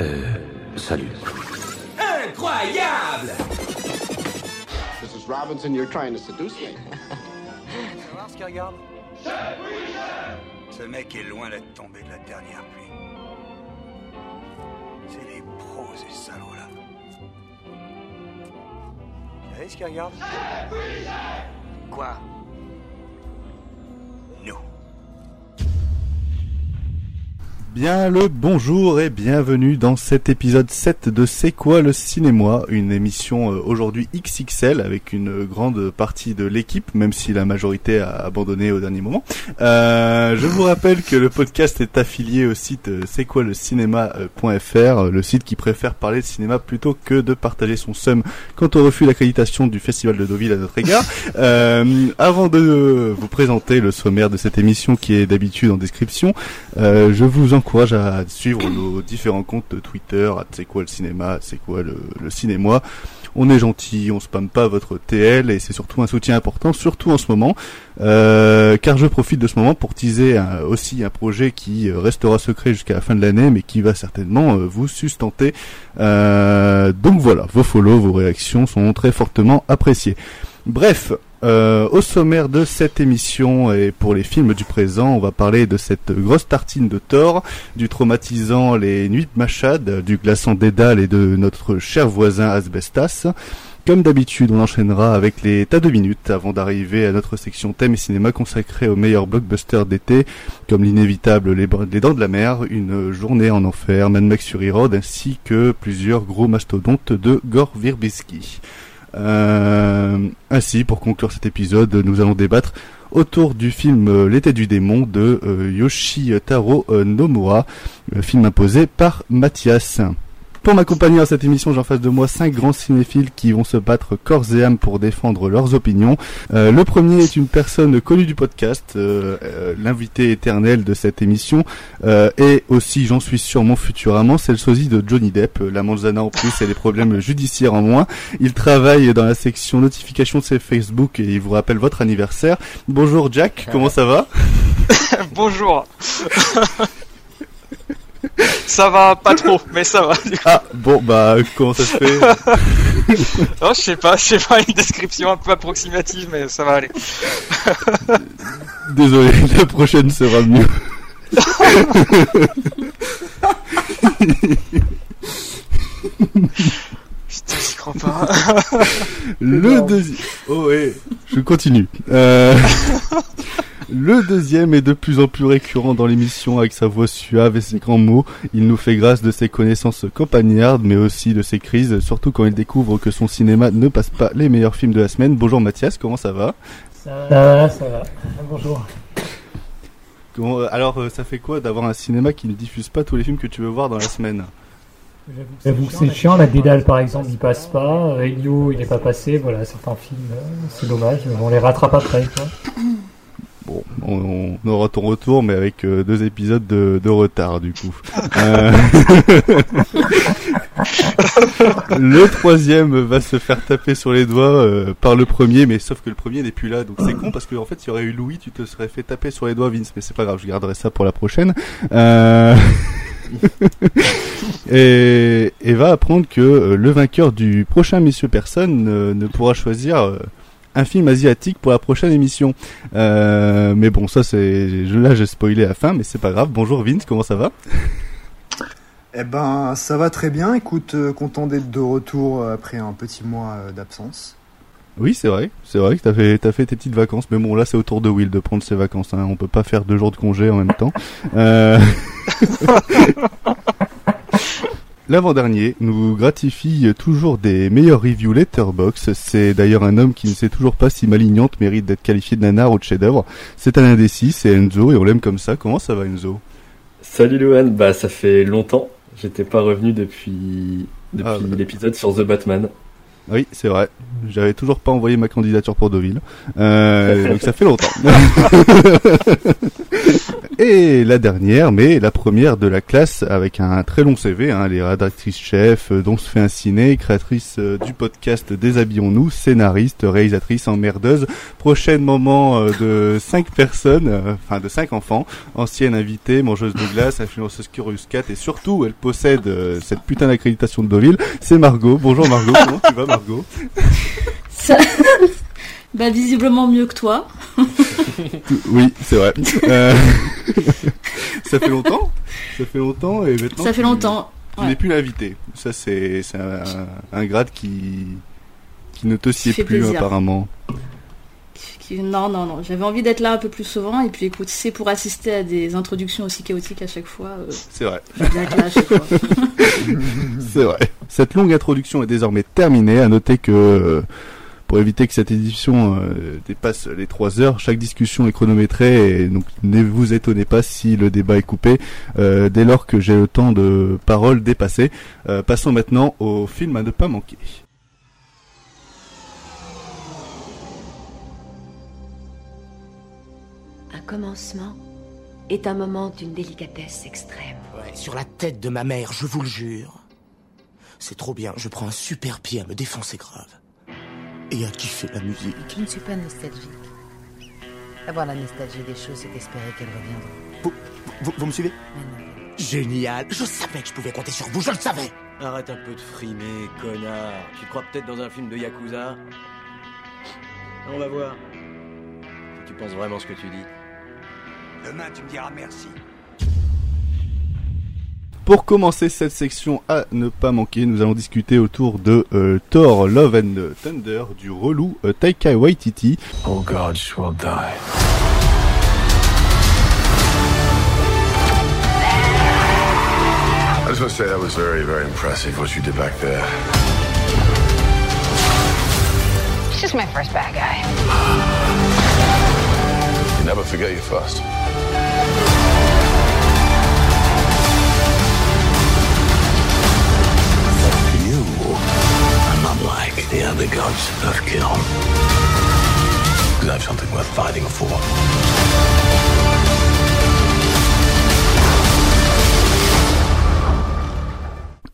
Euh, salut. Incroyable Mrs. Robinson, you're trying to seduce me. voir ce qu'il regarde? Ce mec est loin d'être tombé de la dernière pluie. C'est les pros, ces salauds-là. Vous savez ce qu'il regarde? Quoi? Bien le bonjour et bienvenue dans cet épisode 7 de C'est quoi le cinéma Une émission euh, aujourd'hui XXL avec une grande partie de l'équipe, même si la majorité a abandonné au dernier moment. Euh, je vous rappelle que le podcast est affilié au site euh, c'est quoi le cinéma.fr, le site qui préfère parler de cinéma plutôt que de partager son seum quant au refus d'accréditation du Festival de Deauville à notre égard. Euh, avant de vous présenter le sommaire de cette émission qui est d'habitude en description, euh, je vous encourage à suivre nos différents comptes Twitter, c'est quoi le cinéma, c'est quoi le, le. On est gentil, on spamme pas votre TL et c'est surtout un soutien important, surtout en ce moment, euh, car je profite de ce moment pour teaser aussi un projet qui euh, restera secret jusqu'à la fin de l'année, mais qui va certainement euh, vous sustenter. Donc voilà, vos follow, vos réactions sont très fortement appréciées. Bref, euh, au sommaire de cette émission et pour les films du présent, on va parler de cette grosse tartine de Thor, du traumatisant Les Nuits de Machad, du glaçant Dédale et de notre cher voisin Asbestas. Comme d'habitude, on enchaînera avec les tas de minutes avant d'arriver à notre section thème et cinéma consacrée aux meilleurs blockbusters d'été, comme l'inévitable les, Dents de la Mer, Une Journée en Enfer, Mad Max Fury Road, ainsi que plusieurs gros mastodontes de Gore Verbinski. Euh, ainsi, pour conclure cet épisode, nous allons débattre autour du film euh, L'été du démon de euh, Yoshitaro Nomura, film imposé par Mathias. Pour m'accompagner à cette émission, j'ai en face de moi cinq grands cinéphiles qui vont se battre corps et âme pour défendre leurs opinions. Euh, le premier est une personne connue du podcast, euh, euh, l'invité éternel de cette émission, euh, et aussi, j'en suis sûr, mon futur amant, c'est le sosie de Johnny Depp, euh, la manzana en plus et les problèmes judiciaires en moins. Il travaille dans la section notification de ses Facebook et il vous rappelle votre anniversaire. Bonjour Jack, comment ça va? Bonjour. ça va pas trop, mais ça va. Ah bon bah comment ça se fait? Oh, je sais pas, je sais pas une description un peu approximative, mais ça va aller. Désolé, la prochaine sera mieux. Putain, j'y crois pas. Le deuxième. Oh ouais, je continue. Euh, Le deuxième est de plus en plus récurrent dans l'émission avec sa voix suave et ses grands mots. Il nous fait grâce de ses connaissances campagnardes, mais aussi de ses crises, surtout quand il découvre que son cinéma ne passe pas les meilleurs films de la semaine. Bonjour Mathias, comment ça va? Ça va, ça va. Bonjour. Comment- euh, Alors, euh, ça fait quoi d'avoir un cinéma qui ne diffuse pas tous les films que tu veux voir dans la semaine? J'avoue que c'est chiant, la Dédale par exemple, il passe pas. Euh, Elio, il est pas passé. Voilà, certains films, c'est dommage. on les rattrape après. Quoi. Bon, on, aura ton retour, mais avec euh, deux épisodes de, retard, du coup. Euh, le troisième va se faire taper sur les doigts euh, par le premier, mais sauf que le premier n'est plus là, donc c'est con parce que en fait, s'il y aurait eu Louis, tu te serais fait taper sur les doigts, Vince, mais c'est pas grave, je garderai ça pour la prochaine. Et, va apprendre que le vainqueur du prochain Messieurs Personne ne pourra choisir un film asiatique pour la prochaine émission. Euh, mais bon, ça c'est je- là j'ai spoilé la fin, mais c'est pas grave. Bonjour Vince, comment ça va? Eh ben, ça va très bien. Écoute, euh, content d'être de retour après un petit mois euh, d'absence. Oui, c'est vrai, c'est vrai que t'as fait t'as fait tes petites vacances, mais bon là c'est au tour de Will de prendre ses vacances. Hein. On peut pas faire deux jours de congé en même temps. Euh... L'avant-dernier nous gratifie toujours des meilleurs reviews Letterbox. C'est d'ailleurs un homme qui ne sait toujours pas si Malignante mérite d'être qualifié de nanar ou de chef-d'œuvre. C'est un indécis, c'est Enzo et on l'aime comme ça. Comment ça va Enzo? Salut Lohan, bah ça fait longtemps. J'étais pas revenu depuis depuis Ah, bah. l'épisode sur The Batman. Oui, c'est vrai. J'avais toujours pas envoyé ma candidature pour Deauville. Euh, donc ça fait longtemps. Et la dernière, mais la première de la classe avec un très long CV, hein, elle est chef, dont se fait un ciné, créatrice euh, du podcast Déshabillons-nous, scénariste, réalisatrice emmerdeuse, prochaine moment euh, de cinq personnes, euh, enfin de cinq enfants, ancienne invitée, mangeuse de glace, influenceuse Curious Cat et surtout elle possède euh, cette putain d'accréditation de Deauville, c'est Margot. Bonjour Margot, comment tu vas Margot? Bah visiblement mieux que toi. Oui, c'est vrai. Euh, ça fait longtemps Ça fait longtemps et maintenant Ça fait tu- longtemps. Tu Ouais. n'es plus l'invité. Ça, c'est un, un grade qui qui ne te sied plus plaisir. apparemment. Non, non, non. J'avais envie d'être là un peu plus souvent. Et puis écoute, c'est pour assister à des introductions aussi chaotiques à chaque fois. Euh, C'est vrai, c'est vrai. Cette longue introduction est désormais terminée. À noter que euh, pour éviter que cette édition euh, dépasse les 3 heures, chaque discussion est chronométrée et donc ne vous étonnez pas si le débat est coupé euh, dès lors que j'ai le temps de parole dépassé. Euh, passons maintenant au film à ne pas manquer. Un commencement est un moment d'une délicatesse extrême. Ouais, sur la tête de ma mère, je vous le jure. C'est trop bien, je prends un super pied à me défoncer grave. Et à kiffer la musique. Je ne suis pas nostalgique. Avoir la nostalgie des choses, c'est espérer qu'elles reviendront. Vous, vous me suivez Mais non. Génial, je savais que je pouvais compter sur vous, je le savais Arrête un peu de frimer, connard. Tu crois peut-être dans un film de Yakuza On va voir. Si tu penses vraiment ce que tu dis. Demain, tu me diras merci. Pour commencer cette section à ne pas manquer, nous allons discuter autour de euh, Thor Love and Thunder du relou euh, Taika Waititi. All gods will die. I just want to say that was very, very impressive what you did back there. It's just my first bad guy. You never forget your first. The other gods of kill. Because I have something worth fighting for.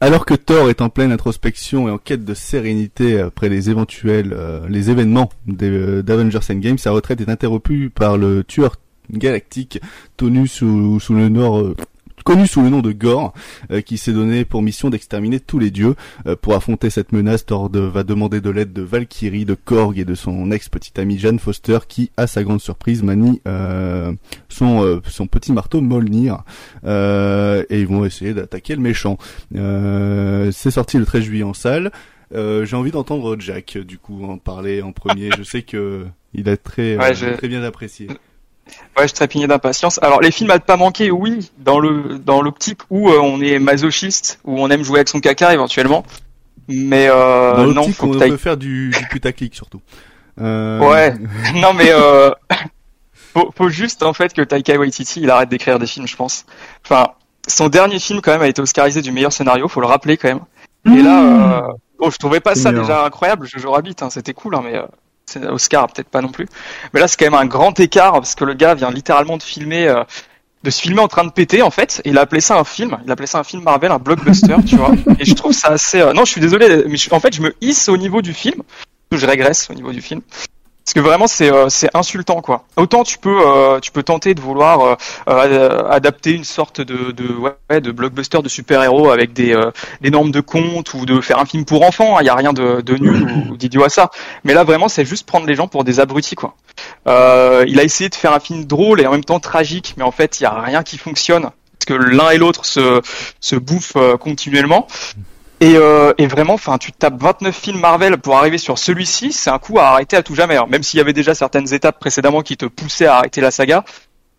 Alors que Thor est en pleine introspection et en quête de sérénité après les éventuels euh, les événements euh, d'Avengers Endgame, sa retraite est interrompue par le tueur galactique tenu sous, sous le nord euh, connu sous le nom de Gore, euh, qui s'est donné pour mission d'exterminer tous les dieux. Euh, pour affronter cette menace, Thor de- va demander de l'aide de Valkyrie, de Korg et de son ex-petite amie Jane Foster, qui, à sa grande surprise, manie euh, son, euh, son petit marteau Molnir. Euh, et ils vont essayer d'attaquer le méchant. Euh, c'est sorti le 13 juillet en salle. Euh, J'ai envie d'entendre Jack, du coup, en parler en premier. je sais que il a très, Ouais, euh, je- très bien apprécié. Ouais, je trépignais d'impatience. Alors, les films à ne pas manquer, oui, dans le dans l'optique où euh, on est masochiste, où on aime jouer avec son caca éventuellement. Mais euh, Dans non, faut on peut faire du, du putaclic surtout. Euh, Ouais. non, mais euh, faut, faut juste en fait que Taika Waititi il arrête d'écrire des films, je pense. Enfin, son dernier film quand même a été oscarisé du meilleur scénario, faut le rappeler quand même. Et là, euh, bon, je trouvais pas ça déjà incroyable. Jojo Rabbit, hein, c'était cool, hein, mais euh, Oscar peut-être pas non plus. Mais là, c'est quand même un grand écart parce que le gars vient littéralement de filmer. euh, de se filmer en train de péter en fait, et il a appelé ça un film, il a appelé ça un film Marvel, un blockbuster, tu vois. Et je trouve ça assez. euh, Non, je suis désolé, mais je- en fait, je me hisse au niveau du film, je régresse au niveau du film. Parce que vraiment c'est euh, c'est insultant quoi. Autant tu peux euh, tu peux tenter de vouloir euh, adapter une sorte de de ouais, de blockbuster de super héros avec des normes de compte ou de faire un film pour enfants. Il y a rien de nul ou, d'idiot à ça. Mais là vraiment c'est juste prendre les gens pour des abrutis quoi. Il a essayé de faire un film drôle et en même temps tragique, mais en fait il y a rien qui fonctionne parce que l'un et l'autre se se bouffent continuellement. Et, euh, et vraiment, enfin, tu tapes 29 films Marvel pour arriver sur celui-ci, c'est un coup à arrêter à tout jamais. Alors, même s'il y avait déjà certaines étapes précédemment qui te poussaient à arrêter la saga,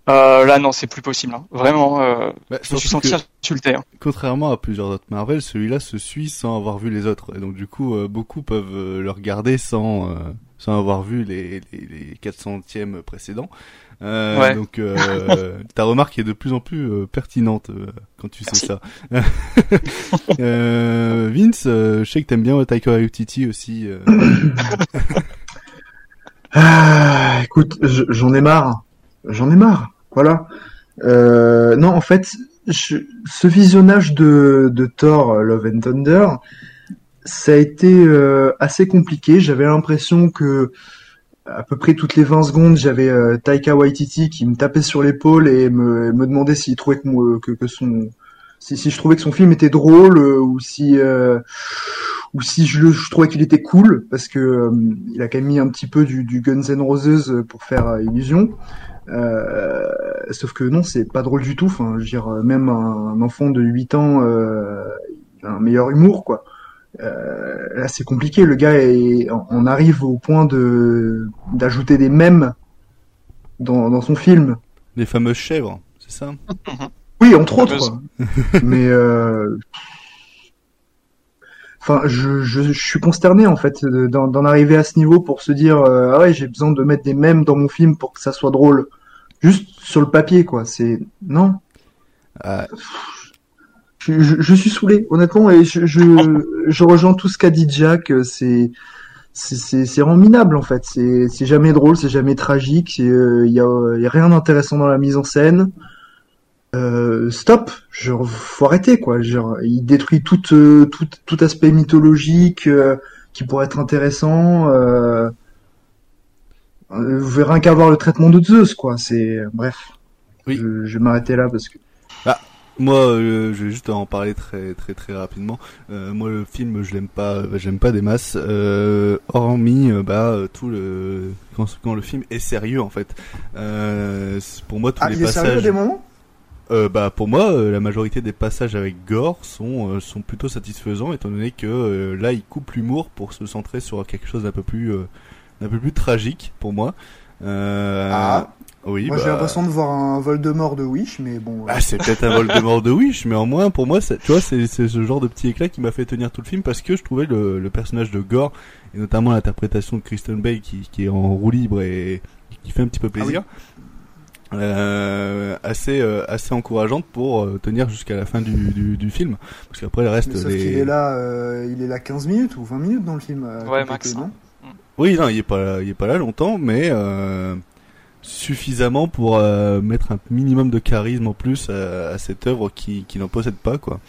euh, là non, c'est plus possible. hein. Vraiment, euh, Bah, je me suis senti insulté. hein. Contrairement à plusieurs autres Marvel, celui-là se suit sans avoir vu les autres. Et donc du coup, euh, beaucoup peuvent euh, le regarder sans euh, sans avoir vu les les, les 400e précédents. Euh, Ouais. Donc euh, ta remarque est de plus en plus euh, pertinente euh, quand tu sais ça. euh, Vince, euh, je sais que t'aimes bien Taika Waititi aussi. euh. Ah, écoute, je- j'en ai marre. J'en ai marre. Voilà. Euh, non, en fait, je- ce visionnage de, de Thor Love and Thunder, ça a été euh, assez compliqué. J'avais l'impression que à peu près toutes les 20 secondes, j'avais euh, Taika Waititi qui me tapait sur l'épaule et me, me demandait s'il trouvait que, mon- que, son si, je trouvais que son film était drôle euh, ou si euh, ou si je, je trouvais qu'il était cool parce que euh, il a quand même mis un petit peu du, Guns N' Roses pour faire euh, illusion. Euh, sauf que non, c'est pas drôle du tout. Enfin, je veux euh, même un, enfant de 8 ans euh, a un meilleur humour, quoi. Euh, là, c'est compliqué. Le gars, est, on arrive au point de d'ajouter des mèmes dans, dans son film. Les fameuses chèvres, c'est ça? Oui, entre autres. Mais euh... enfin, je, je, je suis consterné en fait de- d'en arriver à ce niveau pour se dire euh, ah ouais j'ai besoin de mettre des mèmes dans mon film pour que ça soit drôle. Juste sur le papier quoi. C'est non. Je, je, je suis saoulé honnêtement et je, rejoins tout ce qu'a dit Jack. euh, C'est c'est vraiment minable en fait. C'est c'est jamais drôle, c'est jamais tragique. Il euh, y a y a rien d'intéressant dans la mise en scène. Euh, stop, genre faut arrêter quoi. Genre il détruit tout euh, tout tout aspect mythologique qui pourrait être intéressant. Vous verrez qu'à voir le traitement de Zeus quoi. C'est bref. Je, je vais m'arrêter là parce que moi, euh, je vais juste en parler très très très rapidement. Euh, moi, le film, je l'aime pas, euh, j'aime pas des masses. Euh, hormis, bah, tout le quand, quand le film est sérieux en fait. Pour moi, tous ah les il est passages. sérieux à des moments? Bah pour moi, la majorité des passages avec gore sont sont plutôt satisfaisants étant donné que là, il coupe l'humour pour se centrer sur quelque chose d'un peu plus d'un peu plus tragique pour moi. Ah. Oui. Moi j'ai bah, l'impression de voir un vol de mort de Wish, mais bon. ah, c'est peut-être un vol de mort de Wish, mais en moins, pour moi, c'est- tu vois, c'est c'est ce genre de petit éclat qui m'a fait tenir tout le film parce que je trouvais le, le personnage de Gore, et notamment l'interprétation de Kristen Bale qui, qui est en roue libre et qui fait un petit peu plaisir, euh, assez, euh, assez encourageante pour euh, tenir jusqu'à la fin du, du, du film. Parce qu'après, le reste Mais sauf des- qu'il est là, euh, il est là 15 minutes ou 20 minutes dans le film. Ouais, max, non Oui, non, il est pas, il est pas là longtemps, mais euh, suffisamment pour euh, mettre un minimum de charisme en plus à, à cette œuvre qui, qui n'en possède pas, quoi.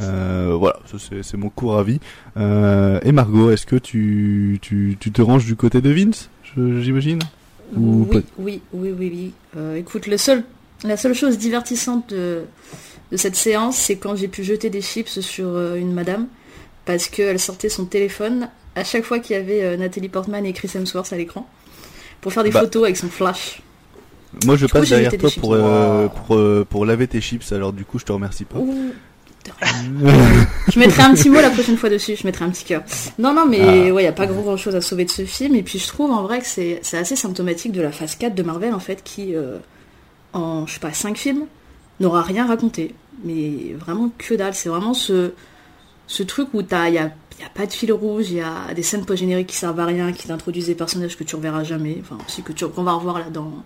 Euh, voilà, c'est, mon court avis. Euh, et Margot, est-ce que tu, tu, tu te ranges du côté de Vince, j'imagine? Ou Oui, oui, oui, oui, oui. Euh, écoute, le seul, la seule chose divertissante de, de cette séance, c'est quand j'ai pu jeter des chips sur euh, une madame, parce qu'elle sortait son téléphone à chaque fois qu'il y avait euh, Nathalie Portman et Chris Hemsworth à l'écran, pour faire des Bah. photos avec son flash. Moi, je Du passe derrière toi pour, euh, pour, euh, pour laver tes chips, alors du coup, je te remercie pas. Ouh, Je mettrai un petit mot la prochaine fois dessus, je mettrai un petit cœur. Non, non, mais Ah. ouais, a pas grand chose à sauver de ce film. Et puis je trouve en vrai que c'est c'est assez symptomatique de la phase 4 de Marvel, en fait, qui, euh, en, je sais pas, 5 films, n'aura rien raconté. Mais vraiment que dalle. C'est vraiment ce, ce truc où il y a, y a pas de fil rouge, il y a des scènes post-génériques qui servent à rien, qui introduisent des personnages que tu reverras jamais. Enfin, aussi que tu, qu'on va revoir là dans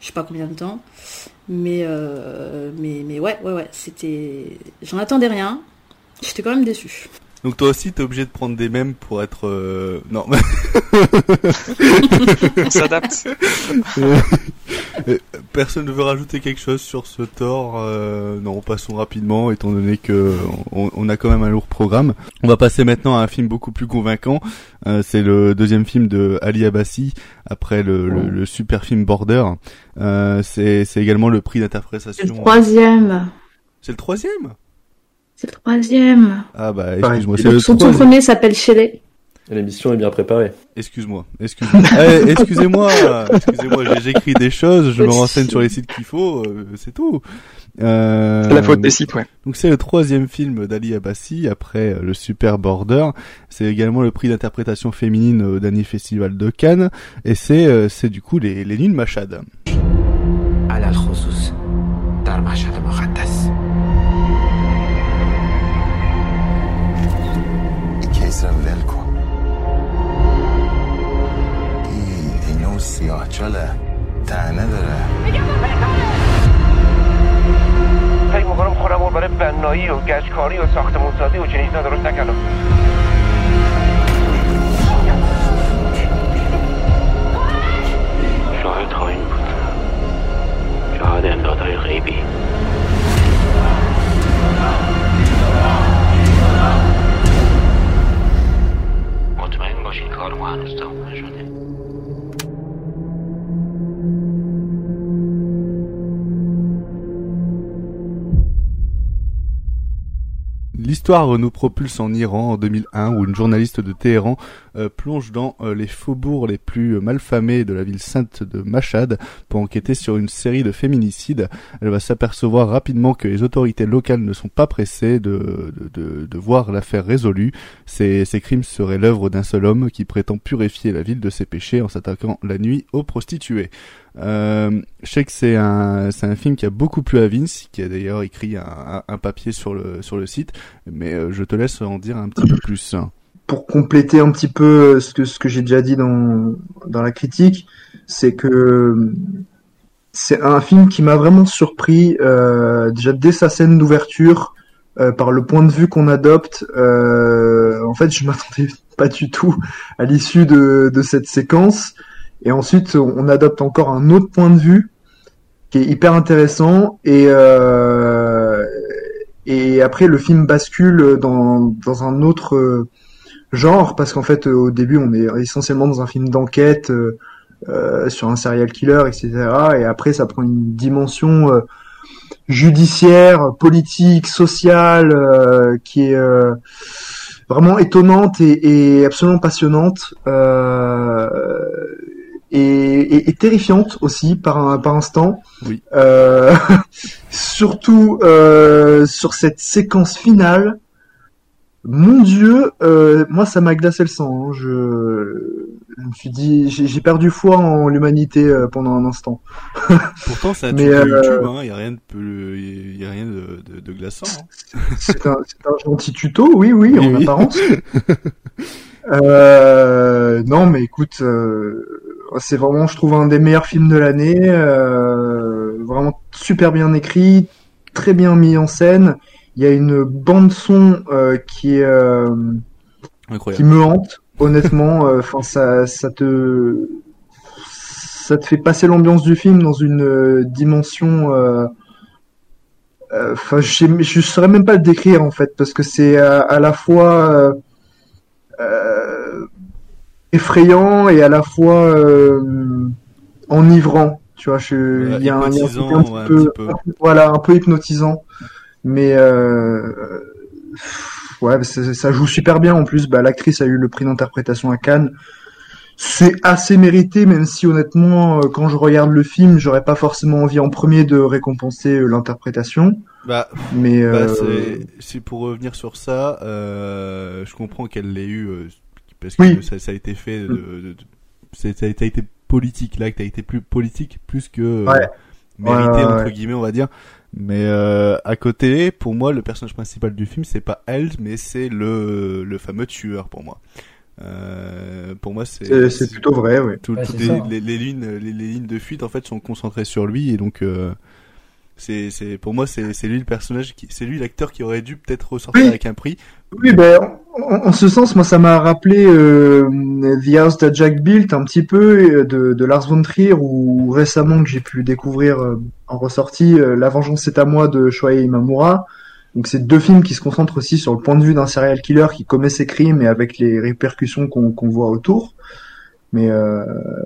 je sais pas combien de temps. Mais, euh, mais, mais ouais, ouais, ouais, c'était. J'en attendais rien. J'étais quand même déçu. Donc toi aussi, t'es obligé de prendre des mèmes pour être... euh, Non. On s'adapte. Euh, Personne ne veut rajouter quelque chose sur ce tort. euh, non, passons rapidement, étant donné que on, on a quand même un lourd programme. On va passer maintenant à un film beaucoup plus convaincant. Euh, c'est le deuxième film de Ali Abbasi après le, le, le super film Border. Euh, c'est c'est également le prix d'interprétation. C'est le troisième. C'est le troisième? C'est le troisième. Ah bah excuse-moi, c'est le Donc, son tout troisième. premier s'appelle Shelley. L'émission est bien préparée. Excuse-moi, excuse-moi. Eh, excusez-moi, excusez-moi, j'écris des choses, je me renseigne sur les sites qu'il faut, euh, c'est tout. Euh, C'est la faute des sites, ouais. Donc c'est le troisième film d'Ali Abbasi après euh, le Super Border. C'est également le prix d'interprétation féminine au dernier festival de Cannes et c'est euh, c'est du coup les les nuits de Machad. Федор L'histoire nous propulse en Iran en 2001 où une journaliste de Téhéran euh, plonge dans euh, les faubourgs les plus malfamés de la ville sainte de Mashhad pour enquêter sur une série de féminicides. Elle va s'apercevoir rapidement que les autorités locales ne sont pas pressées de, de, de, de voir l'affaire résolue. Ces, ces crimes seraient l'œuvre d'un seul homme qui prétend purifier la ville de ses péchés en s'attaquant la nuit aux prostituées. Euh, je sais que c'est un c'est un film qui a beaucoup plu à Vince, qui a d'ailleurs écrit un, un, papier sur le sur le site, mais euh, je te laisse en dire un petit peu plus. Pour compléter un petit peu ce que ce que j'ai déjà dit dans dans la critique, c'est que c'est un film qui m'a vraiment surpris euh, déjà dès sa scène d'ouverture euh, par le point de vue qu'on adopte. Euh, en fait, je m'attendais pas du tout à l'issue de de cette séquence. Et ensuite, on adopte encore un autre point de vue qui est hyper intéressant. Et, euh, et après, le film bascule dans, dans un autre euh, genre, parce qu'en fait, au début, on est essentiellement dans un film d'enquête euh, sur un serial killer, etc. Et après, ça prend une dimension euh, judiciaire, politique, sociale, euh, qui est vraiment étonnante et, et absolument passionnante. Euh, et, terrifiante aussi par un par instant. Oui. Euh, surtout euh, sur cette séquence finale. Mon Dieu, euh, moi ça m'a glacé le sang. Hein. Je, je, me suis dit, j'ai perdu foi en l'humanité pendant un instant. Pourtant, ça a Mais, YouTube, il hein, y a rien de, y a rien de, de, de glaçant. Hein. C'est un, un, gentil tuto, oui, oui, oui en oui. apparence. Euh, non, mais écoute, euh, c'est vraiment, je trouve, un des meilleurs films de l'année. Euh, vraiment super bien écrit, très bien mis en scène. Il y a une bande son euh, qui est euh, qui me hante, honnêtement. Enfin, ça, ça te ça te fait passer l'ambiance du film dans une dimension. Enfin, je, je saurais même pas le décrire en fait, parce que c'est à, à, la fois effrayant et à la fois euh, enivrant. Tu vois, il y a un, y a un, un, petit, ouais, peu, un petit peu, voilà, un peu hypnotisant, mais euh, ouais, ça, joue super bien. En plus, bah, l'actrice a eu le prix d'interprétation à Cannes. C'est assez mérité, même si honnêtement, euh, quand je regarde le film, j'aurais pas forcément envie en premier de récompenser l'interprétation. Bah, mais bah, euh... c'est pour revenir sur ça, euh, je comprends qu'elle l'ait eu euh, parce que oui. ça, ça, a été fait, de, de, de, ça, a été politique là, que t'as été plus politique plus que ouais. mérité ouais, ouais, entre guillemets, on va dire. Mais euh, à côté, pour moi, le personnage principal du film, c'est pas elle, mais c'est le le fameux tueur pour moi. Euh, pour moi, c'est c'est plutôt vrai, oui. Tout, Ouais, toutes les, ça. les, les lignes, les, les lignes de fuite en fait sont concentrées sur lui et donc euh, c'est c'est pour moi c'est c'est lui le personnage qui c'est lui l'acteur qui aurait dû peut-être ressortir Oui. avec un prix. Oui, ben, en, en ce sens, moi, ça m'a rappelé euh, The House that Jack Built un petit peu euh, de, de Lars von Trier, ou récemment que j'ai pu découvrir euh, en ressortie euh, La Vengeance est à moi de Shohei Imamura. Donc, c'est deux films qui se concentrent aussi sur le point de vue d'un serial killer qui commet ses crimes et avec les répercussions qu'on qu'on voit autour. Mais euh,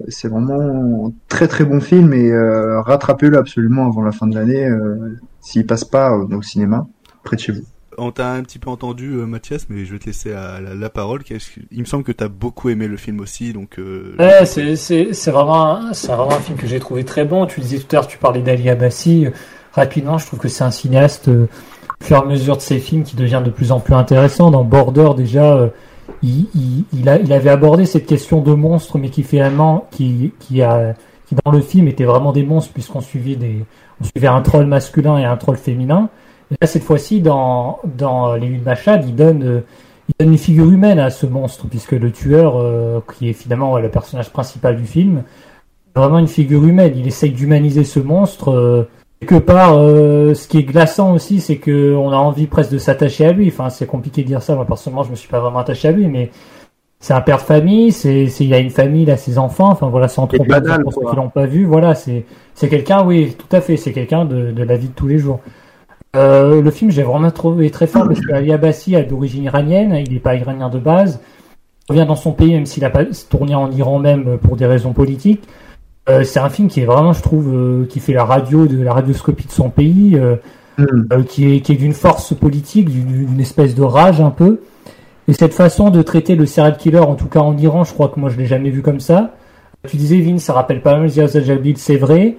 c'est vraiment un très très bon film et euh, rattrapez-le absolument avant la fin de l'année euh, s'il passe pas euh, au cinéma près de chez vous. On t'a un petit peu entendu euh, Mathias, mais je vais te laisser à la, la parole. Il me semble que t'as beaucoup aimé le film aussi, donc. Euh, Ouais, c'est vraiment un- c'est vraiment un film que j'ai trouvé très bon. Tu disais tout à l'heure, tu parlais d'Ali Abassi. Rapidement, je trouve que c'est un cinéaste euh, au fur et à mesure de ses films qui devient de plus en plus intéressant. Dans Border déjà, euh, il, avait abordé cette question de monstres, mais qui finalement qui qui a qui dans le film étaient vraiment des monstres puisqu'on suivait des on suivait un troll masculin et un troll féminin. Là, cette fois-ci, dans dans les huit Machad, il donne il donne une figure humaine à ce monstre, puisque le tueur, euh, qui est finalement le personnage principal du film, est vraiment une figure humaine. Il essaye d'humaniser ce monstre. Euh, quelque part, euh, ce qui est glaçant aussi, c'est que on a envie presque de s'attacher à lui. Enfin, c'est compliqué de dire ça. Moi, personnellement, je me suis pas vraiment attaché à lui, mais c'est un père de famille, c'est, c'est, il a une famille, il a ses enfants, enfin voilà, sans trop banal, pour ceux qui l'ont pas vu, voilà, c'est, c'est quelqu'un, oui, tout à fait, c'est quelqu'un de, de la vie de tous les jours. Euh, le film, j'ai vraiment trouvé très fort parce que Ali Abbasi est d'origine iranienne, il n'est pas iranien de base, il revient dans son pays, même s'il a pas tourné en Iran même pour des raisons politiques. Euh, c'est un film qui est vraiment, je trouve, euh, qui fait la radio de la radioscopie de son pays, euh, euh, qui est qui est d'une force politique, d'une espèce de rage un peu. Et cette façon de traiter le serial killer, en tout cas en Iran, je crois que moi je l'ai jamais vu comme ça. Tu disais, Vin, ça rappelle pas mal Ziaz Jabil, c'est vrai.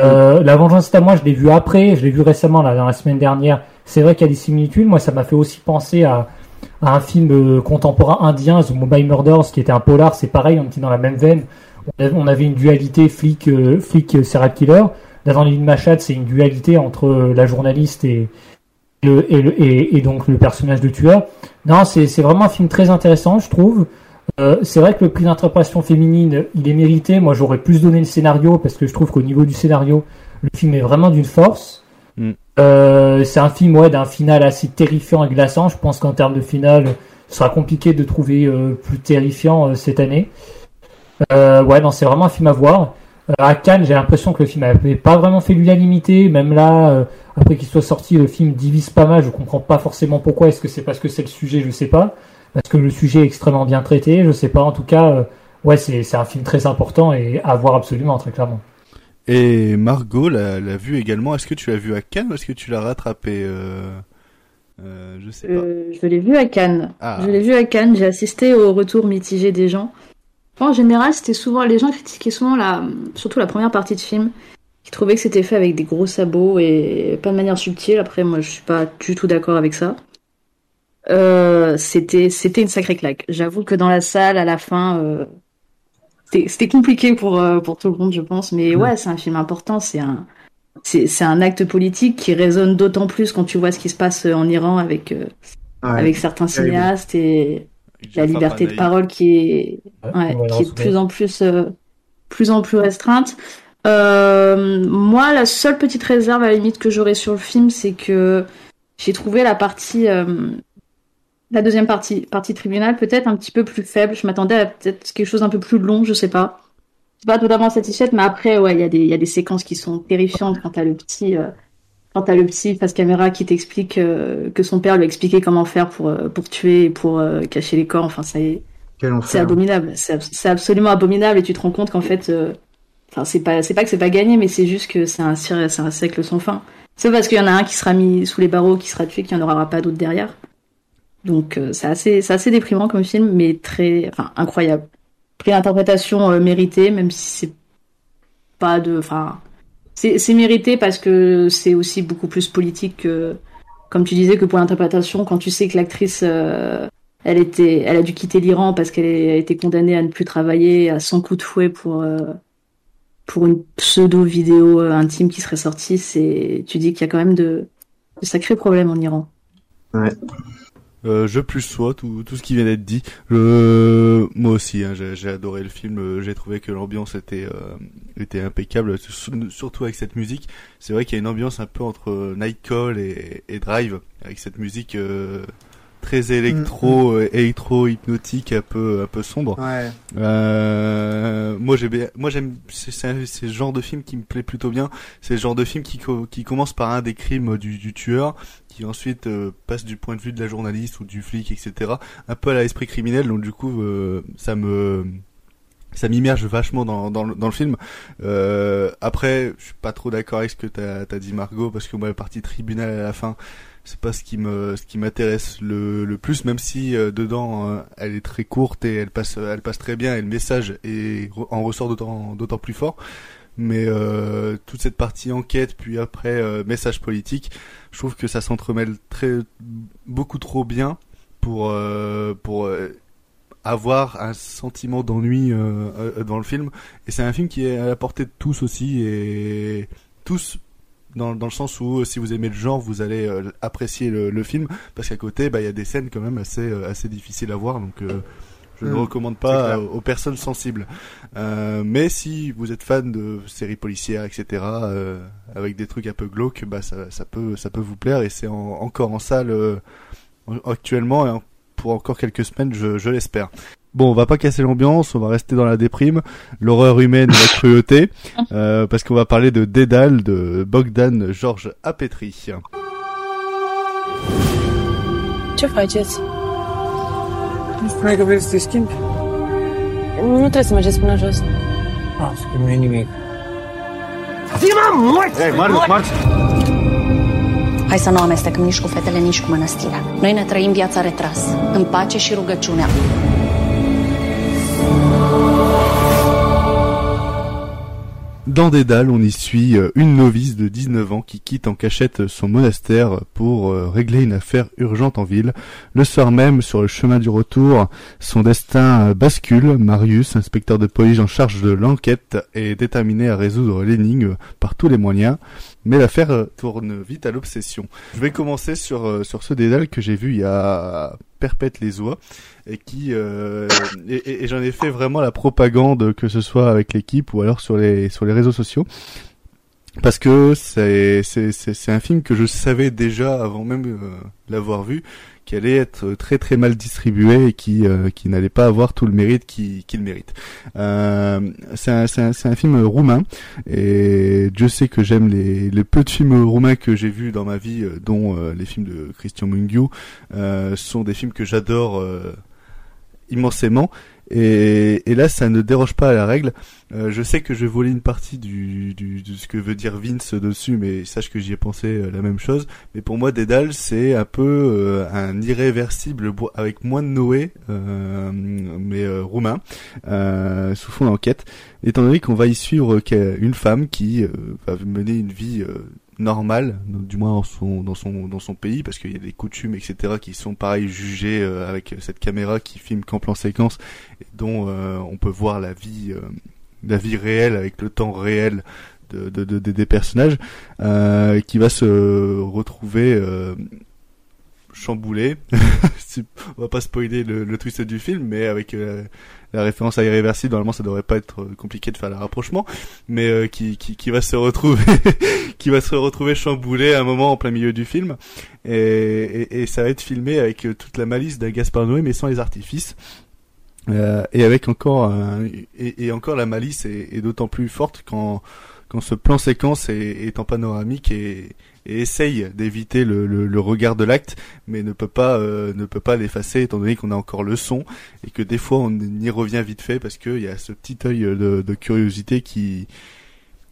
Euh, la vengeance est à moi, je l'ai vu après, je l'ai vu récemment là, dans la semaine dernière. C'est vrai qu'il y a des similitudes. Moi, ça m'a fait aussi penser à, à un film contemporain indien, The Mobile Murders, qui était un polar. C'est pareil, on était dans la même veine. On avait, une dualité flic, euh, flic euh, serial killer. Lynn Machad, c'est une dualité entre euh, la journaliste et, le, et, le- et, et donc le personnage de tueur. Non, c'est c'est vraiment un film très intéressant, je trouve. Euh, c'est vrai que le prix d'interprétation féminine, il est mérité. Moi, j'aurais plus donné le scénario parce que je trouve qu'au niveau du scénario, le film est vraiment d'une force. Mm. Euh, c'est un film ouais, d'un final assez terrifiant et glaçant. Je pense qu'en termes de finale, ce sera compliqué de trouver euh, plus terrifiant euh, cette année. Euh, ouais, non, c'est vraiment un film à voir. Euh, à Cannes, j'ai l'impression que le film n'avait pas vraiment fait l'unanimité. Même là, euh, après qu'il soit sorti, le film divise pas mal. Je comprends pas forcément pourquoi. Est-ce que c'est parce que c'est le sujet? Je sais pas. Parce que le sujet est extrêmement bien traité. Je sais pas. En tout cas, euh, ouais, c'est c'est un film très important et à voir absolument, très clairement. Et Margot l'a l'a vu également. Est-ce que tu l'as vu à Cannes ou est-ce que tu l'as rattrapé euh... euh, Je sais pas. Euh, je l'ai vu à Cannes. Ah. Je l'ai vu à Cannes. J'ai assisté au retour mitigé des gens. En général, c'était souvent les gens critiquaient souvent la, surtout la première partie de film, qui trouvaient que c'était fait avec des gros sabots et pas de manière subtile. Après, moi, je suis pas du tout d'accord avec ça. Euh, c'était c'était une sacrée claque. J'avoue que dans la salle, à la fin, euh, c'était compliqué pour euh, pour tout le monde, je pense. Mais ouais, c'est un film important. C'est un c'est c'est un acte politique qui résonne d'autant plus quand tu vois ce qui se passe en Iran avec euh, Ouais. avec certains cinéastes et la liberté de parole qui est ouais, qui est de plus en plus euh, plus en plus restreinte. Euh, moi, la seule petite réserve à la limite que j'aurais sur le film, c'est que j'ai trouvé la partie euh, la deuxième partie partie tribunal peut-être un petit peu plus faible. Je m'attendais à peut-être quelque chose d'un peu plus long, je sais pas. Je suis pas totalement satisfaite, mais après ouais, il y a des il y a des séquences qui sont terrifiantes quand t'as le petit euh, quand t'as le petit face caméra qui t'explique euh, que son père lui a expliqué comment faire pour euh, pour tuer et pour euh, cacher les corps. Enfin, ça est, c'est abominable. C'est ab- c'est absolument abominable et tu te rends compte qu'en fait, euh, enfin, c'est pas c'est pas que c'est pas gagné, mais c'est juste que c'est un un siècle sans fin. C'est parce qu'il y en a un qui sera mis sous les barreaux, qui sera tué, qu'il n'y en aura pas d'autres derrière. Donc euh, c'est assez c'est assez déprimant comme film, mais très enfin incroyable. Prix d'interprétation euh, mérité, même si c'est pas de enfin c'est mérité parce que c'est aussi beaucoup plus politique que comme tu disais que pour l'interprétation quand tu sais que l'actrice euh, elle était elle a dû quitter l'Iran parce qu'elle a été condamnée à ne plus travailler à 100 coups de fouet pour euh, pour une pseudo vidéo euh, intime qui serait sortie c'est tu dis qu'il y a quand même de, de sacrés problèmes en Iran Ouais. Euh, je plus sois tout, tout ce qui vient d'être dit. Moi aussi, hein, j'ai adoré le film. euh, J'ai trouvé que l'ambiance était euh, était impeccable, sur- surtout avec cette musique. C'est vrai qu'il y a une ambiance un peu entre Nightcall et, et Drive, avec cette musique très électro, euh, électro hypnotique, un peu un peu sombre. Ouais. Euh, moi j'ai bien- moi j'aime c'est c'est c'est le genre de film qui me plaît plutôt bien. C'est le genre de film qui co- qui commence par un des crimes du, du tueur, qui ensuite euh, passe du point de vue de la journaliste ou du flic, etc. Un peu à l'esprit criminel. Donc du coup euh, ça me ça m'immerge vachement dans, dans, le- dans le film. Euh, après, je suis pas trop d'accord avec ce que t'as as dit Margot, parce que moi la partie tribunal à la fin, c'est pas ce qui me ce qui m'intéresse le, le plus, même si euh, dedans euh, elle est très courte et elle passe elle passe très bien et le message est, en ressort d'autant d'autant plus fort. Mais euh, toute cette partie enquête, puis après message politique, je trouve que ça s'entremêle très beaucoup trop bien pour pour avoir un sentiment d'ennui dans le film. Et c'est un film qui est à la portée de tous aussi et tous dans, dans le sens où euh, si vous aimez le genre, vous allez euh, apprécier le, le film parce qu'à côté, bah il y a des scènes quand même assez euh, assez difficiles à voir. Donc euh, je ne Mm, recommande pas aux, aux personnes sensibles. Euh, mais si vous êtes fan de séries policières, etc., euh, avec des trucs un peu glauques, bah ça, ça peut ça peut vous plaire et c'est en- encore en salle euh, actuellement et pour encore quelques semaines, je, je l'espère. Bon, on va pas casser l'ambiance, on va rester dans la déprime, l'horreur humaine et la cruauté, euh, parce qu'on va parler de Dédale de Bogdan George Apetri. Ce faceți? Hai că vrei să te schimbi? Nu trebuie să mergeți până jos. Lasă că nu e nimic. Zi-mă, morți! Hei, Marius, marci! Hai să nu amestecăm nici cu fetele, nici cu mănăstirea. Noi ne trăim viața retras, în pace și rugăciunea. Dans Dédale, on y suit euh, une novice de 19 ans qui quitte en cachette son monastère pour euh, régler une affaire urgente en ville. Le soir même, sur le chemin du retour, son destin euh, bascule. Marius, inspecteur de police en charge de l'enquête, est déterminé à résoudre l'énigme par tous les moyens. Mais l'affaire tourne vite à l'obsession. Je vais commencer sur, sur ce Dédale que j'ai vu il y a perpète les oies et qui euh, et, j'en ai fait vraiment la propagande que ce soit avec l'équipe ou alors sur les sur les réseaux sociaux parce que c'est c'est c'est un film que je savais déjà avant même euh, l'avoir vu qui allait être très très mal distribué et qui euh, qui n'allait pas avoir tout le mérite qu'il qu'il mérite. Euh, c'est un, un, un film roumain et Dieu sait que j'aime les, les peu de films roumains que j'ai vus dans ma vie, dont les films de Christian Mungiu, sont des films que j'adore immensément. Et, et, là, ça ne déroge pas à la règle. Euh, je sais que je voler une partie de ce que veut dire Vince dessus, mais sache que j'y ai pensé euh, la même chose. Mais pour moi, Dédale, c'est un peu euh, un irréversible avec moins de Noé, euh, mais roumain, sous fond d'enquête. Étant donné qu'on va y suivre une femme qui va mener une vie normal, du moins dans son dans son dans son pays, parce qu'il y a des coutumes etc qui sont pareil jugées euh, avec cette caméra qui filme qu'en plan séquence, et dont euh, on peut voir la vie euh, la vie réelle avec le temps réel de, de, de des personnages, qui va se retrouver chamboulé. on va pas spoiler le, le, twist du film, mais avec la référence à Irréversible, normalement ça devrait pas être compliqué de faire le rapprochement, mais euh, qui, va se retrouver qui va se retrouver chamboulé à un moment en plein milieu du film, et, ça va être filmé avec euh, toute la malice d'un Gaspard Noé mais sans les artifices. Euh, et avec encore et, encore la malice est d'autant plus forte quand quand ce plan séquence est, est en panoramique et, et essaye d'éviter le, le, le, regard de l'acte, mais ne peut pas euh, ne peut pas l'effacer étant donné qu'on a encore le son et que des fois on y revient vite fait parce qu'il y a ce petit œil de, de, curiosité qui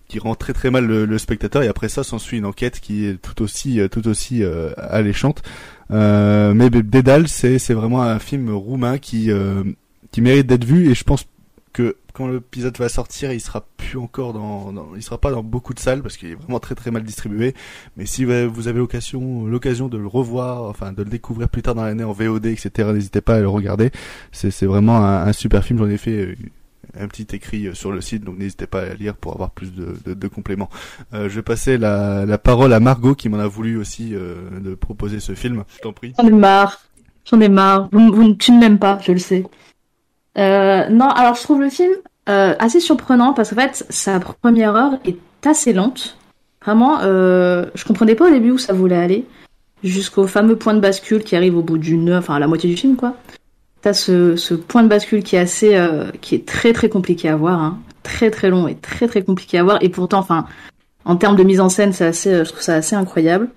qui rend très très mal le, le spectateur et après ça s'ensuit une enquête qui est tout aussi tout aussi euh, alléchante. Euh, mais Dédale c'est c'est vraiment un film roumain qui euh, qui mérite d'être vu et je pense que quand l'épisode va sortir, il sera plus encore dans, il sera pas dans beaucoup de salles parce qu'il est vraiment très très mal distribué. Mais si vous avez l'occasion, l'occasion de le revoir, enfin de le découvrir plus tard dans l'année en VOD, etc., n'hésitez pas à le regarder. C'est, vraiment un, super film. J'en ai fait euh, un petit écrit euh, sur le site, donc n'hésitez pas à lire pour avoir plus de, compléments. Euh, je vais passer la, la parole à Margot qui m'en a voulu aussi de proposer ce film. Je t'en prie. J'en ai marre. J'en ai marre. Vous, vous, tu ne m'aimes pas, je le sais. Euh, non, alors je trouve le film euh, assez surprenant parce qu'en fait, sa première heure est assez lente. Vraiment, euh, je comprenais pas au début où ça voulait aller. Jusqu'au fameux point de bascule qui arrive au bout d'une heure, enfin à la moitié du film, quoi. T'as ce, ce point de bascule qui est assez, euh, qui est très très compliqué à voir, hein. très très long et très très compliqué à voir. Et pourtant, enfin, en termes de mise en scène, c'est assez, je trouve ça assez incroyable.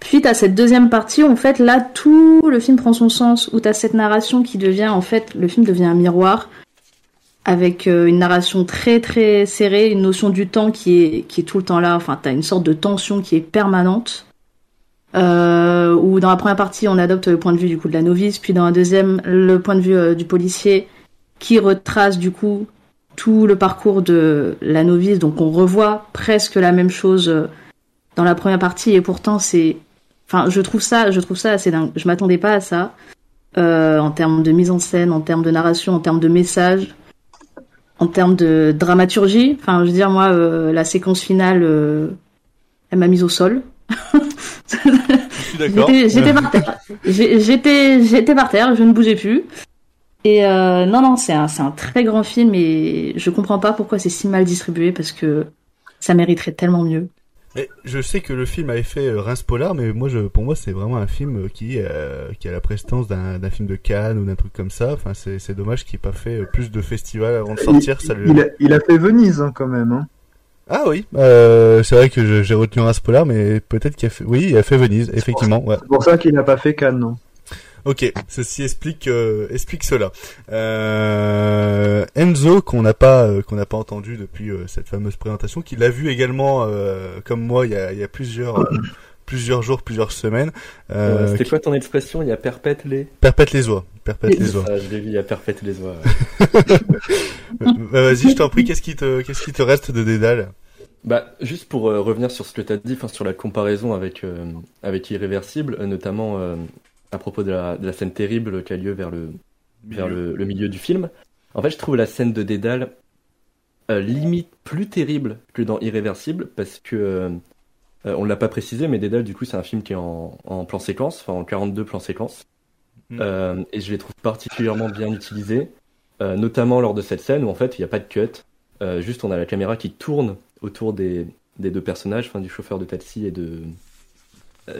Puis t'as cette deuxième partie où en fait là tout le film prend son sens, où t'as cette narration qui devient en fait le film devient un miroir avec euh, une narration très très serrée, une notion du temps qui est qui est tout le temps là. Enfin t'as une sorte de tension qui est permanente. Euh, où dans la première partie on adopte le point de vue du coup de la novice, puis dans la deuxième le point de vue euh, du policier qui retrace du coup tout le parcours de la novice. Donc on revoit presque la même chose dans la première partie et pourtant c'est Enfin, je trouve ça, je trouve ça assez dingue. Je m'attendais pas à ça euh, en termes de mise en scène, en termes de narration, en termes de message, en termes de dramaturgie. Enfin, je veux dire, moi, euh, la séquence finale, euh, elle m'a mise au sol. J'étais par terre. J'étais, j'étais par terre. Je ne bougeais plus. Et euh, non, non, c'est un, c'est un très grand film et je comprends pas pourquoi c'est si mal distribué parce que ça mériterait tellement mieux. Et je sais que le film avait fait euh, Reims Polar, mais moi, je, pour moi, c'est vraiment un film euh, qui, euh, qui a la prestance d'un d'un film de Cannes ou d'un truc comme ça. Enfin, c'est c'est dommage qu'il n'ait pas fait plus de festivals avant de sortir. il, ça lui- il a, il a fait Venise hein, quand même. Hein. Ah oui, euh, c'est vrai que je- j'ai retenu Reims Polar, mais peut-être qu'il a fait. Oui, il a fait Venise, effectivement. Ouais. C'est pour ça qu'il n'a pas fait Cannes. Non. Ok, ceci explique euh, explique cela. Euh, Enzo qu'on n'a pas euh, qu'on n'a pas entendu depuis cette fameuse présentation, qu'il a vu également comme moi il y a, il y a plusieurs plusieurs jours, plusieurs semaines. C'était qui- quoi ton expression? Il y a perpète les. Perpète les oies, perpète les oies. Ah, je l'ai vu, il y a perpète les oies. Bah, Vas-y, je t'en prie, qu'est-ce qui te qu'est-ce qui te reste de Dédale? Bah, juste pour euh, revenir sur ce que tu as dit, sur la comparaison avec, euh, avec Irréversible, euh, notamment à propos de la, de la scène terrible qui a lieu vers le, vers le, le milieu du film. En fait, je trouve la scène de Dédale euh, limite plus terrible que dans Irréversible, parce que, euh, euh, on l'a pas précisé, mais Dédale, du coup, c'est un film qui est en, en plan séquence, enfin en 42 plans séquences. Mm. Euh, et je les trouve particulièrement bien utilisés, notamment lors de cette scène où en fait il n'y a pas de cut, juste on a la caméra qui tourne autour des, des deux personnages, enfin du chauffeur de taxi et de...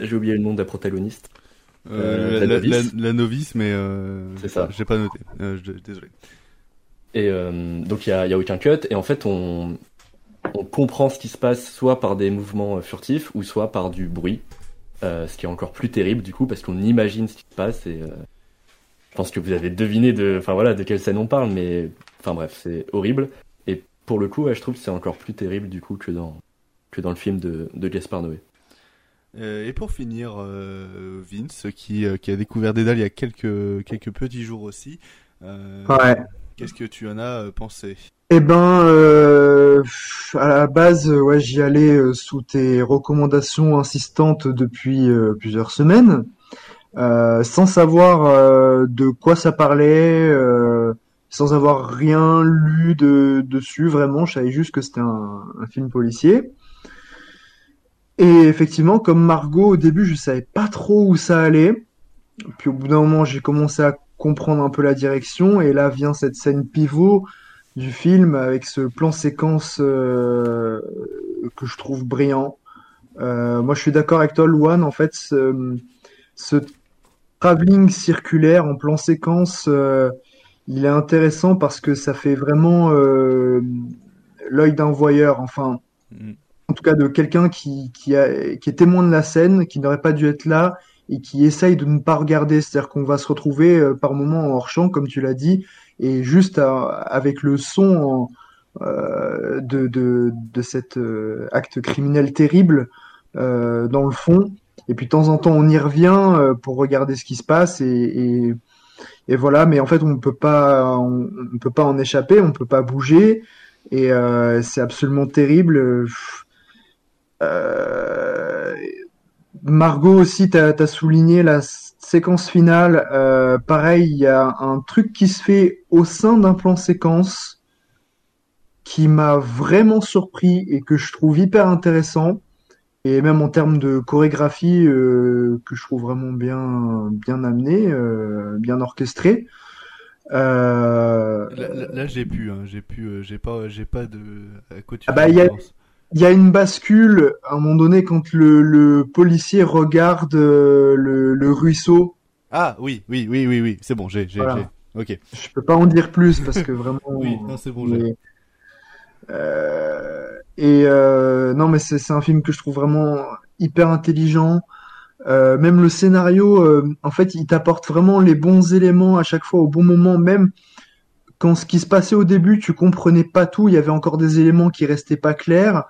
J'ai oublié le nom de la protagoniste. Euh, Euh, la, novice. la- la novice, mais euh, C'est ça. J'ai pas noté. Euh, je- désolé. Et donc il y a, il y a aucun cut et en fait on, on comprend ce qui se passe soit par des mouvements furtifs ou soit par du bruit, ce qui est encore plus terrible du coup parce qu'on imagine ce qui se passe et je pense que vous avez deviné de, enfin voilà, de quelle scène on parle, mais enfin bref c'est horrible et pour le coup ouais, je trouve que c'est encore plus terrible du coup que dans que dans le film de, de Gaspard Noé. Euh, et pour finir, euh, Vince, qui, euh, qui a découvert Dédale il y a quelques, quelques petits jours aussi. Ouais. Qu'est-ce que tu en as pensé? Eh ben, euh, à la base, ouais, j'y allais sous tes recommandations insistantes depuis euh, plusieurs semaines, euh, sans savoir de quoi ça parlait, sans avoir rien lu de, dessus. Vraiment, je savais juste que c'était un, un film policier. Et effectivement, comme Margot, au début, je savais pas trop où ça allait. Puis au bout d'un moment, j'ai commencé à comprendre un peu la direction, et là vient cette scène pivot du film avec ce plan séquence euh, que je trouve brillant. Euh, moi, je suis d'accord avec toi, Luan. En fait, ce, ce travelling circulaire en plan séquence, euh, il est intéressant parce que ça fait vraiment l'œil d'un voyeur. Enfin, en tout cas de quelqu'un qui, qui, qui est témoin de la scène, qui n'aurait pas dû être là et qui essaye de ne pas regarder. C'est-à-dire qu'on va se retrouver euh, par moments en hors-champ, comme tu l'as dit, et juste avec le son euh, de, de, de cet euh, acte criminel terrible euh, dans le fond. Et puis de temps en temps, on y revient pour regarder ce qui se passe et, et, voilà. Mais en fait, on ne peut pas, on, on peut pas en échapper, on ne peut pas bouger. Et c'est absolument terrible. Margot aussi, tu as, souligné la séquence finale. Euh, pareil, il y a un truc qui se fait au sein d'un plan séquence qui m'a vraiment surpris et que je trouve hyper intéressant. Et même en termes de chorégraphie, euh, que je trouve vraiment bien, bien amené, euh, bien orchestré. Euh, Là, là- là, j'ai pu, hein, j'ai pu, euh, j'ai pas, j'ai pas de. À quoi tu Ah bah, y a, il y a une bascule à un moment donné quand le, le policier regarde euh, le, le ruisseau. Ah oui, oui, oui, oui, oui, c'est bon, j'ai, j'ai, Voilà. j'ai. Ok. Je peux pas en dire plus parce que vraiment. Oui, non, c'est bon, j'ai. Euh, et euh, non, mais c'est un film que je trouve vraiment hyper intelligent. Même le scénario, en fait, il t'apporte vraiment les bons éléments à chaque fois au bon moment. Même quand ce qui se passait au début, tu comprenais pas tout, il y avait encore des éléments qui restaient pas clairs.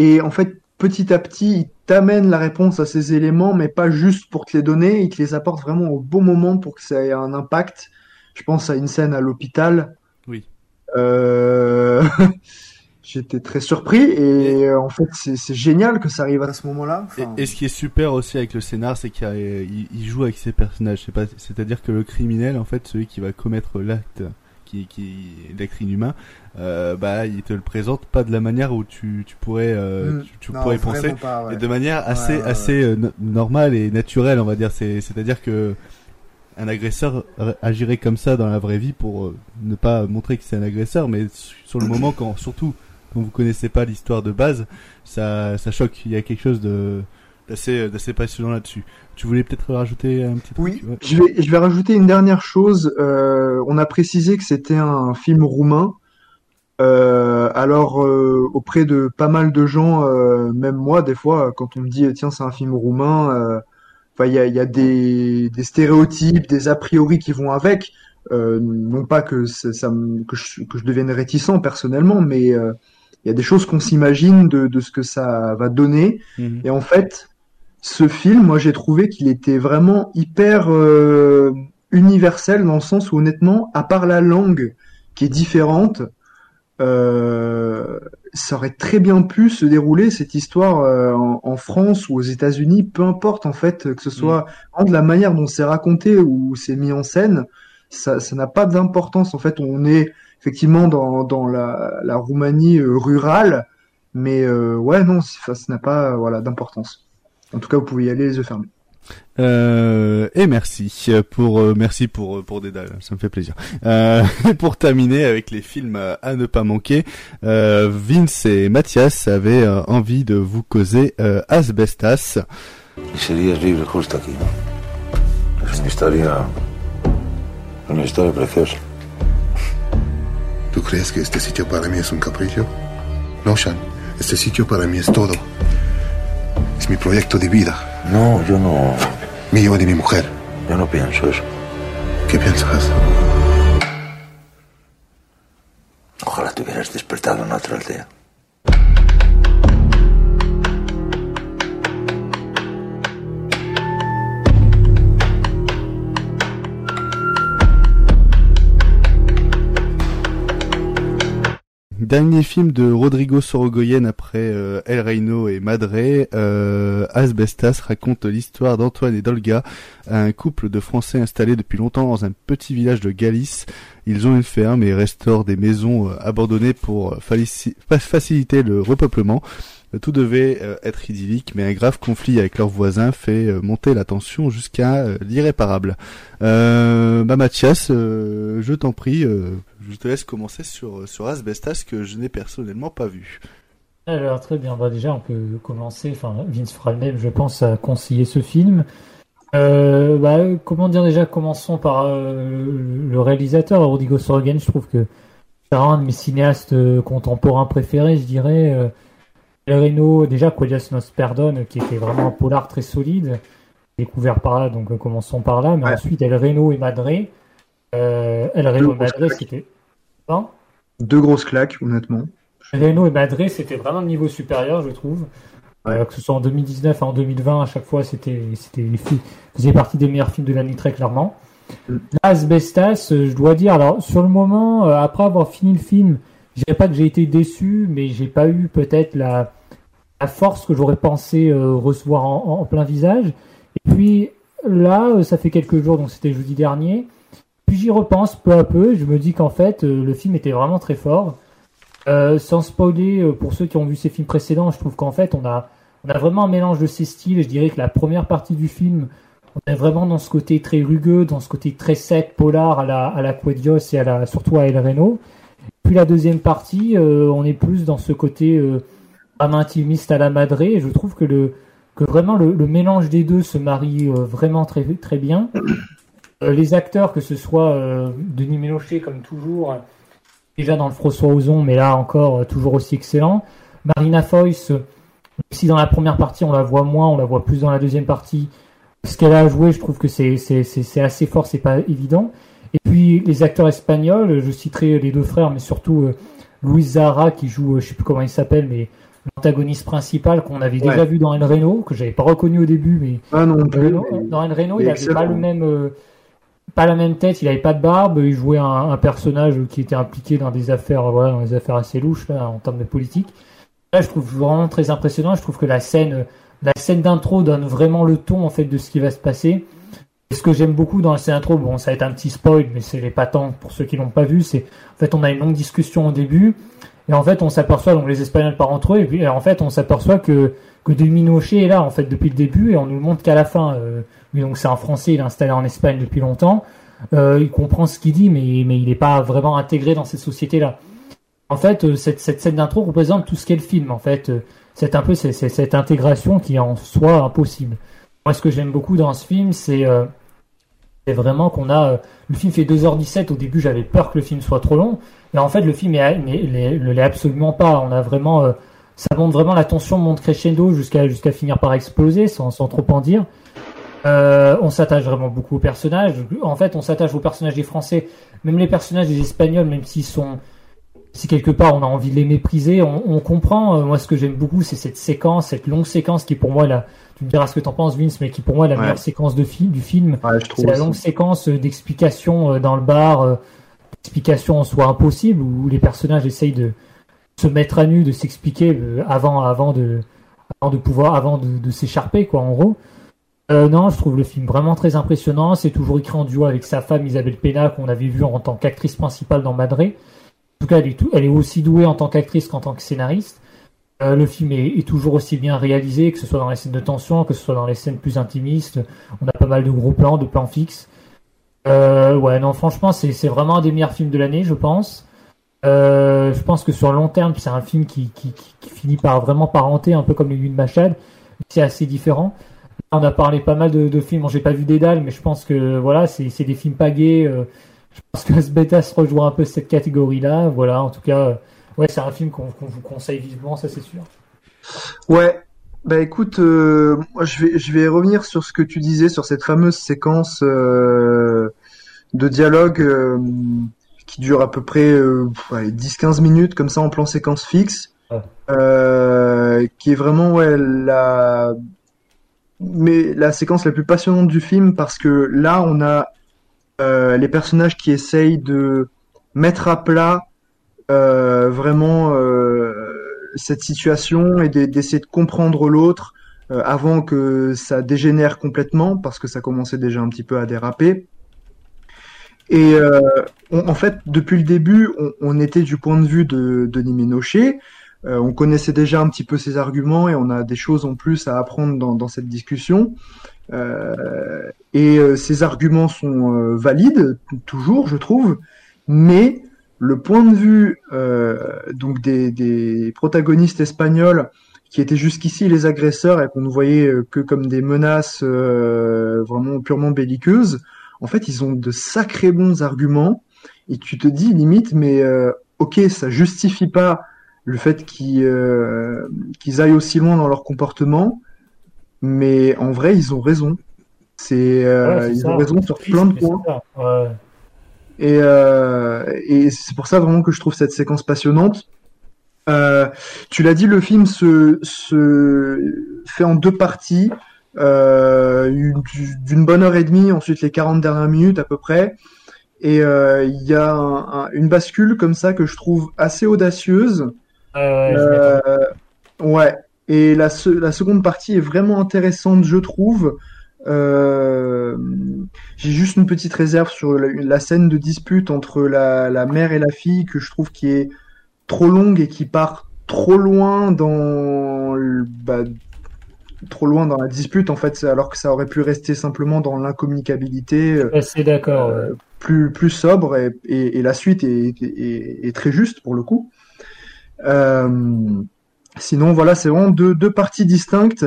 Et en fait, petit à petit, il t'amène la réponse à ces éléments, mais pas juste pour te les donner, il te les apporte vraiment au bon moment pour que ça ait un impact. Je pense à une scène à l'hôpital. Oui. Euh... J'étais très surpris et euh, en fait c'est génial que ça arrive à ce moment-là. Enfin, Et, et ce qui est super aussi avec le scénar, c'est qu'il il, il joue avec ses personnages. C'est-à-dire que le criminel, en fait, celui qui va commettre l'acte, qui, qui, l'acte inhumain, euh, bah, il te le présente pas de la manière où tu, tu pourrais, euh, Mm. tu, tu Non, pourrais penser, pas, ouais. et de manière assez, ouais, ouais. assez euh, no- normale et naturelle, on va dire. C'est, c'est-à-dire que un agresseur agirait comme ça dans la vraie vie pour ne pas montrer que c'est un agresseur, mais su- sur le moment quand, surtout quand vous connaissez pas l'histoire de base, ça, ça choque. Il y a quelque chose de d'assez d'assez passionnant là-dessus. Tu voulais peut-être rajouter un petit truc Oui, je vais, je vais rajouter une dernière chose. Euh, on a précisé que c'était un film roumain. Euh, alors, euh, auprès de pas mal de gens, euh, même moi, des fois, quand on me dit tiens, c'est un film roumain, euh, enfin, il y a, il y a des, des stéréotypes, des a priori qui vont avec. Euh, non pas que ça, que, je, que je devienne réticent personnellement, mais euh, il y a des choses qu'on s'imagine de, de ce que ça va donner. Mhm. Et en fait, ce film, moi, j'ai trouvé qu'il était vraiment hyper euh, universel dans le sens où, honnêtement, à part la langue qui est différente, euh, ça aurait très bien pu se dérouler cette histoire euh, en, en France ou aux États-Unis, peu importe en fait que ce soit vraiment de la manière dont c'est raconté ou c'est mis en scène, ça ça n'a pas d'importance. En fait, on est effectivement dans, dans la, la Roumanie euh, rurale, mais euh, ouais non, ça n'a pas voilà d'importance. En tout cas, vous pouvez y aller les yeux fermés. Euh, et merci pour euh, merci pour pour Dédale, ça me fait plaisir. Euh, et pour terminer avec les films à, ne pas manquer, euh, Vince et Mathias avaient euh, envie de vous causer euh, Asbestas. Y serías libre justo aquí, ¿no? Es una historia. Una historia preciosa. ¿Tú crees que este sitio para mí es un capricho? No, Sean. Este sitio para mí es todo. Es mi proyecto de vida. No, yo no. Mío y de mi mujer. Yo no pienso eso. ¿Qué piensas? Ojalá te hubieras despertado en otra aldea. Dernier film de Rodrigo Sorogoyen après euh, El Reino et Madre, euh, Asbestas raconte l'histoire d'Antoine et d'Olga, un couple de Français installés depuis longtemps dans un petit village de Galice. Ils ont une ferme et restaurent des maisons euh, abandonnées pour faciliter le repeuplement. Tout devait être idyllique, mais un grave conflit avec leurs voisins fait monter la tension jusqu'à l'irréparable. Euh, bah Mathias, je t'en prie, je te laisse commencer sur sur Asbestas que je n'ai personnellement pas vu. Alors très bien, bah, déjà on peut commencer, enfin Vince fera même je pense à conseiller ce film. Euh, bah, comment dire déjà, commençons par euh, le réalisateur, Rodrigo Sorogoyen, je trouve que c'est un de mes cinéastes euh, contemporains préférés, je dirais. Euh, El Reno, déjà Cuellas nos perdone, qui était vraiment un polar très solide, découvert par là, donc commençons par là, mais Ouais. ensuite El Reno et Madre. El Reno et claques. c'était... Deux grosses claques, honnêtement. Reno et Madrid, c'était vraiment le niveau supérieur, je trouve. Euh, que ce soit en 2019 en 2020, à chaque fois, c'était, c'était faisait partie des meilleurs films de l'année, très clairement. Là, Asbestas, euh, je dois dire, alors, sur le moment, euh, après avoir fini le film, je dirais pas que j'ai été déçu, mais j'ai pas eu peut-être la, la force que j'aurais pensé euh, recevoir en, plein visage. Et puis, là, ça fait quelques jours, donc c'était jeudi dernier. Puis j'y repense peu à peu, je me dis qu'en fait, euh, le film était vraiment très fort. Euh, sans spoiler, euh, pour ceux qui ont vu ces films précédents, je trouve qu'en fait, on a, on a vraiment un mélange de ces styles. Je dirais que la première partie du film, on est vraiment dans ce côté très rugueux, dans ce côté très sec, polar à la, à la Cuedios et à la, surtout à El Reno. Puis la deuxième partie, on est plus dans ce côté euh, intimiste à la Madre. Et je trouve que le, que vraiment le, mélange des deux se marie vraiment très, très bien. Euh, les acteurs, que ce soit euh, Denis Ménochet comme toujours, euh, déjà dans le François Ozon, mais là encore toujours aussi excellent. Marina Foïs, euh, si dans la première partie on la voit moins, on la voit plus dans la deuxième partie. Ce qu'elle a à jouer, je trouve que c'est assez fort, c'est pas évident. Et puis les acteurs espagnols, je citerai les deux frères, mais surtout euh, Luis Zara qui joue, euh, je sais plus comment il s'appelle, mais l'antagoniste principal qu'on avait déjà vu dans El Reno, que j'avais pas reconnu au début, mais Ah non plus, Reno- mais- dans El Reno, il avait pas le même, euh, pas la même tête, il avait pas de barbe, il jouait un, personnage qui était impliqué dans des affaires, euh, voilà, dans des affaires assez louches là, en termes de politique. Là, je trouve vraiment très impressionnant. Je trouve que la scène, euh, la scène d'intro donne vraiment le ton en fait de ce qui va se passer. Et ce que j'aime beaucoup dans la scène d'intro, bon, ça va être un petit spoil, mais c'est les patents pour ceux qui l'ont pas vu. C'est en fait, on a une longue discussion au début, et en fait, on s'aperçoit donc les Espagnols partent entre eux, et puis en fait, on s'aperçoit que que Deminochet est là en fait depuis le début, et on nous le montre qu'à la fin. Euh, donc c'est un Français, il est installé en Espagne depuis longtemps. Euh, il comprend ce qu'il dit, mais mais il n'est pas vraiment intégré dans cette société-là. En fait, euh, cette, cette scène d'intro représente tout ce qu'est le film. En fait, Euh, c'est un peu cette intégration qui est en soi impossible. Moi, ce que j'aime beaucoup dans ce film, c'est vraiment qu'on a. le film fait 2h17. Au début, j'avais peur que le film soit trop long. Et en fait, le film ne l'est absolument pas. On a vraiment. ça monte vraiment la tension monte crescendo jusqu'à jusqu'à finir par exploser, sans, sans trop en dire. Euh, on s'attache vraiment beaucoup aux personnages. En fait, on s'attache aux personnages des Français, même les personnages des Espagnols, même s'ils sont, si quelque part on a envie de les mépriser, on, on comprend. Euh, moi, ce que j'aime beaucoup, c'est cette séquence, cette longue séquence qui, pour moi, là, tu me diras ce que t'en penses, Vince, mais qui pour moi est la Ouais. meilleure séquence de film du film. c'est la longue séquence euh, d'explications dans le bar, d'explications en soi impossibles, où les personnages essayent de se mettre à nu, de s'expliquer avant, avant de, avant de pouvoir, avant de, de s'écharper, quoi, en gros. Euh, non, je trouve le film vraiment très impressionnant. C'est toujours écrit en duo avec sa femme Isabelle Pena, qu'on avait vue en tant qu'actrice principale dans Madré. En tout cas, elle est, aussi douée en tant qu'actrice qu'en tant que scénariste. Euh, le film est, toujours aussi bien réalisé, que ce soit dans les scènes de tension, que ce soit dans les scènes plus intimistes. On a pas mal de gros plans, de plans fixes. Euh, ouais, non, franchement, c'est vraiment un des meilleurs films de l'année, je pense. Je pense que sur le long terme, c'est un film qui finit par vraiment parenter, un peu comme les Nuits de Machad. C'est assez différent. On a parlé pas mal de, de films. Bon, j'ai pas vu Dédale, mais je pense que voilà, c'est c'est des films pagués. euh, je pense que Asbestas rejoint un peu cette catégorie-là. Voilà, en tout cas, euh, ouais, c'est un film qu'on vous conseille vivement, ça c'est sûr. Ouais, bah écoute, euh, moi je vais je vais revenir sur ce que tu disais sur cette fameuse séquence euh, de dialogue qui dure à peu près euh, pff, allez, 10-15 minutes comme ça en plan séquence fixe, euh, qui est vraiment ouais la mais la séquence la plus passionnante du film parce que là on a euh, les personnages qui essayent de mettre à plat euh, vraiment euh, cette situation et d'e- d'essayer de comprendre l'autre avant que ça dégénère complètement parce que ça commençait déjà un petit peu à déraper. Et en fait, depuis le début, on, on était du point de vue de Ménochet. Euh, on connaissait déjà un petit peu ses arguments et on a des choses en plus à apprendre dans, dans cette discussion. Euh, et euh, ces arguments sont euh, valides, toujours, je trouve, mais le point de vue euh, donc des, des protagonistes espagnols qui étaient jusqu'ici les agresseurs et qu'on ne voyait euh, que comme des menaces vraiment purement belliqueuses, en fait, ils ont de sacrés bons arguments et tu te dis limite, mais ok, ça justifie pas le fait qu'ils euh, qu'ils aillent aussi loin dans leur comportement, mais en vrai, ils ont raison. C'est euh, Ouais, ils ça. ont raison sur plein de points. ça. Ouais. Et, euh, et c'est pour ça vraiment que je trouve cette séquence passionnante. Tu l'as dit, le film se, se fait en deux parties, une- d'une bonne heure et demie, ensuite les 40 dernières minutes à peu près. Et il y a un- un- une bascule comme ça que je trouve assez audacieuse. Euh, ouais. Et la, se- la seconde partie est vraiment intéressante, je trouve. Euh, j'ai juste une petite réserve sur la, la scène de dispute entre la, la mère et la fille que je trouve qui est trop longue et qui part trop loin dans le- bah, trop loin dans la dispute en fait alors que ça aurait pu rester simplement dans l'incommunicabilité euh, assez d'accord. ouais. plus plus sobre et, et, et la suite est, est, est très juste pour le coup euh, sinon voilà c'est vraiment deux, parties distinctes.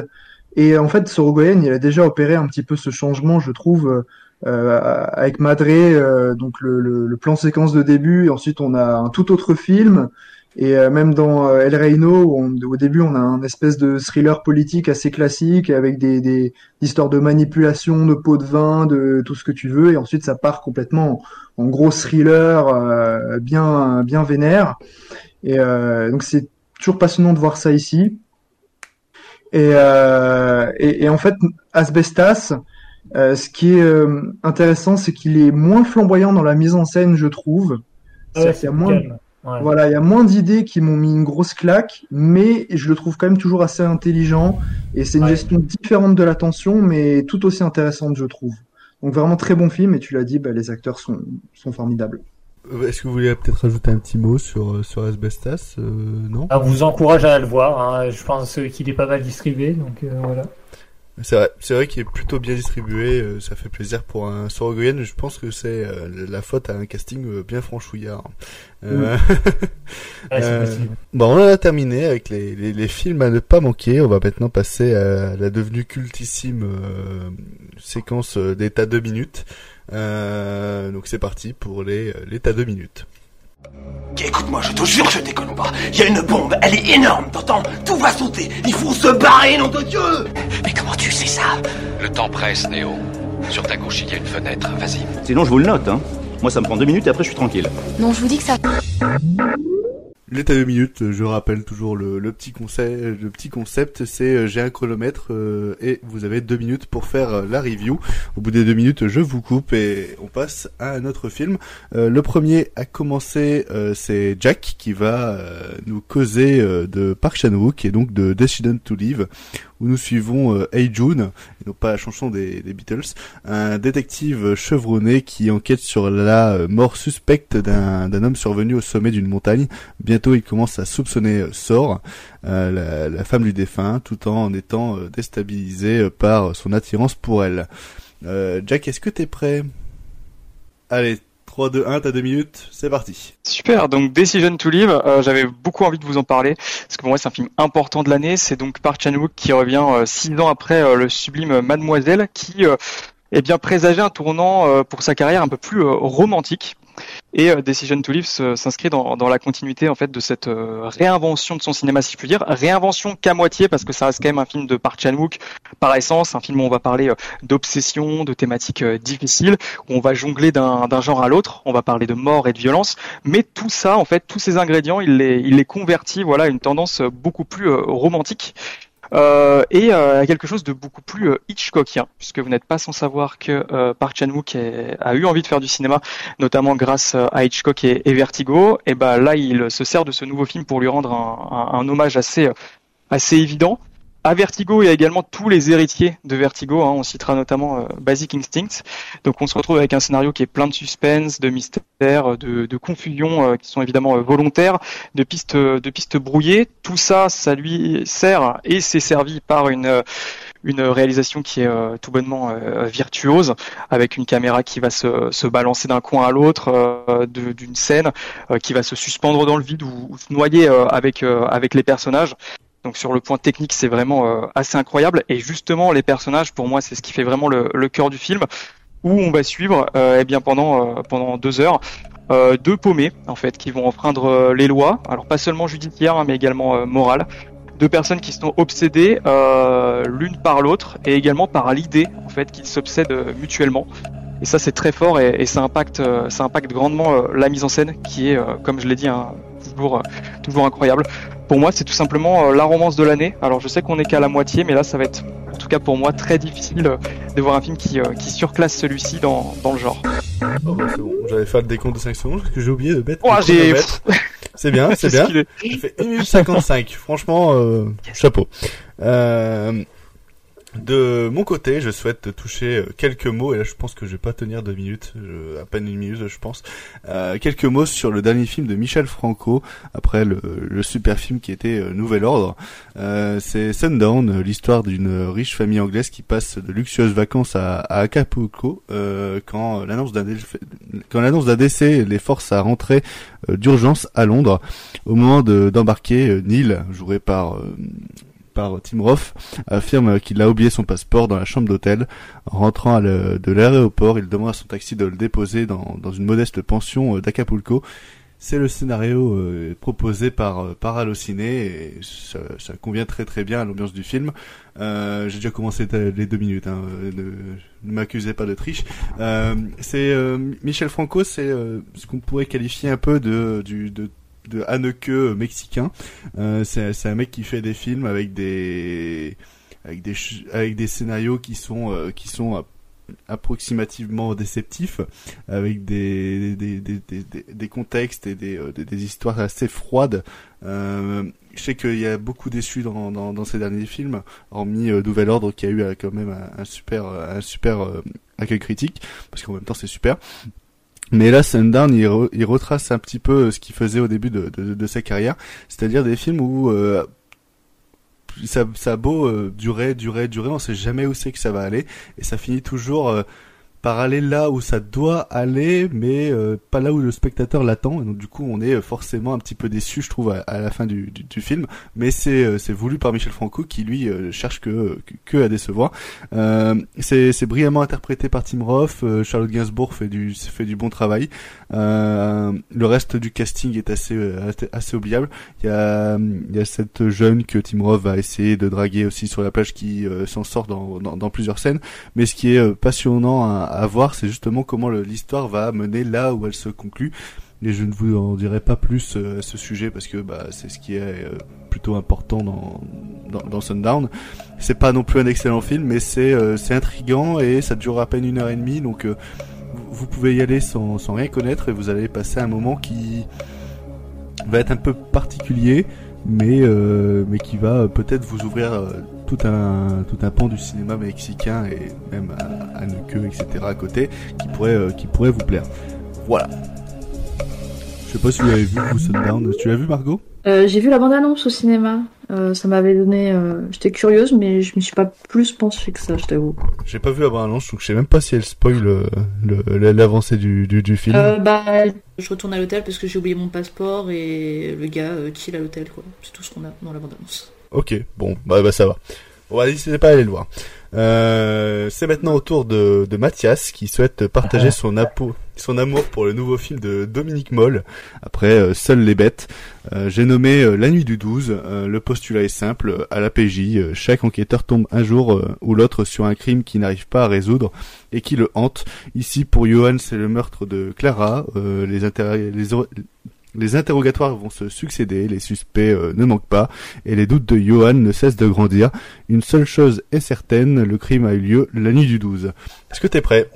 Et en fait Sorogoyen il a déjà opéré un petit peu ce changement je trouve euh, avec Madré euh, donc le, plan séquence de début. Et ensuite on a un tout autre film. Et euh, même dans euh, El Reino, au début, on a un espèce de thriller politique assez classique avec des, histoires de manipulation, de pots de vin, de tout ce que tu veux, et ensuite ça part complètement en, en gros thriller euh, bien bien vénère. Et euh, donc c'est toujours passionnant de voir ça ici. Et, euh, et, et en fait, Asbestas, euh, ce qui est euh, intéressant, c'est qu'il est moins flamboyant dans la mise en scène, je trouve. Ouais, qu'il y a moins. Ouais. voilà, il y a moins d'idées qui m'ont mis une grosse claque, mais je le trouve quand même toujours assez intelligent. Et c'est une Ouais. gestion différente de l'attention, mais tout aussi intéressante, je trouve. Donc vraiment très bon film, et tu l'as dit, bah, les acteurs sont, sont formidables. Euh, Est-ce que vous voulez peut-être rajouter un petit mot sur, euh, sur Asbestas euh, Non? Ah, On vous encourage à le voir. hein. Je pense qu'il est pas mal distribué, donc euh, voilà. C'est vrai, c'est vrai qu'il est plutôt bien distribué, euh, ça fait plaisir pour un Sorogoyen, je pense que c'est la faute à un casting bien franchouillard. Euh, Ouais, bon, on a terminé avec les, les, les films à ne pas manquer, on va maintenant passer à la devenue cultissime séquence d'état 2 minutes. Euh, donc c'est parti pour les, euh, l'état 2 minutes. Écoute-moi, je te jure, je déconne pas. Il y a une bombe, elle est énorme, t'entends Tout va sauter. Il faut se barrer, nom de Dieu Mais comment tu sais ça Le temps presse, Néo. Sur ta gauche, il y a une fenêtre. Vas-y. Sinon, je vous le note, hein. Moi, ça me prend deux minutes et après, je suis tranquille. Non, je vous dis que ça. L'état de minutes, je rappelle toujours le, petit concept, le petit concept, c'est euh, j'ai un chronomètre euh, et vous avez deux minutes pour faire euh, la review. Au bout des deux minutes, je vous coupe et on passe à un autre film. Euh, le premier à commencer, euh, c'est Jack qui va nous causer de Park Chan-wook et donc de Decision to Live, où nous suivons euh, Hey Jun, et non pas la chanson des, des Beatles, un détective chevronné qui enquête sur la euh, mort suspecte d'un homme survenu au sommet d'une montagne. Bientôt, il commence à soupçonner euh, Sor, euh, la, la femme du défunt, tout en étant euh, déstabilisé par son attirance pour elle. Jack, est-ce que t'es prêt? Allez, 3, 2, 1, t'as deux minutes, c'est parti. Super, donc Decision to Live, euh, j'avais beaucoup envie de vous en parler, parce que pour moi c'est un film important de l'année, c'est donc Park Chan-wook qui revient euh, six ans après euh, le sublime Mademoiselle, qui euh, eh bien présageait un tournant euh, pour sa carrière un peu plus euh, romantique. Et euh, Decision to Live s'inscrit dans, dans la continuité en fait de cette réinvention de son cinéma, si je puis dire. Réinvention qu'à moitié parce que ça reste quand même un film de Park Chan-wook par essence, un film où on va parler d'obsession, de thématiques difficiles, où on va jongler d'un genre à l'autre, on va parler de mort et de violence, mais tout ça, en fait, tous ces ingrédients, il les, il les convertit, voilà, à une tendance beaucoup plus romantique. Euh, et euh, à quelque chose de beaucoup plus euh, Hitchcockien, puisque vous n'êtes pas sans savoir que euh, Park Chan-wook a eu envie de faire du cinéma, notamment grâce euh, à Hitchcock et, Vertigo. Et ben là, il se sert de ce nouveau film pour lui rendre un, hommage assez assez évident. À Vertigo, il y a également tous les héritiers de Vertigo. hein. On citera notamment euh, Basic Instinct. Donc on se retrouve avec un scénario qui est plein de suspense, de mystère, de, confusion euh, qui sont évidemment euh, volontaires, de pistes, de pistes brouillées. Tout ça, ça lui sert et c'est servi par une euh, une réalisation qui est euh, tout bonnement euh, virtuose, avec une caméra qui va se, balancer d'un coin à l'autre euh, d'une scène, euh, qui va se suspendre dans le vide ou, se noyer euh, euh, avec les personnages. Donc sur le point technique, c'est vraiment euh, assez incroyable. Et justement, les personnages, pour moi, c'est ce qui fait vraiment le, cœur du film, où on va suivre, euh, eh bien pendant euh, pendant deux heures, deux paumés en fait, qui vont enfreindre les lois. Alors pas seulement judiciaires, hein, mais également euh, morales. Deux personnes qui sont obsédées l'une par l'autre et également par l'idée en fait qu'ils s'obsèdent mutuellement. Et ça c'est très fort et, et ça impacte ça impacte grandement la mise en scène qui est, comme je l'ai dit, hein, toujours toujours incroyable. Pour moi, c'est tout simplement euh, la romance de l'année. Alors, je sais qu'on est qu'à la moitié, mais là, ça va être, en tout cas pour moi, très difficile euh, de voir un film qui, euh, qui surclasse celui-ci dans, dans le genre. Oh bah c'est bon, j'avais fait le décompte de 5 secondes parce que j'ai oublié de mettre Oh, j'ai-. C'est bien, c'est bien. Ça fait 1 minute 55. Franchement, euh, chapeau. Euh, de mon côté, je souhaite toucher euh, quelques mots, et là je pense que je vais pas tenir deux minutes, à peine une minute je pense, euh, quelques mots sur le dernier film de Michel Franco, après le, super film qui était euh, Nouvel Ordre. Euh, c'est Sundown, l'histoire d'une riche famille anglaise qui passe de luxueuses vacances à, à Acapulco quand l'annonce d'un quand l'annonce d'un décès les force à rentrer d'urgence à Londres. Au moment de- d'embarquer, euh, Neil, joué par par Tim Roth, affirme qu'il a oublié son passeport dans la chambre d'hôtel. En rentrant à de l'aéroport, il demande à son taxi de le déposer dans, une modeste pension euh, d'Acapulco. C'est le scénario euh, proposé par euh, par Allociné et ça, convient très très bien à l'ambiance du film. J'ai déjà commencé les deux minutes, hein, ne, m'accusez pas de triche. C'est Michel Franco, c'est ce qu'on pourrait qualifier un peu de de Haneke mexicain. Euh, c'est un mec qui fait des films avec des avec des avec des scénarios qui sont euh, qui sont ap- approximativement déceptifs avec des des, des, des, des- contextes et des, euh, des, des histoires assez froides euh, je sais qu'il y a beaucoup déçus dans, dans, dans ces derniers films hormis euh, Nouvel Ordre qui a eu euh, quand même un, un super euh, un super euh, accueil critique parce qu'en même temps c'est super mais là, Sundown, il, re- il retrace un petit peu ce qu'il faisait au début de, sa carrière, c'est-à-dire des films où euh, ça, ça beau euh, durer, durer, durer, on sait jamais où c'est que ça va aller, et ça finit toujours euh, par aller là où ça doit aller, mais euh, pas là où le spectateur l'attend. Et donc du coup, on est forcément un petit peu déçu, je trouve, à, à la fin du, du, du film. Mais c'est euh, c'est voulu par Michel Franco qui lui euh, cherche que, que que à décevoir. Euh, c'est c'est brillamment interprété par Tim Roth. euh, Charlotte Gainsbourg fait du fait du bon travail. Euh, le reste du casting est assez euh, assez- oubliable. Il y a il y a cette jeune que Tim Roth va essayer de draguer aussi sur la plage qui euh, s'en sort dans, dans dans plusieurs scènes. Mais ce qui est euh, passionnant à voir, c'est justement comment l'histoire va mener là où elle se conclut. Et je ne vous en dirai pas plus euh, à ce sujet parce que bah, c'est ce qui est euh, plutôt important dans, dans, dans Sundown. C'est pas non plus un excellent film, mais c'est euh, c'est intrigant et ça dure à peine une heure et demie, donc euh, vous, pouvez y aller sans, rien connaître et vous allez passer un moment qui va être un peu particulier, mais mais qui va peut-être vous ouvrir tout un tout un pan du cinéma mexicain et même à, à Nuque, etc. à côté, qui pourrait euh, qui pourrait vous plaire. Voilà. Je sais pas si vous l'avez vu, vous, Sundown. Tu l'as vu, Margot? Euh, j'ai vu la bande-annonce au cinéma. Euh, ça m'avait donné. euh, J'étais curieuse, mais je m'y suis pas plus penchée que ça, je t'avoue. J'ai pas vu la bande-annonce, donc je sais même pas si elle spoil euh, l'avancée du, du, du film. Euh, bah, je retourne à l'hôtel parce que j'ai oublié mon passeport et le gars euh, chill à l'hôtel, quoi. C'est tout ce qu'on a dans la bande-annonce. Ok, bon, bah, bah ça va. Bon, bah, n'hésitez pas à aller le voir. Euh, c'est maintenant au tour de, de Mathias qui souhaite partager son, apo- son amour pour le nouveau film de Dominique Moll après euh, Seules les bêtes. Euh, J'ai nommé euh, La nuit du 12. Euh, le postulat est simple. À la PJ, chaque enquêteur tombe un jour ou l'autre sur un crime qu'il n'arrive pas à résoudre et qui le hante. Ici, pour Johan, c'est le meurtre de Clara. Euh, les, inter- les, les interrogatoires vont se succéder, les suspects euh, ne manquent pas, et les doutes de Johan ne cessent de grandir. Une seule chose est certaine, le crime a eu lieu la nuit du 12. Est-ce que t'es prêt?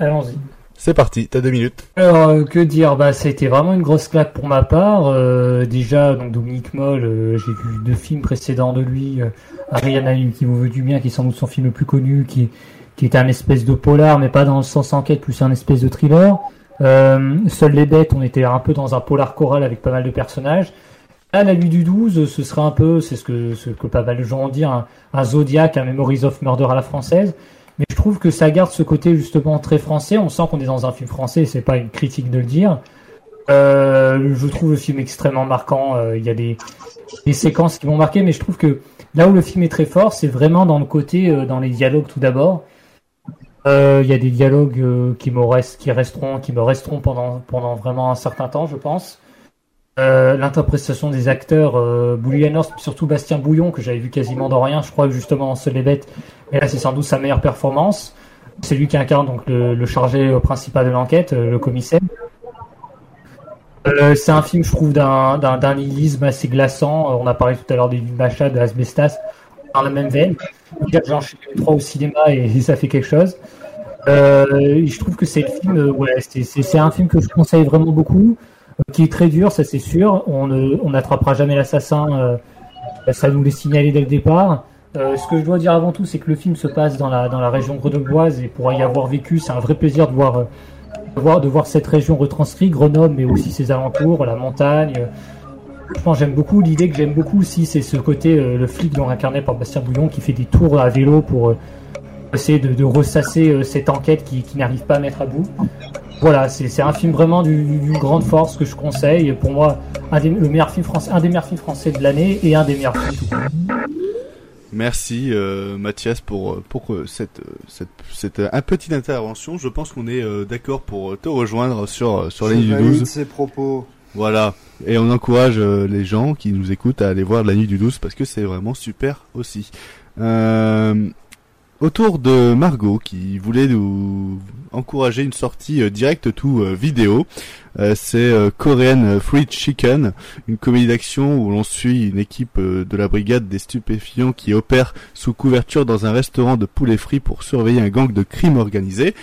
Allons-y. C'est parti, t'as deux minutes. Alors, euh, que dire? Bah, c'était vraiment une grosse claque pour ma part. Euh, déjà, donc Dominique Moll, euh, j'ai vu deux films précédents de lui. Euh, Ariana qui vous veut du bien, qui est sans doute son film le plus connu, qui, qui est un espèce de polar, mais pas dans le sens enquête, plus un espèce de thriller. Euh, Seules les bêtes, on était un peu dans un polar choral avec pas mal de personnages. À la nuit du 12, ce serait un peu, c'est ce que, pas mal de gens ont dit, un, un Zodiac, un Memories of Murder à la française. Mais je trouve que ça garde ce côté justement très français. On sent qu'on est dans un film français, c'est pas une critique de le dire. Euh, je trouve le film extrêmement marquant. Euh, Il y a des, séquences qui m'ont marqué, mais je trouve que là où le film est très fort, c'est vraiment dans le côté, dans les dialogues tout d'abord. Euh, Il y a des dialogues euh, qui me qui resteront, qui me resteront pendant vraiment un certain temps, je pense. Euh, L'interprétation des acteurs, euh, surtout Bastien Bouillon, que j'avais vu quasiment dans rien, je crois que justement dans Seul les bêtes, mais là c'est sans doute sa meilleure performance. C'est lui qui incarne donc le, chargé principal de l'enquête, le commissaire. C'est un film, je trouve, d'un nihilisme assez glaçant. On a parlé tout à l'heure des Macha, de Asbestas, dans la même veine. J'en suis trois au cinéma et, et ça fait quelque chose. Euh, je trouve que euh, c'est- un film que je conseille vraiment beaucoup, euh, qui est très dur, ça c'est sûr. On n'attrapera jamais l'assassin, ça nous l'est signalé dès le départ. Ce que je dois dire avant tout, c'est que le film se passe dans la région grenobloise et pour y avoir vécu, c'est un vrai plaisir de voir cette région retranscrite, Grenoble, mais aussi ses alentours, la montagne. je pense que j'aime beaucoup l'idée que j'aime beaucoup aussi, c'est ce côté le flic donc incarné par Bastien Bouillon qui fait des tours à vélo pour essayer de, de ressasser euh, cette enquête qui, qui n'arrive pas à mettre à bout. Voilà, c'est un film vraiment du- d'une grande force que je conseille. Pour moi, un des, le meilleur film français, un des meilleurs films français de l'année et un des meilleurs films tout. Merci euh, Mathias pour euh, pour euh, cette cette cette un petite intervention. Je pense qu'on est euh, d'accord pour te rejoindre sur sur valide 12. ses propos. Voilà. Et on encourage euh, les gens qui nous écoutent à aller voir la nuit du 12 parce que c'est vraiment super aussi. Euh, autour de Margot qui voulait nous encourager une sortie euh, directe tout euh, vidéo. Euh, c'est Korean Fried Chicken, une comédie d'action où l'on suit une équipe de la brigade des stupéfiants qui opère sous couverture dans un restaurant de poulet frit pour surveiller un gang de crime organisé.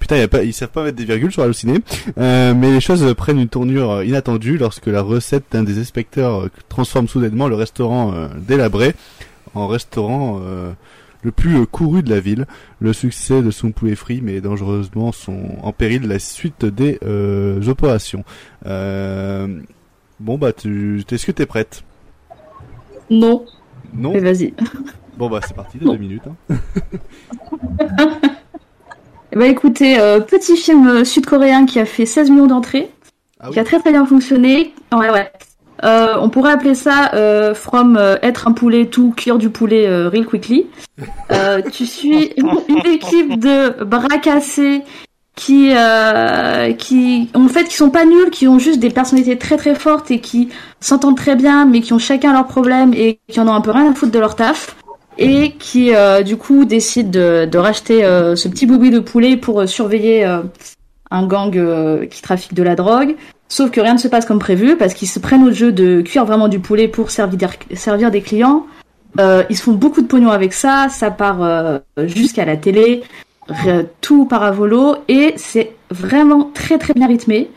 Putain, y a pas, ils savent pas mettre des virgules sur Allociné. Euh, mais les choses prennent une tournure inattendue lorsque la recette d'un des inspecteurs transforme soudainement le restaurant délabré en restaurant le plus euh, couru de la ville. Le succès de son poulet frit met dangereusement son, en péril la suite des euh, opérations. Euh, bon bah, tu, est-ce que t'es prête? Non. Non? Mais vas-y. Bon bah c'est parti, deux minutes. Hein. Eh ben, écoutez, euh, petit film sud-coréen qui a fait 16 millions d'entrées, Ah qui a très très bien fonctionné. Ouais, ouais. Euh, on pourrait appeler ça euh, from euh, être un poulet tout cuire du poulet euh, real quickly. Euh, tu suis une, une équipe de bras cassés qui euh, qui en fait qui sont pas nuls, qui ont juste des personnalités très très fortes et qui s'entendent très bien, mais qui ont chacun leurs problèmes et qui en ont un peu rien à foutre de leur taf et qui euh, du coup décident de, de racheter euh, ce petit boubou de poulet pour surveiller euh, un gang euh, qui trafique de la drogue. Sauf que rien ne se passe comme prévu parce qu'ils se prennent au jeu de cuire vraiment du poulet pour servir des, clients. Euh, ils se font beaucoup de pognon avec ça, ça part euh, jusqu'à la télé, tout part à volo et c'est vraiment très très bien rythmé.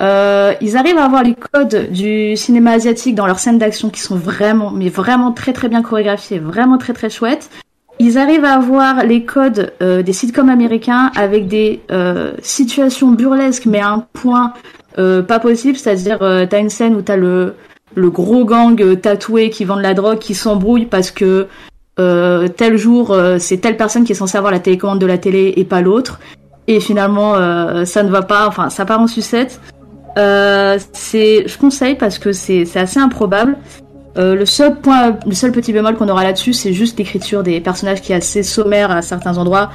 Euh, ils arrivent à avoir les codes du cinéma asiatique dans leurs scènes d'action qui sont vraiment, mais vraiment très très bien chorégraphiées, vraiment très très chouettes. Ils arrivent à avoir les codes euh, des sitcoms américains avec des euh, situations burlesques, mais à un point euh, pas possible. C'est-à-dire, euh, t'as une scène où t'as le le gros gang euh, tatoué qui vend de la drogue qui s'embrouille parce que euh, tel jour euh, c'est telle personne qui est censée avoir la télécommande de la télé et pas l'autre. Et finalement, euh, ça ne va pas. Enfin, ça part en sucette. C'est, je conseille parce que c'est c'est assez improbable. Le seul point, le seul petit bémol qu'on aura là-dessus, c'est juste l'écriture des personnages qui est assez sommaire à certains endroits,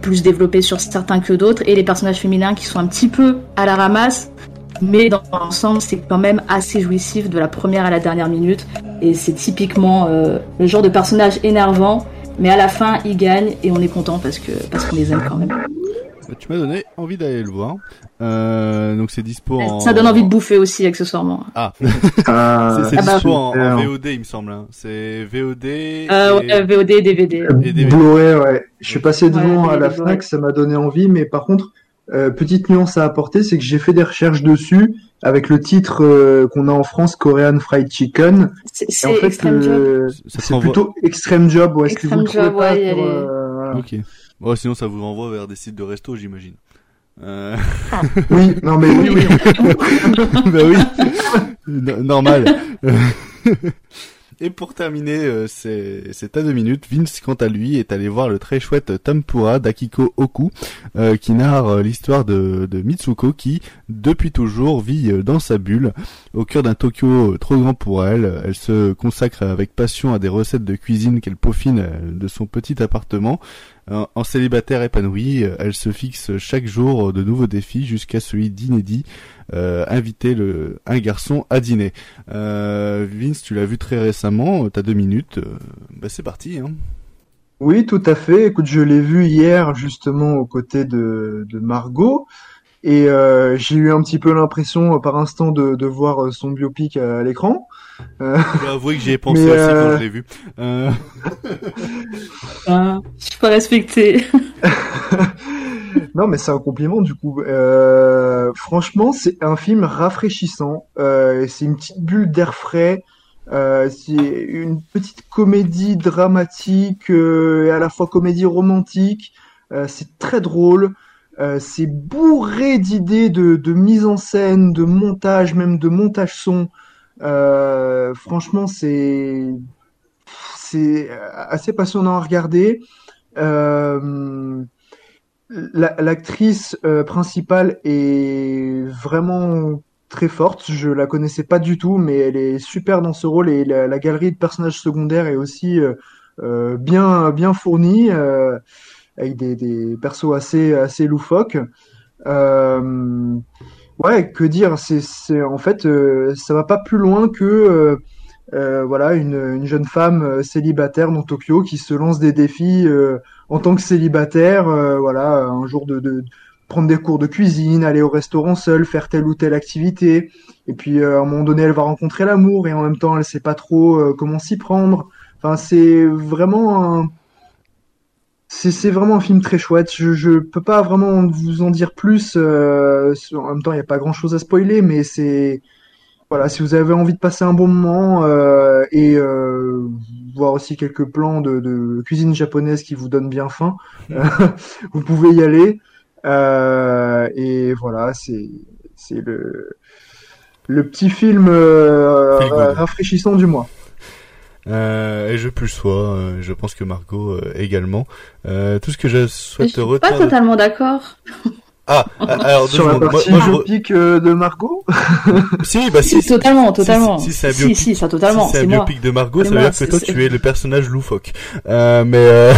plus développé sur certains que d'autres, et les personnages féminins qui sont un petit peu à la ramasse. Mais dans l'ensemble, c'est quand même assez jouissif de la première à la dernière minute, et c'est typiquement euh, le genre de personnage énervant. Mais à la fin, ils gagnent et on est content parce que parce qu'on les aime quand même. Bah, tu m'as donné envie d'aller le voir. Euh, donc c'est dispo en... Ça donne envie de bouffer aussi accessoirement. Ah, Ah, c'est Ah bah, dispo en. VOD il me semble. hein. C'est VOD. Euh, et- ouais, VOD et DVD. Et DVD. Blu-ray, ouais. Je suis passé devant Ouais, à la. Fnac, ça m'a donné envie, mais par contre, euh, petite nuance à apporter, c'est que j'ai fait des recherches dessus avec le titre euh, qu'on a en France, Korean Fried Chicken. C'est en fait, Extreme Job. euh, te c'est plutôt Extreme Job, ouais. si vous Extreme le trouvez Job, pas ouais, est- euh, voilà. Ok. Bon, sinon ça vous renvoie vers des sites de resto, j'imagine. Euh... Oui, non mais oui, oui. bah oui, No- normal. Et pour terminer, euh, c'est c'est à deux minutes. Vince, quant à lui, est allé voir le très chouette Tempura d'Akiko Oku, euh, qui narre l'histoire de, de Mitsuko qui, depuis toujours, vit euh, dans sa bulle, au cœur d'un Tokyo euh, trop grand pour elle. Elle se consacre avec passion à des recettes de cuisine qu'elle peaufine de son petit appartement. En célibataire épanouie, euh, elle se fixe chaque jour de nouveaux défis jusqu'à celui d'inédit, euh, inviter le, un garçon à dîner. Euh, Vince, tu l'as vu très récemment, t'as deux minutes, euh, bah c'est parti. Hein. Oui, tout à fait. Écoute, je l'ai vu hier justement aux côtés de, de Margot et euh, j'ai eu un petit peu l'impression euh, par instant de, de voir euh, son biopic à, l'écran. Euh, Je dois avouer que j'y ai pensé Mais, aussi euh, quand je l'ai vu. Euh, Ah, je suis pas respectée. Non, mais c'est un compliment du coup. Euh, franchement, c'est un film rafraîchissant. Euh, c'est une petite bulle d'air frais. Euh, c'est une petite comédie dramatique euh, et à la fois comédie romantique. Euh, c'est très drôle. Euh, c'est bourré d'idées de, mise en scène, de montage, même de montage son. Euh, franchement, c'est assez passionnant à regarder. Euh, la- L'actrice principale est vraiment très forte. Je la connaissais pas du tout, mais elle est super dans ce rôle et la, la galerie de personnages secondaires est aussi bien bien fournie avec des, des persos assez assez loufoques. Euh, ouais, que dire C'est en fait euh, ça va pas plus loin que euh, euh, voilà une, une jeune femme célibataire dans Tokyo qui se lance des défis en tant que célibataire, voilà, un jour de, de prendre des cours de cuisine, aller au restaurant seule, faire telle ou telle activité. Et puis à un moment donné, elle va rencontrer l'amour et en même temps, elle sait pas trop comment s'y prendre. Enfin, c'est vraiment un c'est vraiment un film très chouette. Je je peux pas vraiment vous en dire plus. euh, en même temps, il y a pas grand chose à spoiler, mais c'est voilà, si vous avez envie de passer un bon moment euh, et euh, voir aussi quelques plans de, de cuisine japonaise qui vous donnent bien faim, euh, vous pouvez y aller. Et voilà, c'est c'est le le petit film rafraîchissant du mois. Euh, et je plus sois, euh, je pense que Margot euh, également. Euh, tout ce que je souhaite Je suis retenir. pas totalement d'accord. Ah, ah, alors deux Sur la secondes. Moi- partie moi, je- biopic de Margot Si, bah si. Si, totalement, si- totalement. Si, c'est un Si, biopic, si, ça, totalement, si c'est un biopic de Margot, C'est ça veut moi, dire que toi tu es le personnage loufoque. Euh, mais euh...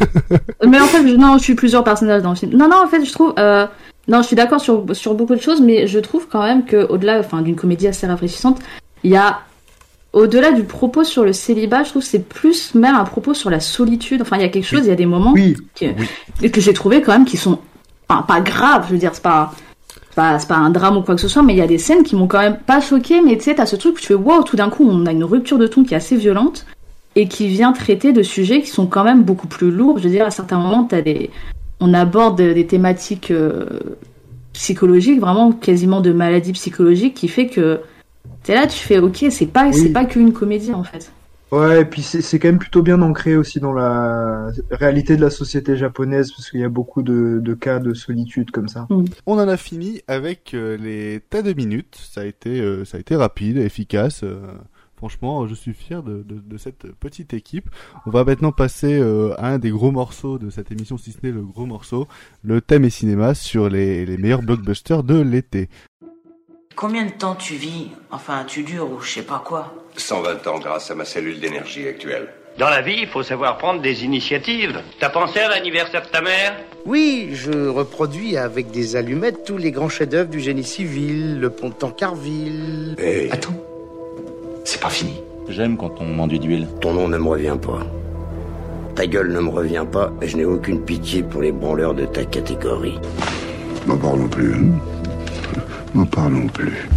Mais en fait, non, je suis plusieurs personnages dans le film. Non, non, en fait, je trouve. Euh... Non, je suis d'accord sur, sur beaucoup de choses, mais je trouve quand même que au-delà, enfin, d'une comédie assez rafraîchissante, il y a au-delà du propos sur le célibat, je trouve que c'est plus même un propos sur la solitude. Enfin, il y a quelque chose, il y a des moments que, que j'ai trouvé quand même qui sont enfin, pas graves. Je veux dire, c'est pas. Pas, pas un drame ou quoi que ce soit, mais il y a des scènes qui m'ont quand même pas choqué. Mais tu sais, t'as ce truc où tu fais wow, tout d'un coup, on a une rupture de ton qui est assez violente et qui vient traiter de sujets qui sont quand même beaucoup plus lourds. Je veux dire, à certains moments, des, on aborde des thématiques euh, psychologiques, vraiment quasiment de maladies psychologiques, qui fait que t'es là, tu fais ok, c'est pas, Oui. c'est pas qu'une comédie en fait. Ouais, et puis c'est c'est quand même plutôt bien ancré aussi dans la réalité de la société japonaise, parce qu'il y a beaucoup de, de cas de solitude comme ça. On en a fini avec euh, les tas de minutes. Ça a été, euh, ça a été rapide, efficace. euh, franchement, je suis fier de, de, de cette petite équipe. On va maintenant passer euh, à un des gros morceaux de cette émission, si ce n'est le gros morceau, le thème et cinéma sur les, les meilleurs blockbusters de l'été. Combien de temps tu vis Enfin, tu dures ou je sais pas quoi 120 ans grâce à ma cellule d'énergie actuelle. Dans la vie, il faut savoir prendre des initiatives. T'as pensé à l'anniversaire de ta mère? Oui, je reproduis avec des allumettes tous les grands chefs-d'œuvre du génie civil, le pont de Tancarville. Attends, c'est pas fini. J'aime quand on m'enduit d'huile. Ton nom ne me revient pas. Ta gueule ne me revient pas et je n'ai aucune pitié pour les branleurs de ta catégorie. N'en parlons plus. hein. N'en parlons plus.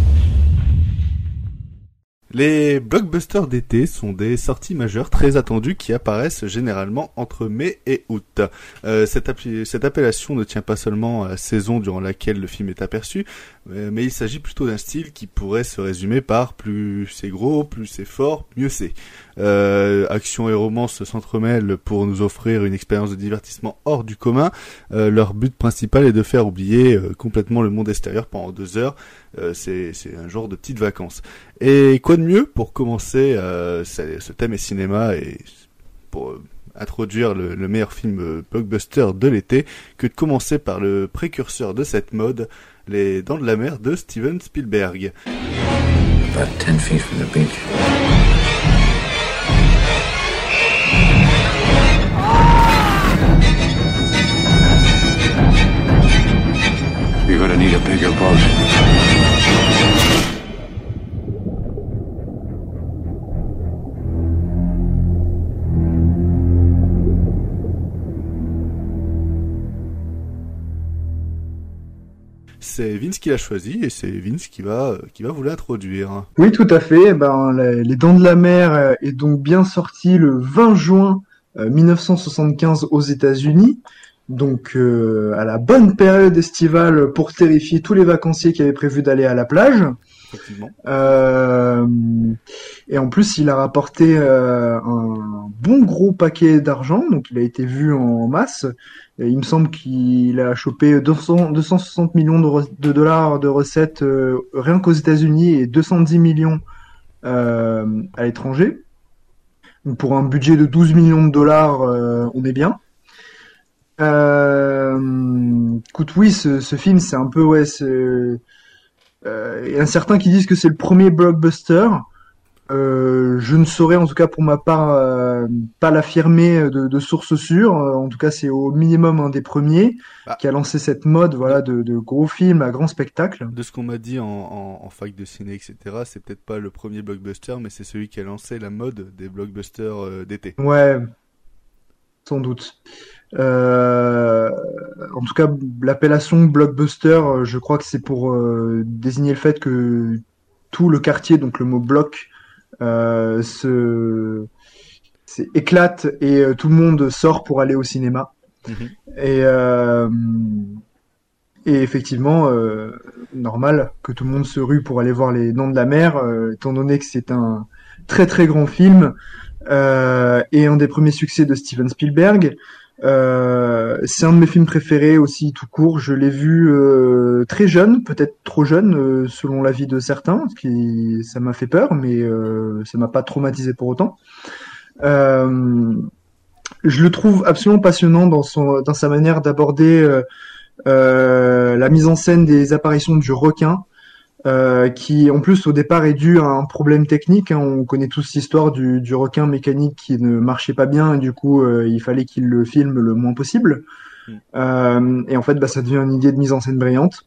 Les blockbusters d'été sont des sorties majeures très attendues qui apparaissent généralement entre mai et août. Euh, cette, appellation ne tient pas seulement à la saison durant laquelle le film est aperçu, mais il s'agit plutôt d'un style qui pourrait se résumer par plus c'est gros, plus c'est fort, mieux c'est. Euh, action et romance s'entremêlent pour nous offrir une expérience de divertissement hors du commun. Euh, leur but principal est de faire oublier euh, complètement le monde extérieur pendant deux heures. Euh, c'est un genre de petites vacances. Et quoi de mieux pour commencer euh, ce thème et cinéma et pour euh, introduire le, le meilleur film euh, blockbuster de l'été que de commencer par le précurseur de cette mode, Les Dents de la Mer de Steven Spielberg. About 10 feet from the beach. You're gonna need a bigger boat. C'est Vince qui l'a choisi et c'est Vince qui va qui va vous l'introduire. Oui, tout à fait. Eh Ben, les, Dents de la Mer euh, est donc bien sorti le 20 juin euh, 1975 aux États-Unis. Donc, euh, à la bonne période estivale pour terrifier tous les vacanciers qui avaient prévu d'aller à la plage. Euh, et en plus, il a rapporté euh, un bon gros paquet d'argent, donc il a été vu en masse. Il me semble qu'il a chopé 200, 260 millions de, dollars de recettes euh, rien qu'aux États-Unis et 210 millions euh, à l'étranger. Donc pour un budget de 12 millions de dollars, euh, on est bien. Écoute, oui, ce, ce film, c'est un peu, ouais, il y a certains qui disent que c'est le premier blockbuster. Euh, je ne saurais, en tout cas pour ma part, euh, pas l'affirmer de, de source sûre. Euh, En tout cas, c'est au minimum un des premiers qui a lancé cette mode, voilà, de, de gros films à grand spectacle. De ce qu'on m'a dit en, en, en fac de ciné, etc., c'est peut-être pas le premier blockbuster, mais c'est celui qui a lancé la mode des blockbusters euh, d'été. Ouais, sans doute. Euh, en tout cas, l'appellation blockbuster, je crois que c'est pour désigner le fait que tout le quartier, donc le mot bloc, se, se éclate et euh, tout le monde sort pour aller au cinéma. Et, euh, et effectivement, euh, normal que tout le monde se rue pour aller voir Les Dents de la Mer, euh, étant donné que c'est un très très grand film euh, et un des premiers succès de Steven Spielberg. Euh, c'est un de mes films préférés aussi tout court. Je l'ai vu euh, très jeune, peut-être trop jeune euh, selon l'avis de certains, ce qui ça m'a fait peur, mais euh, ça m'a pas traumatisé pour autant. Euh, je le trouve absolument passionnant dans son dans sa manière d'aborder euh, la mise en scène des apparitions du requin. Euh, qui en plus au départ est dû à un problème technique. hein. On connaît tous l'histoire du, du requin mécanique qui ne marchait pas bien et du coup euh, il fallait qu'il le filme le moins possible. Euh, et en fait bah, ça devient une idée de mise en scène brillante.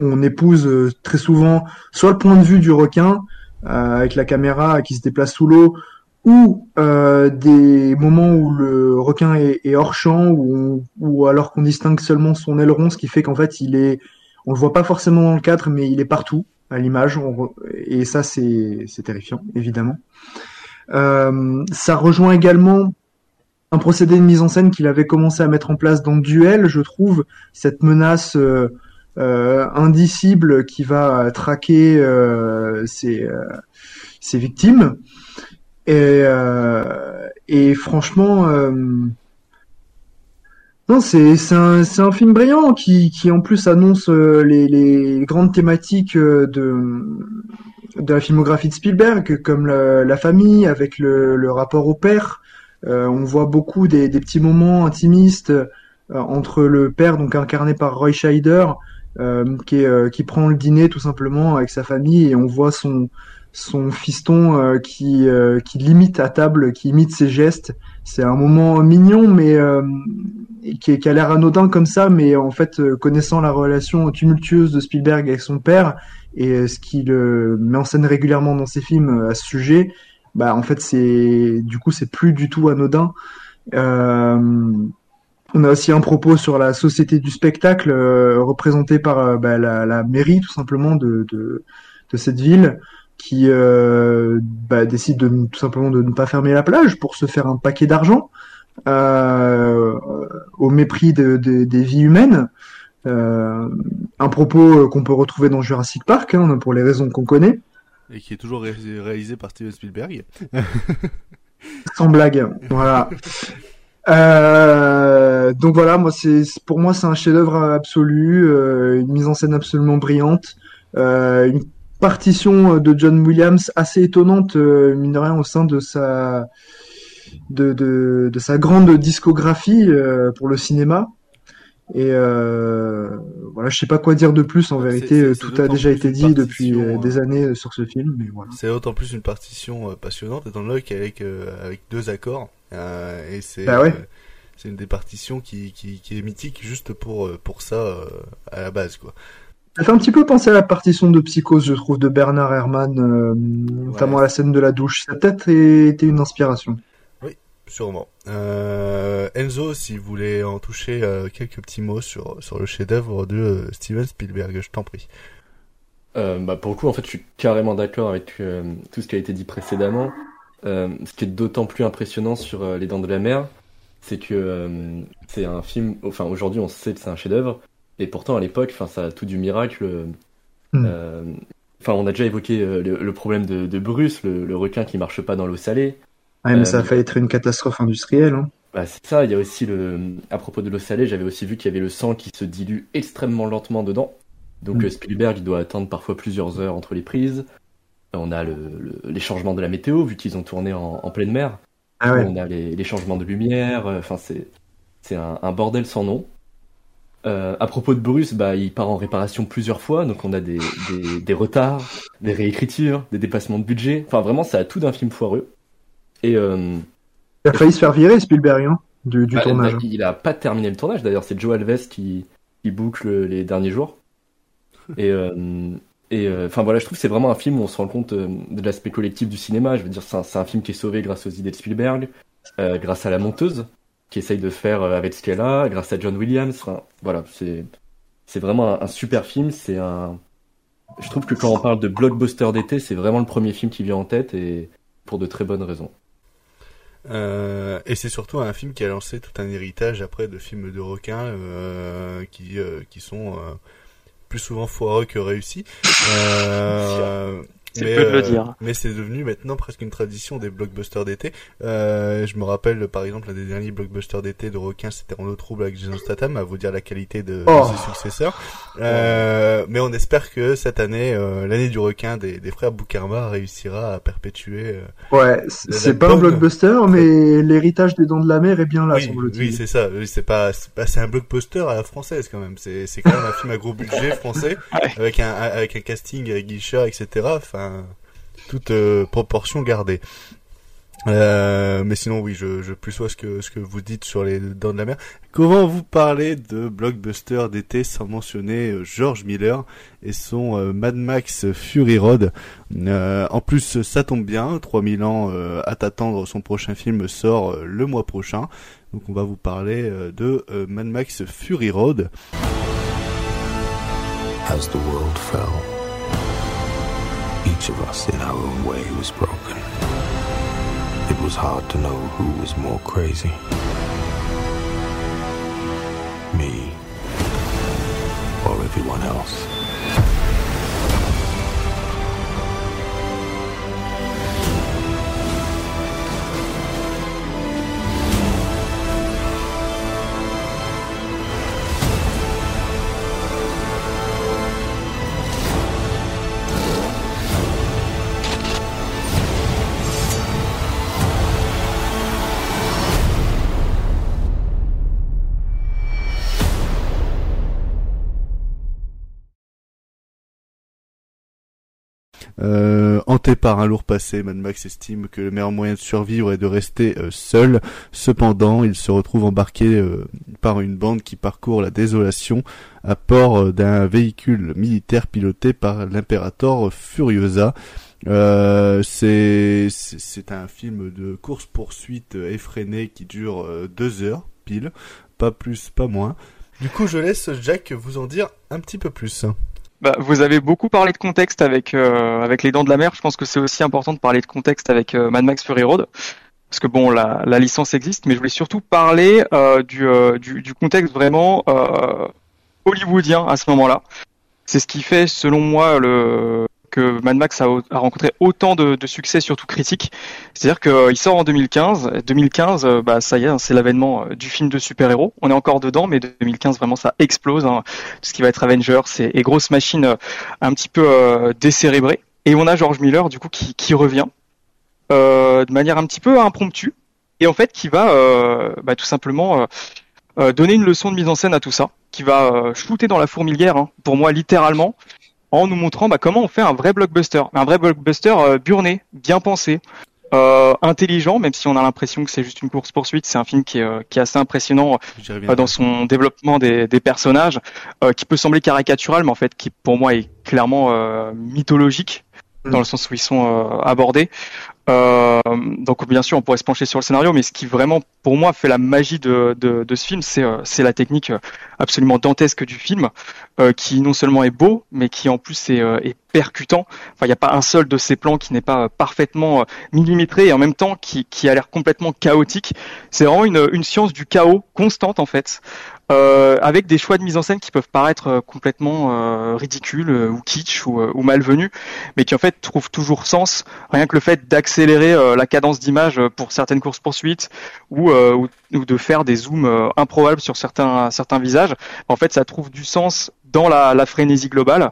On épouse euh, très souvent soit le point de vue du requin euh, avec la caméra qui se déplace sous l'eau ou euh, des moments où le requin est, est hors champ ou, on- ou alors qu'on distingue seulement son aileron, ce qui fait qu'en fait il est on le voit pas forcément dans le cadre, mais il est partout à l'image. Et ça, c'est terrifiant, évidemment. Euh, ça rejoint également un procédé de mise en scène qu'il avait commencé à mettre en place dans Duel, je trouve, cette menace euh, euh, indicible qui va traquer euh, ses, euh, ses victimes. Et, et franchement, non, c'est un, un film brillant qui, qui en plus annonce euh, les, les grandes thématiques euh, de, de la filmographie de Spielberg, comme la, famille, avec le, le rapport au père. Euh, on voit beaucoup des, des petits moments intimistes euh, entre le père, donc incarné par Roy Scheider, euh, qui, est, euh, qui prend le dîner tout simplement avec sa famille, et on voit son, son fiston qui, qui limite à table, qui imite ses gestes. C'est un moment mignon, mais euh, qui, qui a l'air anodin comme ça, mais en fait, euh, connaissant la relation tumultueuse de Spielberg avec son père et euh, ce qu'il met en scène régulièrement dans ses films euh, à ce sujet, bah en fait, c'est du coup, c'est plus du tout anodin. Euh, on a aussi un propos sur la société du spectacle euh, représentée par bah, la, la mairie tout simplement de, de, de cette ville qui euh, bah, décide de, tout simplement de ne pas fermer la plage pour se faire un paquet d'argent euh, au mépris de, de- des vies humaines. Euh, un propos qu'on peut retrouver dans Jurassic Park hein, pour les raisons qu'on connaît. Et qui est toujours ré- réalisé par Steven Spielberg. Sans blague, voilà. Donc voilà, moi c'est pour moi c'est un chef-d'œuvre absolu, une mise en scène absolument brillante, une partition de John Williams assez étonnante euh, mine de rien au sein de sa de, de, de sa grande discographie euh, pour le cinéma. Et euh, voilà, je sais pas quoi dire de plus en vérité, euh, tout a déjà été dit depuis euh, euh, des années euh, sur ce film, mais voilà. C'est d'autant plus une partition euh, passionnante étant donné qu'avec euh, avec deux accords euh, et c'est Bah ouais. euh, c'est une des partitions qui, qui, qui est mythique juste pour euh, pour ça euh, à la base quoi. Ça fait un petit peu penser à la partition de Psychose, je trouve, de Bernard Herrmann, euh, notamment à la scène de la douche. Ça a peut-être été une inspiration. Oui, sûrement. Euh, Enzo, si vous voulez en toucher euh, quelques petits mots sur sur le chef-d'œuvre de euh, Steven Spielberg, je t'en prie. Euh, bah pour le coup, en fait, je suis carrément d'accord avec euh, tout ce qui a été dit précédemment. Euh, ce qui est d'autant plus impressionnant sur euh, Les Dents de la Mer, c'est que euh, c'est un film. Enfin, aujourd'hui, on sait que c'est un chef-d'œuvre, et pourtant à l'époque, ça a tout du miracle. euh, Mm. euh, Enfin, on a déjà évoqué euh, le, le problème de, de Bruce, le, le requin qui marche pas dans l'eau salée. Ouais, mais ça a failli être une catastrophe industrielle. Hein. bah, c'est ça, il y a aussi le. À propos de l'eau salée, j'avais aussi vu qu'il y avait le sang qui se dilue extrêmement lentement dedans. Donc Mm. euh, Spielberg, il doit attendre parfois plusieurs heures entre les prises. On a le, le- les changements de la météo, vu qu'ils ont tourné en, en pleine mer. Ah ouais. On a les, les changements de lumière. Enfin, c'est c'est un, un bordel sans nom. Euh, à propos de Bruce, bah, il part en réparation plusieurs fois, donc on a des, des, des retards, des réécritures, des dépassements de budget. Enfin, vraiment, ça a tout d'un film foireux. Et euh, Il a failli se faire virer, Spielberg, hein, du, du bah, tournage. Il a pas terminé le tournage d'ailleurs, c'est Joe Alves qui, qui boucle les derniers jours. Et euh, et euh, enfin voilà, je trouve que c'est vraiment un film où on se rend compte euh, de l'aspect collectif du cinéma. Je veux dire, c'est un, c'est un film qui est sauvé grâce aux idées de Spielberg, euh, grâce à la monteuse qui essaye de faire euh, avec ce qu'elle a, grâce à John Williams. Enfin, voilà, c'est c'est vraiment un, un super film. C'est un, je trouve que quand on parle de blockbuster d'été, c'est vraiment le premier film qui vient en tête et pour de très bonnes raisons. Euh, et c'est surtout un film qui a lancé tout un héritage après de films de requins euh, qui euh, qui sont plus souvent foireux que réussis. Euh, C'est mais, peu de le euh, dire. mais c'est devenu maintenant presque une tradition des blockbusters d'été. Euh, je me rappelle par exemple un des derniers blockbusters d'été de requins, c'était Renault Trouble avec Jason Statham, à vous dire la qualité de, Oh. de ses successeurs. Euh, mais on espère que cette année, euh, l'année du requin des, des frères Boukarma réussira à perpétuer. euh, Ouais, c'est pas un blockbuster, mais l'héritage des Dents de la Mer est bien là, oui, semble-t-il. oui, c'est ça. C'est pas, c'est un blockbuster à la française quand même. C'est, c'est quand même un film à gros budget français avec un, avec un casting avec Guichard, etc. Enfin, toute euh, proportion gardée. Euh, mais sinon, oui, je, je plus vois ce que, ce que vous dites sur les Dents de la Mer. Comment vous parlez de blockbuster d'été sans mentionner euh, George Miller et son euh, Mad Max Fury Road? Euh, En plus, ça tombe bien, 3000 ans euh, à t'attendre, son prochain film sort euh, le mois prochain. Donc on va vous parler euh, de euh, Mad Max Fury Road. Each of us in our own way was broken. It was hard to know who was more crazy. Me or everyone else. Euh, hanté par un lourd passé, Mad Max estime que le meilleur moyen de survivre est de rester euh, seul. Cependant, il se retrouve embarqué euh, par une bande qui parcourt la désolation à euh, d'un véhicule militaire piloté par l'impérator Furiosa. C'est un film de course poursuite effréné qui dure deux heures pile, pas plus, pas moins. Du coup, je laisse Jack vous en dire un petit peu plus. Bah, vous avez beaucoup parlé de contexte avec euh, avec les Dents de la Mer. Je pense que c'est aussi important de parler de contexte avec euh, Mad Max Fury Road, parce que bon, la, la licence existe, mais je voulais surtout parler euh, du, euh, du du contexte vraiment euh, hollywoodien à ce moment-là. C'est ce qui fait, selon moi, le que Mad Max a, rencontré autant de, succès, surtout critique. C'est-à-dire qu'il sort en 2015. 2015, euh, bah ça y est, hein, c'est l'avènement euh, du film de super-héros. On est encore dedans, mais 2015 vraiment ça explose. hein. Tout ce qui va être Avengers et, et grosse machine euh, un petit peu euh, décérébrée. Et on a George Miller du coup qui, revient euh, de manière un petit peu impromptue et en fait qui va euh, bah, tout simplement euh, euh, donner une leçon de mise en scène à tout ça, qui va euh, shooter dans la fourmilière, hein, pour moi littéralement, en nous montrant bah, comment on fait un vrai blockbuster, un vrai blockbuster euh, burné, bien pensé, euh, intelligent, même si on a l'impression que c'est juste une course poursuite. C'est un film qui est, euh, qui est assez impressionnant euh, dans son développement des, des personnages, euh, qui peut sembler caricatural, mais en fait qui pour moi est clairement euh, mythologique dans le sens où ils sont euh, abordés. Euh, donc bien sûr on pourrait se pencher sur le scénario, mais ce qui vraiment pour moi fait la magie de, de, de ce film, c'est euh, la technique euh, absolument dantesque du film, euh, qui non seulement est beau, mais qui en plus est, est percutant. Enfin il n'y a pas un seul de ces plans qui n'est pas parfaitement millimétré et en même temps qui, qui a l'air complètement chaotique. C'est vraiment une, une science du chaos constante en fait. Euh, avec des choix de mise en scène qui peuvent paraître euh, complètement euh, ridicules euh, ou kitsch ou, euh, ou malvenus, mais qui en fait trouvent toujours sens. Rien que le fait d'accélérer euh, la cadence d'image pour certaines courses poursuites ou, euh, ou, ou de faire des zooms euh, improbables sur certains certains visages, en fait ça trouve du sens dans la, la frénésie globale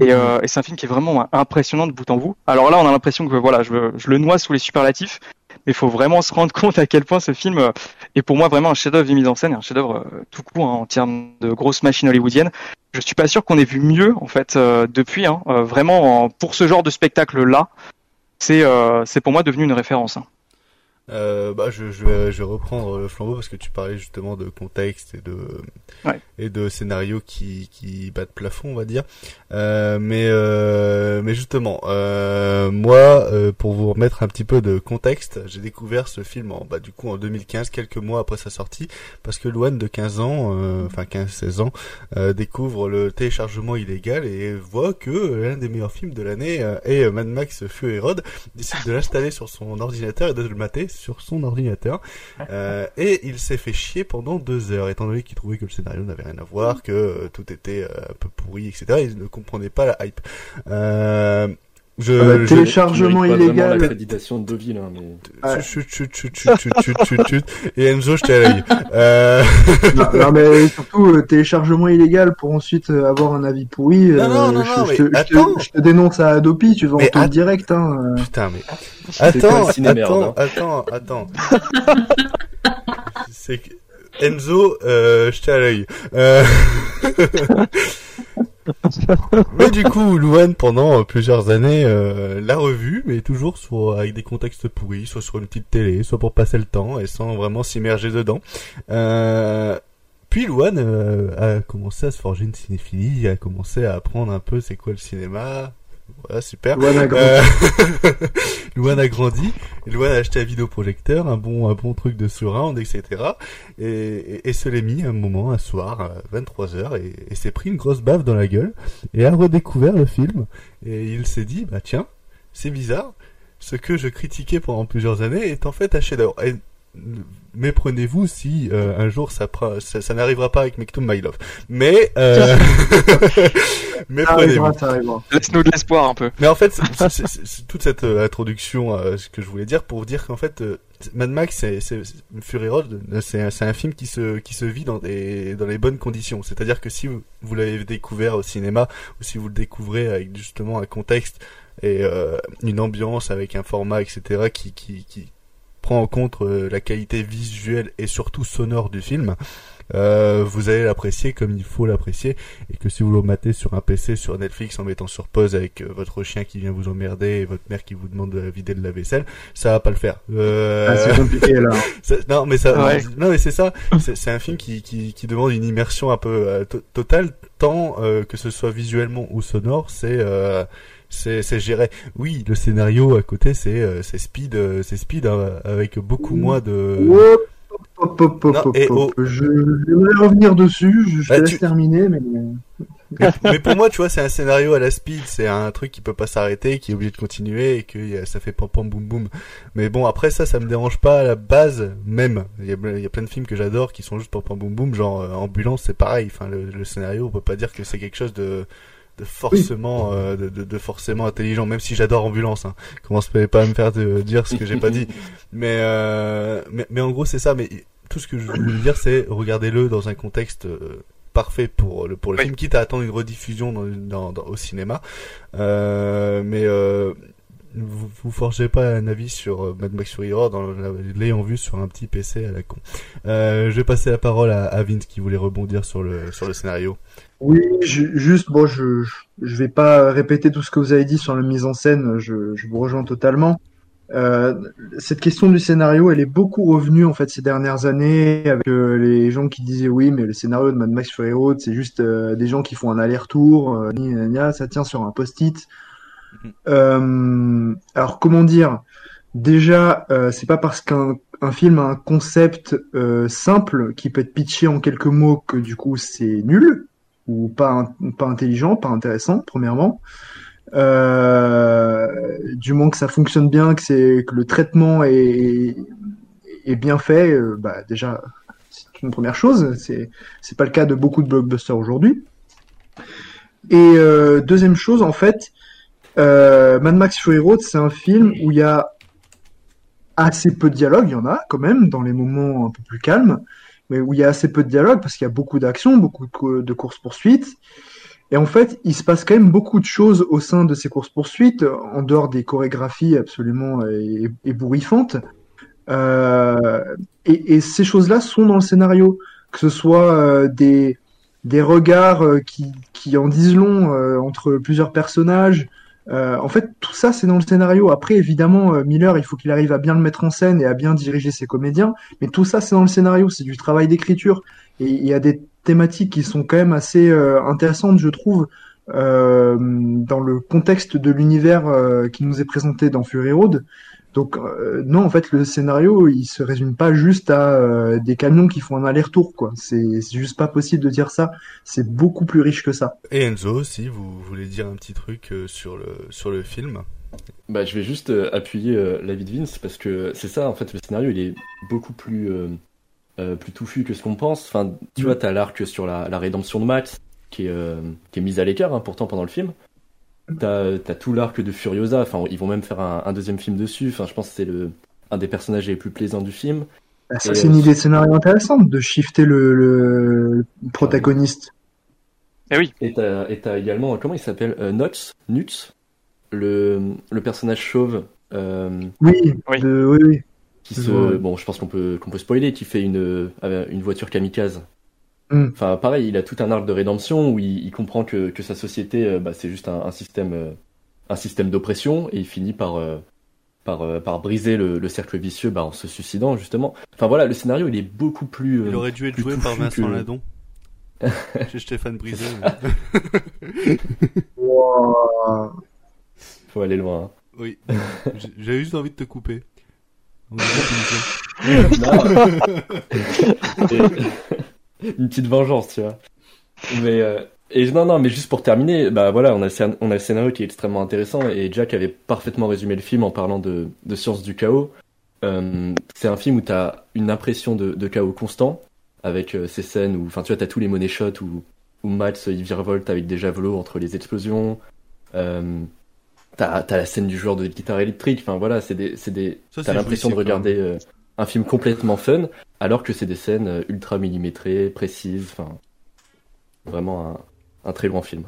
et, euh, et c'est un film qui est vraiment impressionnant de bout en bout. Alors là on a l'impression que voilà je, je le noie sous les superlatifs, mais il faut vraiment se rendre compte à quel point ce film euh, est pour moi vraiment un chef-d'œuvre de mise en scène, un chef-d'œuvre euh, tout court hein, en termes de grosse machine hollywoodienne. Je suis pas sûr qu'on ait vu mieux en fait euh, depuis. Hein, euh, vraiment en- pour ce genre de spectacle là, c'est euh, c'est pour moi devenu une référence. hein. Euh, bah, je, je, vais, je vais reprendre le flambeau parce que tu parlais justement de contexte et de et de scénarios qui qui battent plafond, on va dire. Euh, mais euh, mais justement, euh, moi, euh, pour vous remettre un petit peu de contexte, j'ai découvert ce film en bah du coup en 2015, quelques mois après sa sortie, parce que Luan de 15 ans, euh, enfin 15-16 ans, euh, découvre le téléchargement illégal et voit que l'un des meilleurs films de l'année est Mad Max Fury Road, décide de l'installer sur son ordinateur et de le mater sur son ordinateur. Euh, et il s'est fait chier pendant deux heures, étant donné qu'il trouvait que le scénario n'avait rien à voir, que euh, tout était euh, un peu pourri, etc. Il ne comprenait pas la hype. Euh, Je, Ah bah, je- téléchargement illégal. l'accréditation de Deauville, hein, mais... Ouais. Chut, chut, chut, chut, chut, chut, chut, chut. Et Enzo, je t'ai à l'œil. Euh... non, non, mais surtout euh, téléchargement illégal pour ensuite euh, avoir un avis pourri. Non, non, euh, non, je, non, je mais attends. je te dénonce à Adopi, tu vas Mais en direct. Hein. euh. Putain, mais C'est attends, attends, hein. attends, attends. C'est que Enzo, euh, je t'ai à l'œil. Mais du coup, Louane, pendant euh, plusieurs années, euh, l'a revu, mais toujours sur, avec des contextes pourris, soit sur une petite télé, soit pour passer le temps, et sans vraiment s'immerger dedans. Euh... Puis Louane a commencé à se forger une cinéphilie, a commencé à apprendre un peu c'est quoi le cinéma. Voilà, super. Louane a grandi. Euh, Louane a grandi. Louane a acheté un vidéoprojecteur, un bon, un bon truc de surround, etc. Et, et, et se l'est mis un moment, un soir, à 23h, et, et s'est pris une grosse baffe dans la gueule, et a redécouvert le film. Et il s'est dit, bah tiens, c'est bizarre, ce que je critiquais pendant plusieurs années est en fait un chef-d'œuvre. Et Méprenez-vous si euh, un jour ça, pra- ça, ça n'arrivera pas avec Make to My Love. Mais euh... Méprenez-vous. Laisse-nous de l'espoir un peu. Mais en fait, c'est- c'est- c'est c'est toute cette euh, introduction, euh, ce que je voulais dire, pour vous dire qu'en fait, euh, Mad Max, c'est, c'est, c'est- Fury Road, c'est, un- c'est un film qui se, qui se vit dans des, dans les bonnes conditions. C'est-à-dire que si vous, vous l'avez découvert au cinéma, ou si vous le découvrez avec justement un contexte et euh, une ambiance avec un format, etc., qui, qui, qui prend en compte euh, la qualité visuelle et surtout sonore du film, euh, vous allez l'apprécier comme il faut l'apprécier et que si vous le matez sur un PC sur Netflix en mettant sur pause avec euh, votre chien qui vient vous emmerder et votre mère qui vous demande de vider de la vaisselle, ça va pas le faire. Euh... Ah, c'est compliqué, là. Ça- non mais ça, Ouais. non mais c'est ça. C'est c'est un film qui, qui, qui demande une immersion un peu euh, to- totale, tant euh, que ce soit visuellement ou sonore, c'est euh, c'est géré. Oui, le scénario à côté c'est euh, c'est speed, euh, c'est speed euh, avec beaucoup moins de. Hop, hop, hop, hop, Non, hop, et hop. oh. Je j'aimerais revenir dessus, je, je Bah, te laisse tu- terminer, mais... mais, mais pour moi, tu vois, c'est un scénario à la speed, c'est un truc qui peut pas s'arrêter, qui est obligé de continuer et que a- ça fait pam pam boum boum. Mais bon, après ça, ça me dérange pas à la base même. Il y a, il y a plein de films que j'adore qui sont juste pam pam boum boum, genre euh, Ambulance, c'est pareil. Enfin, le, le scénario, on peut pas dire que c'est quelque chose de de forcément euh, de, de, de forcément intelligent même si j'adore ambulance hein. commence pas à me faire de, dire ce que j'ai pas dit mais, euh, mais mais en gros c'est ça mais tout ce que je voulais dire c'est regardez-le dans un contexte euh, parfait pour le pour le Oui. film quitte à attendre une rediffusion dans, dans, dans- au cinéma euh, mais euh, vous, vous forgez pas un avis sur euh, Mad Max Fury Road en l'ayant vu sur un petit PC à la con. Euh, je vais passer la parole à, à Vince qui voulait rebondir sur le sur le scénario. Oui, ju- juste, bon, je, je- je vais pas répéter tout ce que vous avez dit sur la mise en scène, je, je vous rejoins totalement. Euh, cette question du scénario, elle est beaucoup revenue en fait ces dernières années avec euh, les gens qui disaient oui, mais le scénario de Mad Max Fury Road, c'est juste euh, des gens qui font un aller-retour, ça tient sur un post-it. Euh, alors comment dire? Déjà, euh, c'est pas parce qu'un un film a un concept euh, simple qui peut être pitché en quelques mots que du coup c'est nul ou pas pas intelligent, pas intéressant premièrement. Euh, du moment que ça fonctionne bien, que c'est que le traitement est est bien fait, euh, bah déjà c'est une première chose. C'est c'est pas le cas de beaucoup de blockbusters aujourd'hui. Et euh, deuxième chose, en fait, euh, Mad Max Fury Road, c'est un film où il y a assez peu de dialogue, il y en a quand même dans les moments un peu plus calmes, mais où il y a assez peu de dialogue parce qu'il y a beaucoup d'action, beaucoup de, cou- de courses-poursuites. Et en fait, il se passe quand même beaucoup de choses au sein de ces courses-poursuites, en dehors des chorégraphies absolument ébouriffantes. Euh, et, ces choses-là sont dans le scénario, que ce soit euh, des, regards euh, qui, en disent long entre plusieurs personnages. Euh, en fait, tout ça, c'est dans le scénario. Après, évidemment, euh, Miller, il faut qu'il arrive à bien le mettre en scène et à bien diriger ses comédiens. Mais tout ça, c'est dans le scénario. C'est du travail d'écriture. Et il y a des thématiques qui sont quand même assez euh, intéressantes, je trouve, euh, dans le contexte de l'univers euh, qui nous est présenté dans Fury Road. Donc euh, non, en fait, le scénario, il se résume pas juste à euh, des camions qui font un aller-retour, quoi. C'est juste pas possible de dire ça. C'est beaucoup plus riche que ça. Et Enzo aussi, vous voulez dire un petit truc euh, sur le sur le film? Bah, je vais juste euh, appuyer euh, l'avis de Vince parce que c'est ça, en fait, le scénario il est beaucoup plus, euh, euh, plus touffu que ce qu'on pense. Enfin, tu Mm. vois, t'as l'arc sur la, la rédemption de Max qui est, euh, qui est mise à l'écart hein, pourtant pendant le film. T'as as tout l'arc de Furiosa. Enfin, ils vont même faire un, un deuxième film dessus. Enfin, je pense que c'est le un des personnages les plus plaisants du film. Bah, ça, c'est euh, une idée de scénario intéressante de shifter le, protagoniste. Et oui. Et t'as et t'as également comment il s'appelle euh, Nuts Nuts le le personnage chauve. euh, Oui, de- oui, oui. qui Je se bon je pense qu'on peut qu'on peut spoiler qui fait une euh, une voiture kamikaze Mm. enfin pareil il a tout un arc de rédemption où il, il comprend que, que sa société euh, bah, c'est juste un, un système euh, un système d'oppression et il finit par euh, par euh, par briser le, le cercle vicieux bah, en se suicidant justement enfin voilà le scénario il est beaucoup plus euh, Il aurait dû être joué par Vincent que- Ladon. Chez Stéphane Brisé. mais- Wow. faut aller loin hein. Oui. J'ai- J'avais juste envie de te couper. On va Et- une petite vengeance, tu vois. Mais euh, et non non, mais juste pour terminer, bah voilà, on a le on a le scénario qui est extrêmement intéressant et Jack avait parfaitement résumé le film en parlant de de science du chaos. Euh, c'est un film où t'as une impression de, de chaos constant avec euh, ces scènes où, enfin tu vois, t'as tous les money shots où où Max il virevolte avec des javelots entre les explosions. Euh, T'as t'as la scène du joueur de guitare électrique. Enfin voilà, c'est des c'est des. T'as l'impression de regarder euh, un film complètement fun, alors que c'est des scènes euh, ultra millimétrées, précises. Enfin, vraiment un, un très grand film.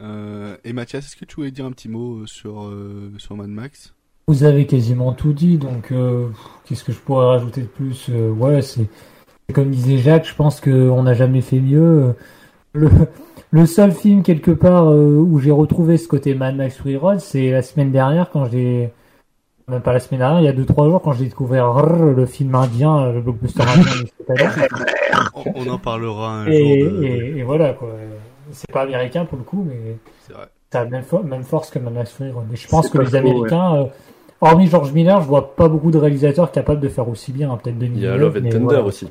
Euh, et Mathias, est-ce que tu voulais dire un petit mot euh, sur, euh, sur Mad Max? Vous avez quasiment tout dit, donc euh, qu'est-ce que je pourrais rajouter de plus Euh, Ouais, c'est comme disait Jacques, je pense qu'on n'a jamais fait mieux. Le, le seul film quelque part euh, où j'ai retrouvé ce côté Mad Max Fury Road, c'est la semaine dernière quand j'ai même pas la semaine dernière, il y a deux trois jours quand j'ai découvert Rrr, le film indien, le blockbuster indien de cette année. on, on en parlera un et, jour. De... et, et voilà quoi. C'est pas américain pour le coup, mais C'est vrai. ça a la même, fo- même force que Fury Road. Et je pense que les faux, Américains, euh, hormis George Miller, je vois pas beaucoup de réalisateurs capables de faire aussi bien. hein, Peut-être Denis Il y a Love and mais Thunder voilà. aussi.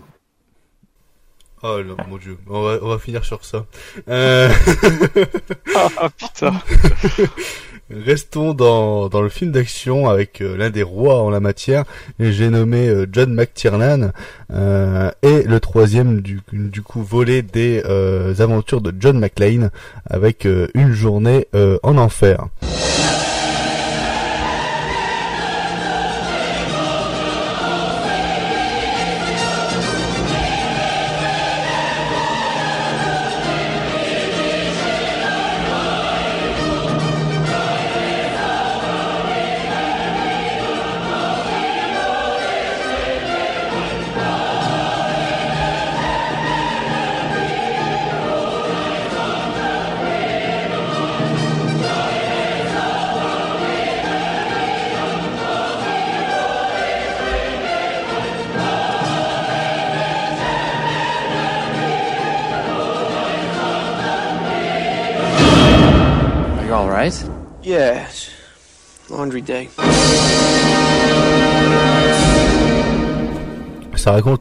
Oh là, mon dieu, on va, on va finir sur ça. Euh... Ah, ah, putain. Restons dans, dans le film d'action avec euh, l'un des rois en la matière, j'ai nommé euh, John McTiernan, euh, et le troisième du, du coup volet des aventures de John McClane avec une journée en enfer.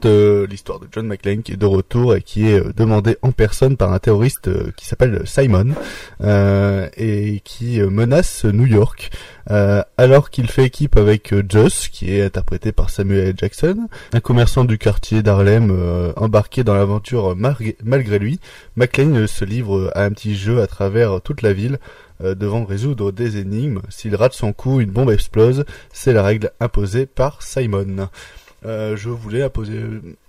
Euh, l'histoire de John McClane qui est de retour et qui est euh, demandé en personne par un terroriste euh, qui s'appelle Simon euh, et qui menace New York alors qu'il fait équipe avec Joss qui est interprété par Samuel. Jackson, un commerçant du quartier d'Harlem embarqué dans l'aventure malgré lui. McClane se livre à un petit jeu à travers toute la ville devant résoudre des énigmes. S'il rate son coup, une bombe explose. C'est la règle imposée par Simon. Euh, je voulais imposer,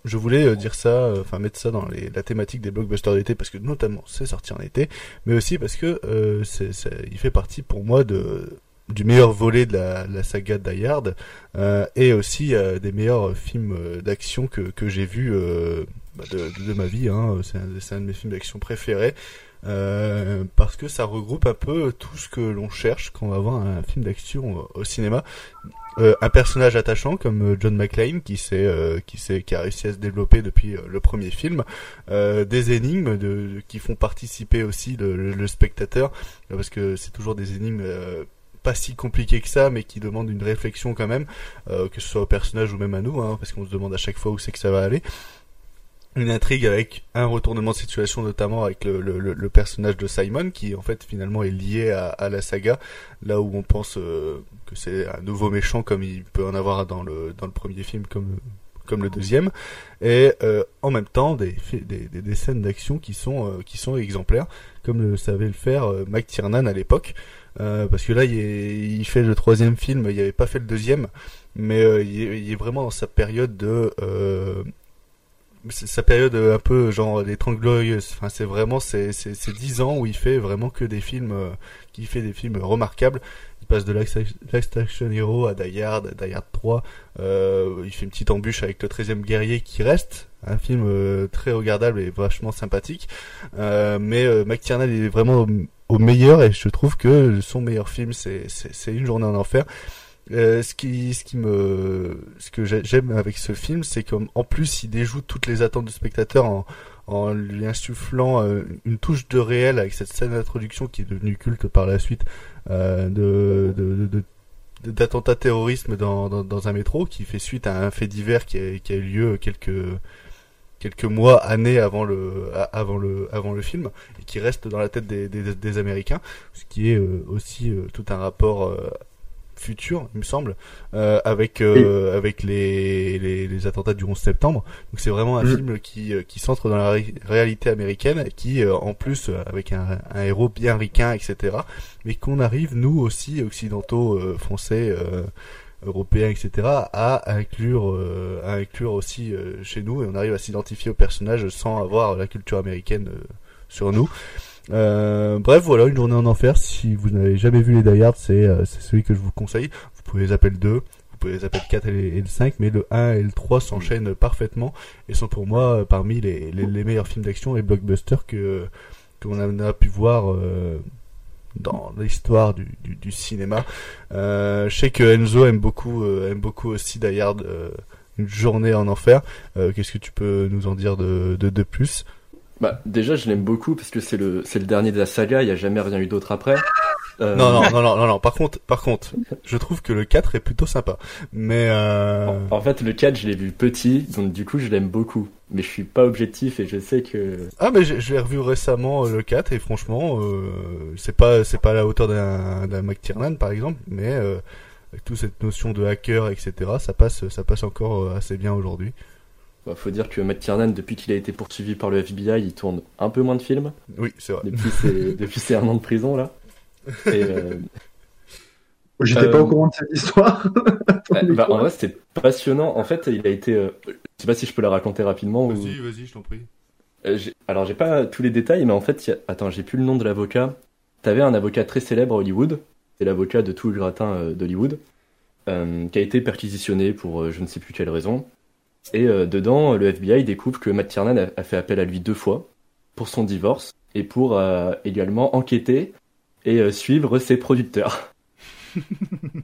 je voulais euh, dire ça, euh, enfin mettre ça dans les, la thématique des blockbusters d'été parce que notamment c'est sorti en été, mais aussi parce que euh, c'est, il fait partie pour moi de du meilleur volet de la, la saga Die Hard euh, et aussi des meilleurs films d'action que, que j'ai vus euh, bah, de, de, de ma vie. Hein. C'est, un, c'est un de mes films d'action préférés. Euh, parce que ça regroupe un peu tout ce que l'on cherche quand on va voir un film d'action au- cinéma. Euh, un personnage attachant comme euh, John McClane qui s'est euh, qui s'est qui a réussi à se développer depuis euh, le premier film des énigmes de, qui font participer aussi le, le- le spectateur parce que c'est toujours des énigmes pas si compliquées que ça mais qui demandent une réflexion quand même euh, que ce soit au personnage ou même à nous hein, parce qu'on se demande à chaque fois où c'est que ça va aller une intrigue avec un retournement de situation notamment avec le, le, le- personnage de Simon qui en fait finalement est lié à, à la saga là où on pense euh, que c'est un nouveau méchant comme il peut en avoir dans le dans le premier film comme comme le deuxième, et euh, en même temps des, des, des, des scènes d'action qui sont euh, qui sont exemplaires, comme le savait le faire euh, Mike Tiernan à l'époque. Euh, parce que là, il, est, il, fait le troisième film, il avait pas fait le deuxième, mais euh, il, est, il, est, vraiment dans sa période de sa période un peu genre des 30 glorieuses. Enfin, c'est vraiment c'est c'est 10 ans où il fait vraiment que des films, qui fait des films remarquables. Il passe de Last Action Hero à Die Hard, Die Hard 3. Euh, il fait une petite embûche avec le 13e guerrier qui reste. Un film euh, très regardable et vachement sympathique. Euh, mais euh, McTiernan est vraiment au, au, meilleur et je trouve que son meilleur film c'est Une journée en enfer. Euh, ce qui, ce qui me, ce que j'aime avec ce film, c'est qu'en plus il déjoue toutes les attentes du spectateur en, lui insufflant euh, une touche de réel avec cette scène d'introduction qui est devenue culte par la suite euh, de, d'attentat terrorisme dans, un métro qui fait suite à un fait divers qui a, eu lieu quelques quelques mois, années avant le avant le avant le film et qui reste dans la tête des, des, Américains, ce qui est euh, aussi tout un rapport futur, il me semble, euh, avec euh, oui. avec les, les, les attentats du 11 septembre. Donc c'est vraiment un mmh. film qui qui centre dans la ré réalité américaine, qui euh, en plus avec un, un, héros bien ricain, etc. Mais qu'on arrive nous aussi occidentaux, français. européens, etc., à inclure, à inclure aussi chez nous, et on arrive à s'identifier au personnage sans avoir la culture américaine sur nous. Euh, bref, voilà, une journée en enfer. Si vous n'avez jamais vu les Die Hard, c'est euh, celui que je vous conseille. Vous pouvez les appeler le 2, vous pouvez les appeler le 4 et, le 5, mais le 1 et le 3 s'enchaînent parfaitement et sont pour moi euh, parmi les, les, les meilleurs films d'action et blockbusters que qu'on a, pu voir euh, dans l'histoire du, du, du, cinéma. Euh, je sais que Enzo aime beaucoup, aime beaucoup aussi Die Hard, une journée en enfer. Qu'est-ce que tu peux nous en dire de, de plus? Bah, déjà, je l'aime beaucoup parce que c'est le, c'est le dernier de la saga, il n'y a jamais rien eu d'autre après. Euh... Non, non, non, non, non, non, par contre, par contre, je trouve que le 4 est plutôt sympa. Mais euh... en, en, fait, le 4, je l'ai vu petit, donc du coup, je l'aime beaucoup. Mais je suis pas objectif et je sais que... Ah, mais je, je l'ai revu récemment, le 4, et franchement, euh, c'est pas, c'est pas à la hauteur d'un, d'un McTiernan, par exemple, mais euh, avec toute cette notion de hacker, etc., ça passe, ça passe encore assez bien aujourd'hui. Bah, faut dire que Matt Tiernan, depuis qu'il a été poursuivi par le FBI, il tourne un peu moins de films. Oui, c'est vrai. Depuis ses, depuis ses un an de prison, là. Euh... J'étais euh... pas au courant de cette histoire. bah, en vrai, c'était passionnant. En fait, il a été. Euh... Je sais pas si je peux la raconter rapidement. Vas-y, ou... vas-y, je t'en prie. Euh, alors, j'ai pas tous les détails, mais en fait, a... attends, j'ai plus le nom de l'avocat. T'avais un avocat très célèbre à Hollywood. C'est l'avocat de tout le gratin euh, d'Hollywood. Euh, qui a été perquisitionné pour je ne sais plus quelle raison. Et euh, dedans, le FBI découvre que Matt Tiernan a, a, fait appel à lui deux fois pour son divorce et pour euh, également enquêter et euh, suivre ses producteurs.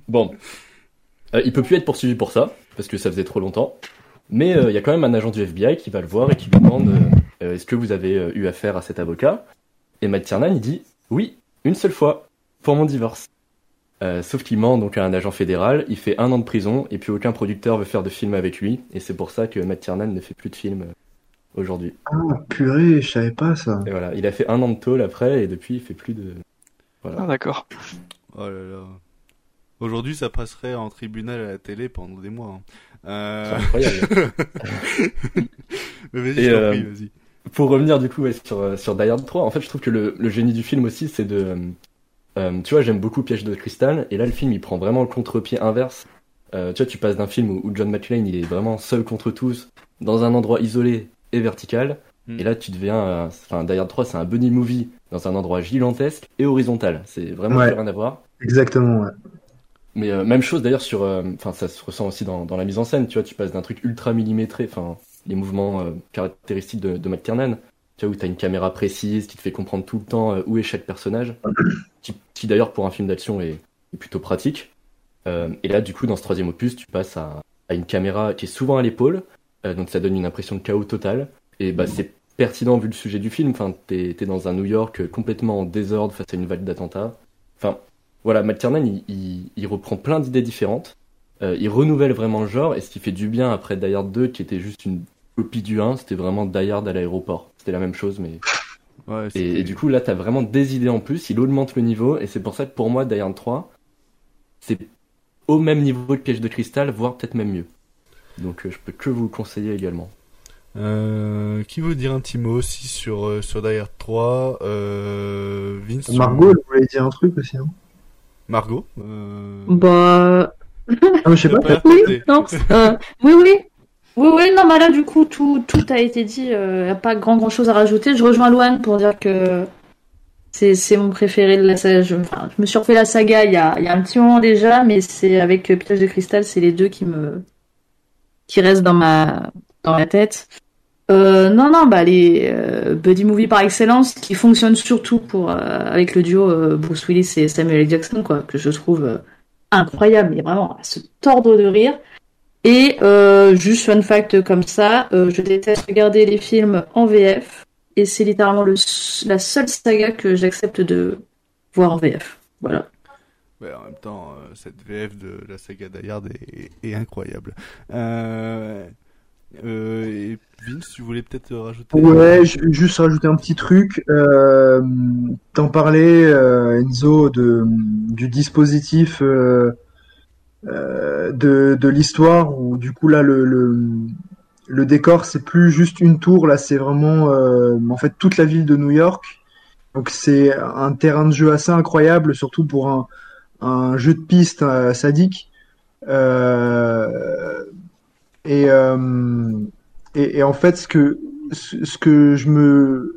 bon, il peut plus être poursuivi pour ça parce que ça faisait trop longtemps. Mais il y a quand même un agent du FBI qui va le voir et qui lui demande est-ce que vous avez eu affaire à cet avocat? Et Matt Tiernan il dit oui, une seule fois pour mon divorce. Euh, sauf qu'il ment donc à un agent fédéral, il fait un an de prison et puis aucun producteur veut faire de film avec lui et c'est pour ça que Matt Tiernan ne fait plus de films aujourd'hui. Ah purée, je savais pas ça. Et voilà, il a fait un an de tôle après et depuis il fait plus de. Voilà. Ah d'accord. Oh là là. Aujourd'hui, ça passerait en tribunal à la télé pendant des mois. Hein. Euh... C'est incroyable. Mais vas-y, euh, vas-y. Pour revenir du coup ouais, sur, sur Die Hard 3, en fait, je trouve que le, le génie du film aussi, c'est de euh, tu vois, j'aime beaucoup Piège de cristal, et là le film il prend vraiment le contre-pied inverse. Euh, tu vois, tu passes d'un film où, où, John McClane il est vraiment seul contre tous, dans un endroit isolé et vertical, mm. et là tu deviens, enfin, Die Hard 3 c'est un buddy movie dans un endroit gigantesque et horizontal. C'est vraiment ouais, rien à voir. Exactement, ouais. Mais euh, même chose d'ailleurs sur, enfin, euh, ça se ressent aussi dans, dans, la mise en scène. Tu vois, tu passes d'un truc ultra millimétré, enfin, les mouvements euh, caractéristiques de, de McTiernan, tu où t'as une caméra précise qui te fait comprendre tout le temps où est chaque personnage qui, d'ailleurs pour un film d'action est, plutôt pratique. Euh, et là, du coup, dans ce troisième opus, tu passes à, une caméra qui est souvent à l'épaule, euh, donc ça donne une impression de chaos total. Et bah, c'est pertinent vu le sujet du film. Enfin, t'es es dans un New York complètement en désordre face à une vague d'attentats. Enfin, voilà, Matt Tiernan, il, reprend plein d'idées différentes. Euh, il renouvelle vraiment le genre, et ce qui fait du bien après Die Hard 2, qui était juste une copie du 1, c'était vraiment Die Hard à l'aéroport. C'était la même chose, mais Ouais, et, et, du coup, là, t'as vraiment des idées en plus. Il augmente le niveau. Et c'est pour ça que pour moi, Die Hard 3, c'est au même niveau que Piège de Cristal, voire peut-être même mieux. Donc euh, je peux que vous le conseiller également. Euh, qui veut dire un petit mot aussi sur, euh, sur Die Hard 3 euh, Vince Margot, elle voulait dire un truc aussi. Hein. Margot euh... Bah. Ah, mais je sais pas. pas Oui, non, euh, oui, oui. Oui, oui, non, bah là, du coup, tout, tout a été dit. Il n'y a pas grand, grand chose à rajouter. Je rejoins Loane pour dire que c'est, mon préféré de la saga. Je, me suis refait la saga il y a, y a un petit moment déjà, mais c'est avec euh, Piège de Cristal, c'est les deux qui me, qui restent dans ma, dans tête. Euh, non, non, bah les euh, buddy movie par excellence, qui fonctionnent surtout pour euh, avec le duo euh, Bruce Willis et Samuel L. Jackson, quoi, que je trouve euh, incroyable, mais vraiment à se tordre de rire. Et euh, juste fun fact comme ça, euh, je déteste regarder les films en VF, et c'est littéralement le, la seule saga que j'accepte de voir en VF. Voilà. Ouais, en même temps, euh, cette VF de la saga Die Hard est, est incroyable. Euh, euh, et Vince, tu voulais peut-être rajouter Ouais, juste rajouter un petit truc. Euh, T'en parlais, euh, Enzo, de, du dispositif de, de l'histoire, où du coup là, le, le, le décor, c'est plus juste une tour, là, c'est vraiment euh, en fait toute la ville de New York. Donc c'est un terrain de jeu assez incroyable, surtout pour un, un jeu de piste euh, sadique. Euh, et, euh, et, et en fait, ce que, ce ce que je me,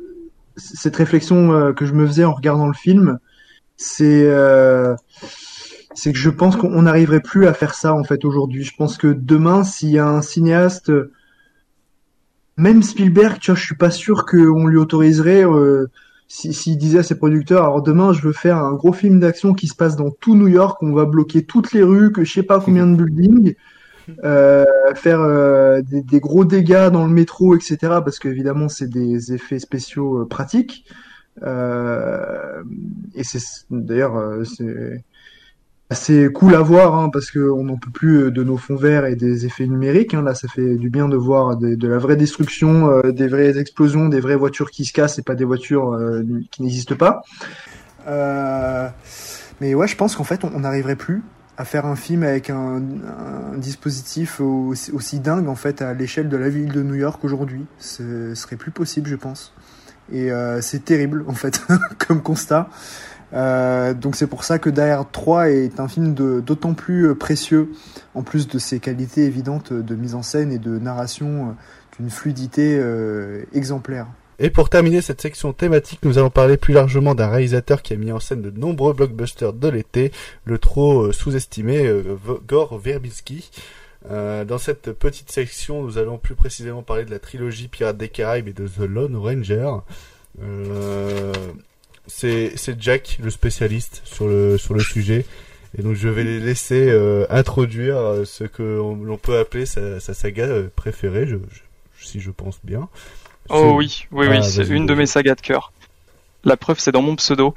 cette réflexion euh, que je me faisais en regardant le film, c'est, euh, c'est que je pense qu'on n'arriverait plus à faire ça en fait aujourd'hui. Je pense que demain, s'il y a un cinéaste, même Spielberg, tu vois, je suis pas sûr qu'on lui autoriserait. Euh, si- S'il disait à ses producteurs, alors demain je veux faire un gros film d'action qui se passe dans tout New York, on va bloquer toutes les rues, que je sais pas combien de buildings, euh, faire euh, des, gros dégâts dans le métro, etc. Parce qu'évidemment c'est des effets spéciaux euh, pratiques. Euh, et c'est d'ailleurs euh, c'est assez cool à voir hein, parce qu'on n'en peut plus de nos fonds verts et des effets numériques. Hein. Là, ça fait du bien de voir de la vraie destruction, euh, des vraies explosions, des vraies voitures qui se cassent et pas des voitures euh, qui n'existent pas. Euh, mais ouais, je pense qu'en fait, on n'arriverait plus à faire un film avec un, dispositif aussi, aussi dingue en fait à l'échelle de la ville de New York aujourd'hui. Ce serait plus possible, je pense. Et euh, c'est terrible en fait comme constat. Euh, donc c'est pour ça que Hard 3 est un film d'autant plus euh, précieux, en plus de ses qualités évidentes de mise en scène et de narration euh, d'une fluidité exemplaire. Et pour terminer cette section thématique, nous allons parler plus largement d'un réalisateur qui a mis en scène de nombreux blockbusters de l'été, le trop sous-estimé Gore Verbinski. Dans cette petite section, nous allons plus précisément parler de la trilogie Pirates des Caraïbes et de The Lone Ranger. Euh, c'est Jack, le spécialiste sur le sur le sujet. Et donc je vais les laisser euh, introduire euh, ce que l'on peut appeler sa, sa saga euh, préférée, je, je- si je pense bien. Oh C'est- oui, oui, Ah, oui, c'est une de mes sagas de cœur. La preuve, c'est dans mon pseudo.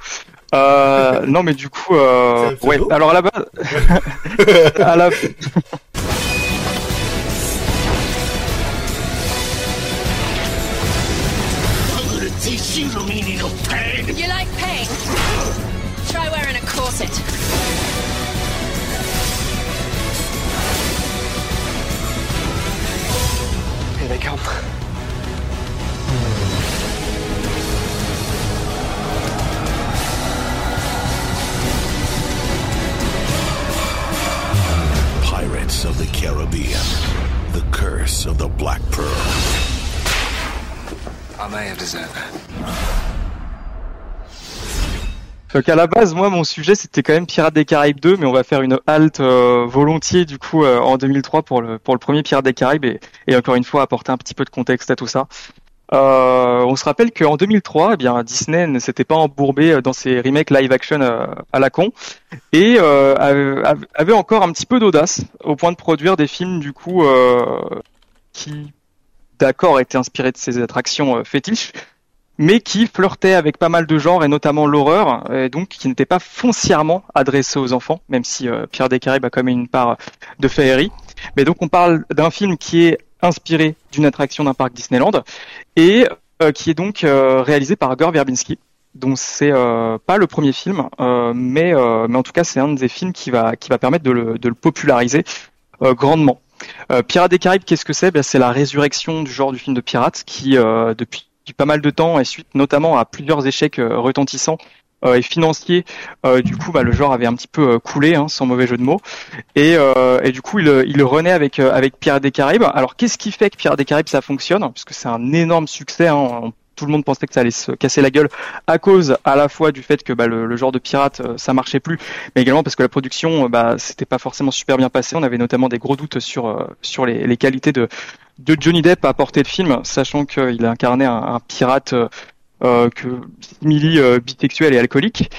Euh, non, mais du coup, euh, ouais. Alors à la base, à la, I'm gonna teach you the meaning of pain. You like pain? Try wearing a corset. Here they come. Pirates of the Caribbean. The curse of the Black Pearl. Fait qu'à la base, moi, mon sujet, c'était quand même Pirates des Caraïbes 2, mais on va faire une halte euh, volontiers, du coup, euh, en 2003 pour le, pour le premier Pirates des Caraïbes, et, encore une fois, apporter un petit peu de contexte à tout ça. Euh, on se rappelle qu'en 2003, eh bien, Disney ne s'était pas embourbé dans ses remakes live-action euh, à la con, et avait- encore un petit peu d'audace, au point de produire des films, du coup, qui, d'accord, étaient inspirés de ces attractions euh, fétiches, mais qui flirtait avec pas mal de genres et notamment l'horreur, et donc qui n'était pas foncièrement adressé aux enfants, même si euh, Pierre des Caraïbes a quand même une part de féerie. Mais donc on parle d'un film qui est inspiré d'une attraction d'un parc Disneyland et euh, qui est donc euh, réalisé par Gore Verbinski. Donc c'est euh, pas le premier film, euh, mais euh, mais en tout cas c'est un des films qui va qui va permettre de le, de le populariser euh, grandement. Euh, Pirates des Caraïbes, qu'est-ce que c'est? Ben, C'est la résurrection du genre du film de pirates qui, euh, depuis pas mal de temps, et suite notamment à plusieurs échecs euh, retentissants et financiers, du coup, bah, le genre avait un petit peu coulé, hein, sans mauvais jeu de mots. Et, du coup, il, renaît avec avec Pirates des Caraïbes. Alors, qu'est-ce qui fait que Pirates des Caraïbes ça fonctionne? Parce que c'est un énorme succès. Hein, tout le monde pensait que ça allait se casser la gueule à cause à la fois du fait que bah, le, le genre de pirate euh, ça marchait plus, mais également parce que la production euh, bah, c'était pas forcément super bien passé. On avait notamment des gros doutes sur euh, sur les, les qualités de de Johnny Depp à porter le film, sachant qu'il a incarné un, un pirate euh, que simili euh, bisexuel et alcoolique.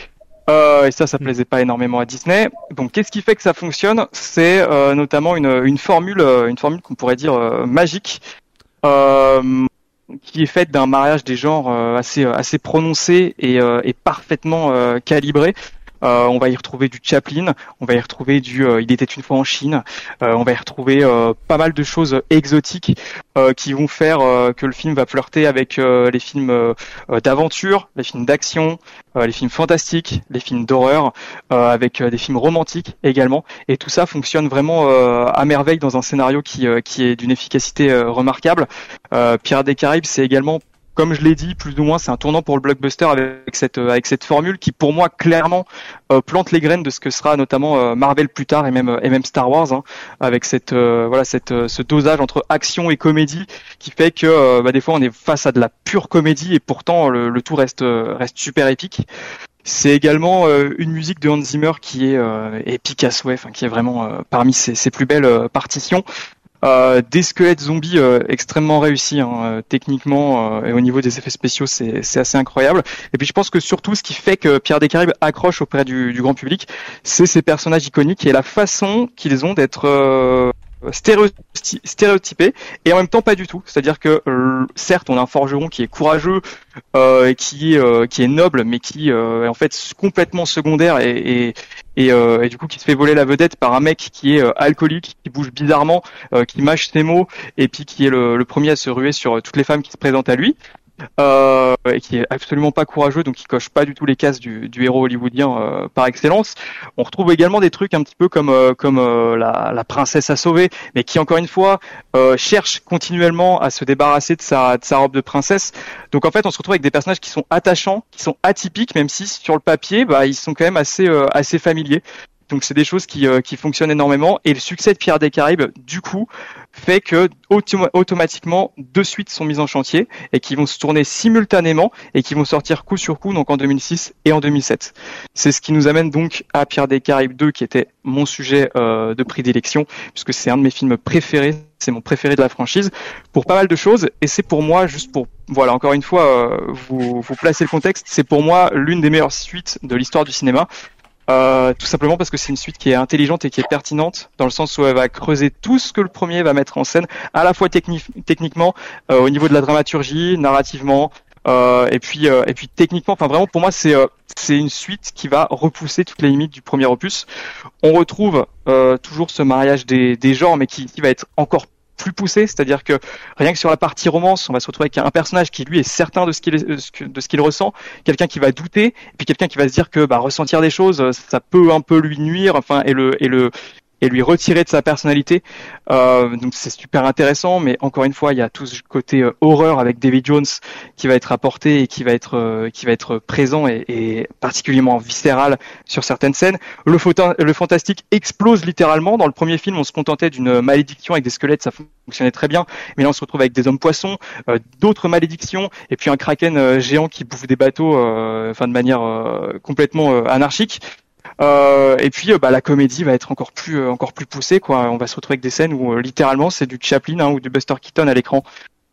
Euh, et ça, ça plaisait pas énormément à Disney. Donc, qu'est-ce qui fait que ça fonctionne? C'est euh, notamment une, une formule, une formule qu'on pourrait dire euh, magique, euh, qui est faite d'un mariage des genres euh, assez assez prononcé et, euh, et parfaitement euh, calibré. Euh, on va y retrouver du Chaplin, on va y retrouver du euh, Il était une fois en Chine, euh, on va y retrouver euh, pas mal de choses exotiques euh, qui vont faire euh, que le film va flirter avec les films d'aventure, les films d'action, les films fantastiques, les films d'horreur, avec des films romantiques également. Et tout ça fonctionne vraiment à merveille dans un scénario qui, qui est d'une efficacité remarquable. Pirates des Caraïbes, c'est également comme je l'ai dit, plus ou moins, c'est un tournant pour le blockbuster avec cette euh, avec cette formule qui, pour moi, clairement euh, plante les graines de ce que sera notamment euh, Marvel plus tard et même et même Star Wars, hein, avec cette voilà cette ce dosage entre action et comédie qui fait que bah, des fois on est face à de la pure comédie et pourtant le, le tout reste reste super épique. C'est également une musique de Hans Zimmer qui est épique à souhait, enfin qui est vraiment parmi ses, ses plus belles partitions. Euh, des squelettes zombies euh, extrêmement réussis hein, euh, techniquement euh, et au niveau des effets spéciaux c'est assez incroyable. Et puis je pense que surtout ce qui fait que Pierre des Caraïbes accroche auprès du, grand public c'est ces personnages iconiques et la façon qu'ils ont d'être stéréoty- stéréotypés et en même temps pas du tout. C'est à dire que euh, certes on a un forgeron qui est courageux euh, et qui est euh, qui est noble mais qui euh, est en fait complètement secondaire et, et et, euh, et du coup qui se fait voler la vedette par un mec qui est euh, alcoolique, qui bouge bizarrement, euh, qui mâche ses mots, et puis qui est le, le premier à se ruer sur euh, toutes les femmes qui se présentent à lui, euh, et qui est absolument pas courageux, donc qui coche pas du tout les cases du, du héros hollywoodien euh, par excellence. On retrouve également des trucs un petit peu comme euh, comme euh, la, la princesse à sauver, mais qui encore une fois euh, cherche continuellement à se débarrasser de sa de sa robe de princesse. Donc en fait, on se retrouve avec des personnages qui sont attachants, qui sont atypiques, même si sur le papier, bah ils sont quand même assez euh, assez familiers. Donc c'est des choses qui, qui fonctionnent énormément. Et le succès de Pierre des Caraïbes, du coup, fait que autom- automatiquement deux suites sont mises en chantier et qui vont se tourner simultanément et qui vont sortir coup sur coup donc en 2006 et en 2007. C'est ce qui nous amène donc à Pierre des Caraïbes 2 qui était mon sujet euh, de prédilection puisque c'est un de mes films préférés, c'est mon préféré de la franchise pour pas mal de choses et c'est pour moi juste pour voilà encore une fois euh, vous vous placer le contexte, c'est pour moi l'une des meilleures suites de l'histoire du cinéma. Euh, tout simplement parce que c'est une suite qui est intelligente et qui est pertinente dans le sens où elle va creuser tout ce que le premier va mettre en scène, à la fois techni- techniquement, euh, au niveau de la dramaturgie, narrativement, euh, et puis et puis techniquement. Enfin vraiment pour moi c'est c'est une suite qui va repousser toutes les limites du premier opus. On retrouve toujours ce mariage des, des genres, mais qui, qui va être encore plus poussé, c'est-à-dire que rien que sur la partie romance, on va se retrouver avec un personnage qui lui est certain de ce qu'il de ce qu'il ressent, quelqu'un qui va douter, et puis quelqu'un qui va se dire que bah, ressentir des choses, ça peut un peu lui nuire, enfin et le et le et lui retirer de sa personnalité. Euh, donc c'est super intéressant, mais encore une fois, il y a tout ce côté euh, horreur avec David Jones qui va être apporté et qui va être euh, qui va être présent et, et particulièrement viscéral sur certaines scènes. Le, le fantastique explose littéralement. Dans le premier film, on se contentait d'une malédiction avec des squelettes, ça fonctionnait très bien. Mais là, on se retrouve avec des hommes poissons, euh, d'autres malédictions, et puis un kraken euh, géant qui bouffe des bateaux, enfin de manière complètement anarchique. Euh, et puis euh, bah, la comédie va être encore plus euh, encore plus poussée quoi. On va se retrouver avec des scènes où euh, littéralement c'est du Chaplin hein, ou du Buster Keaton à l'écran.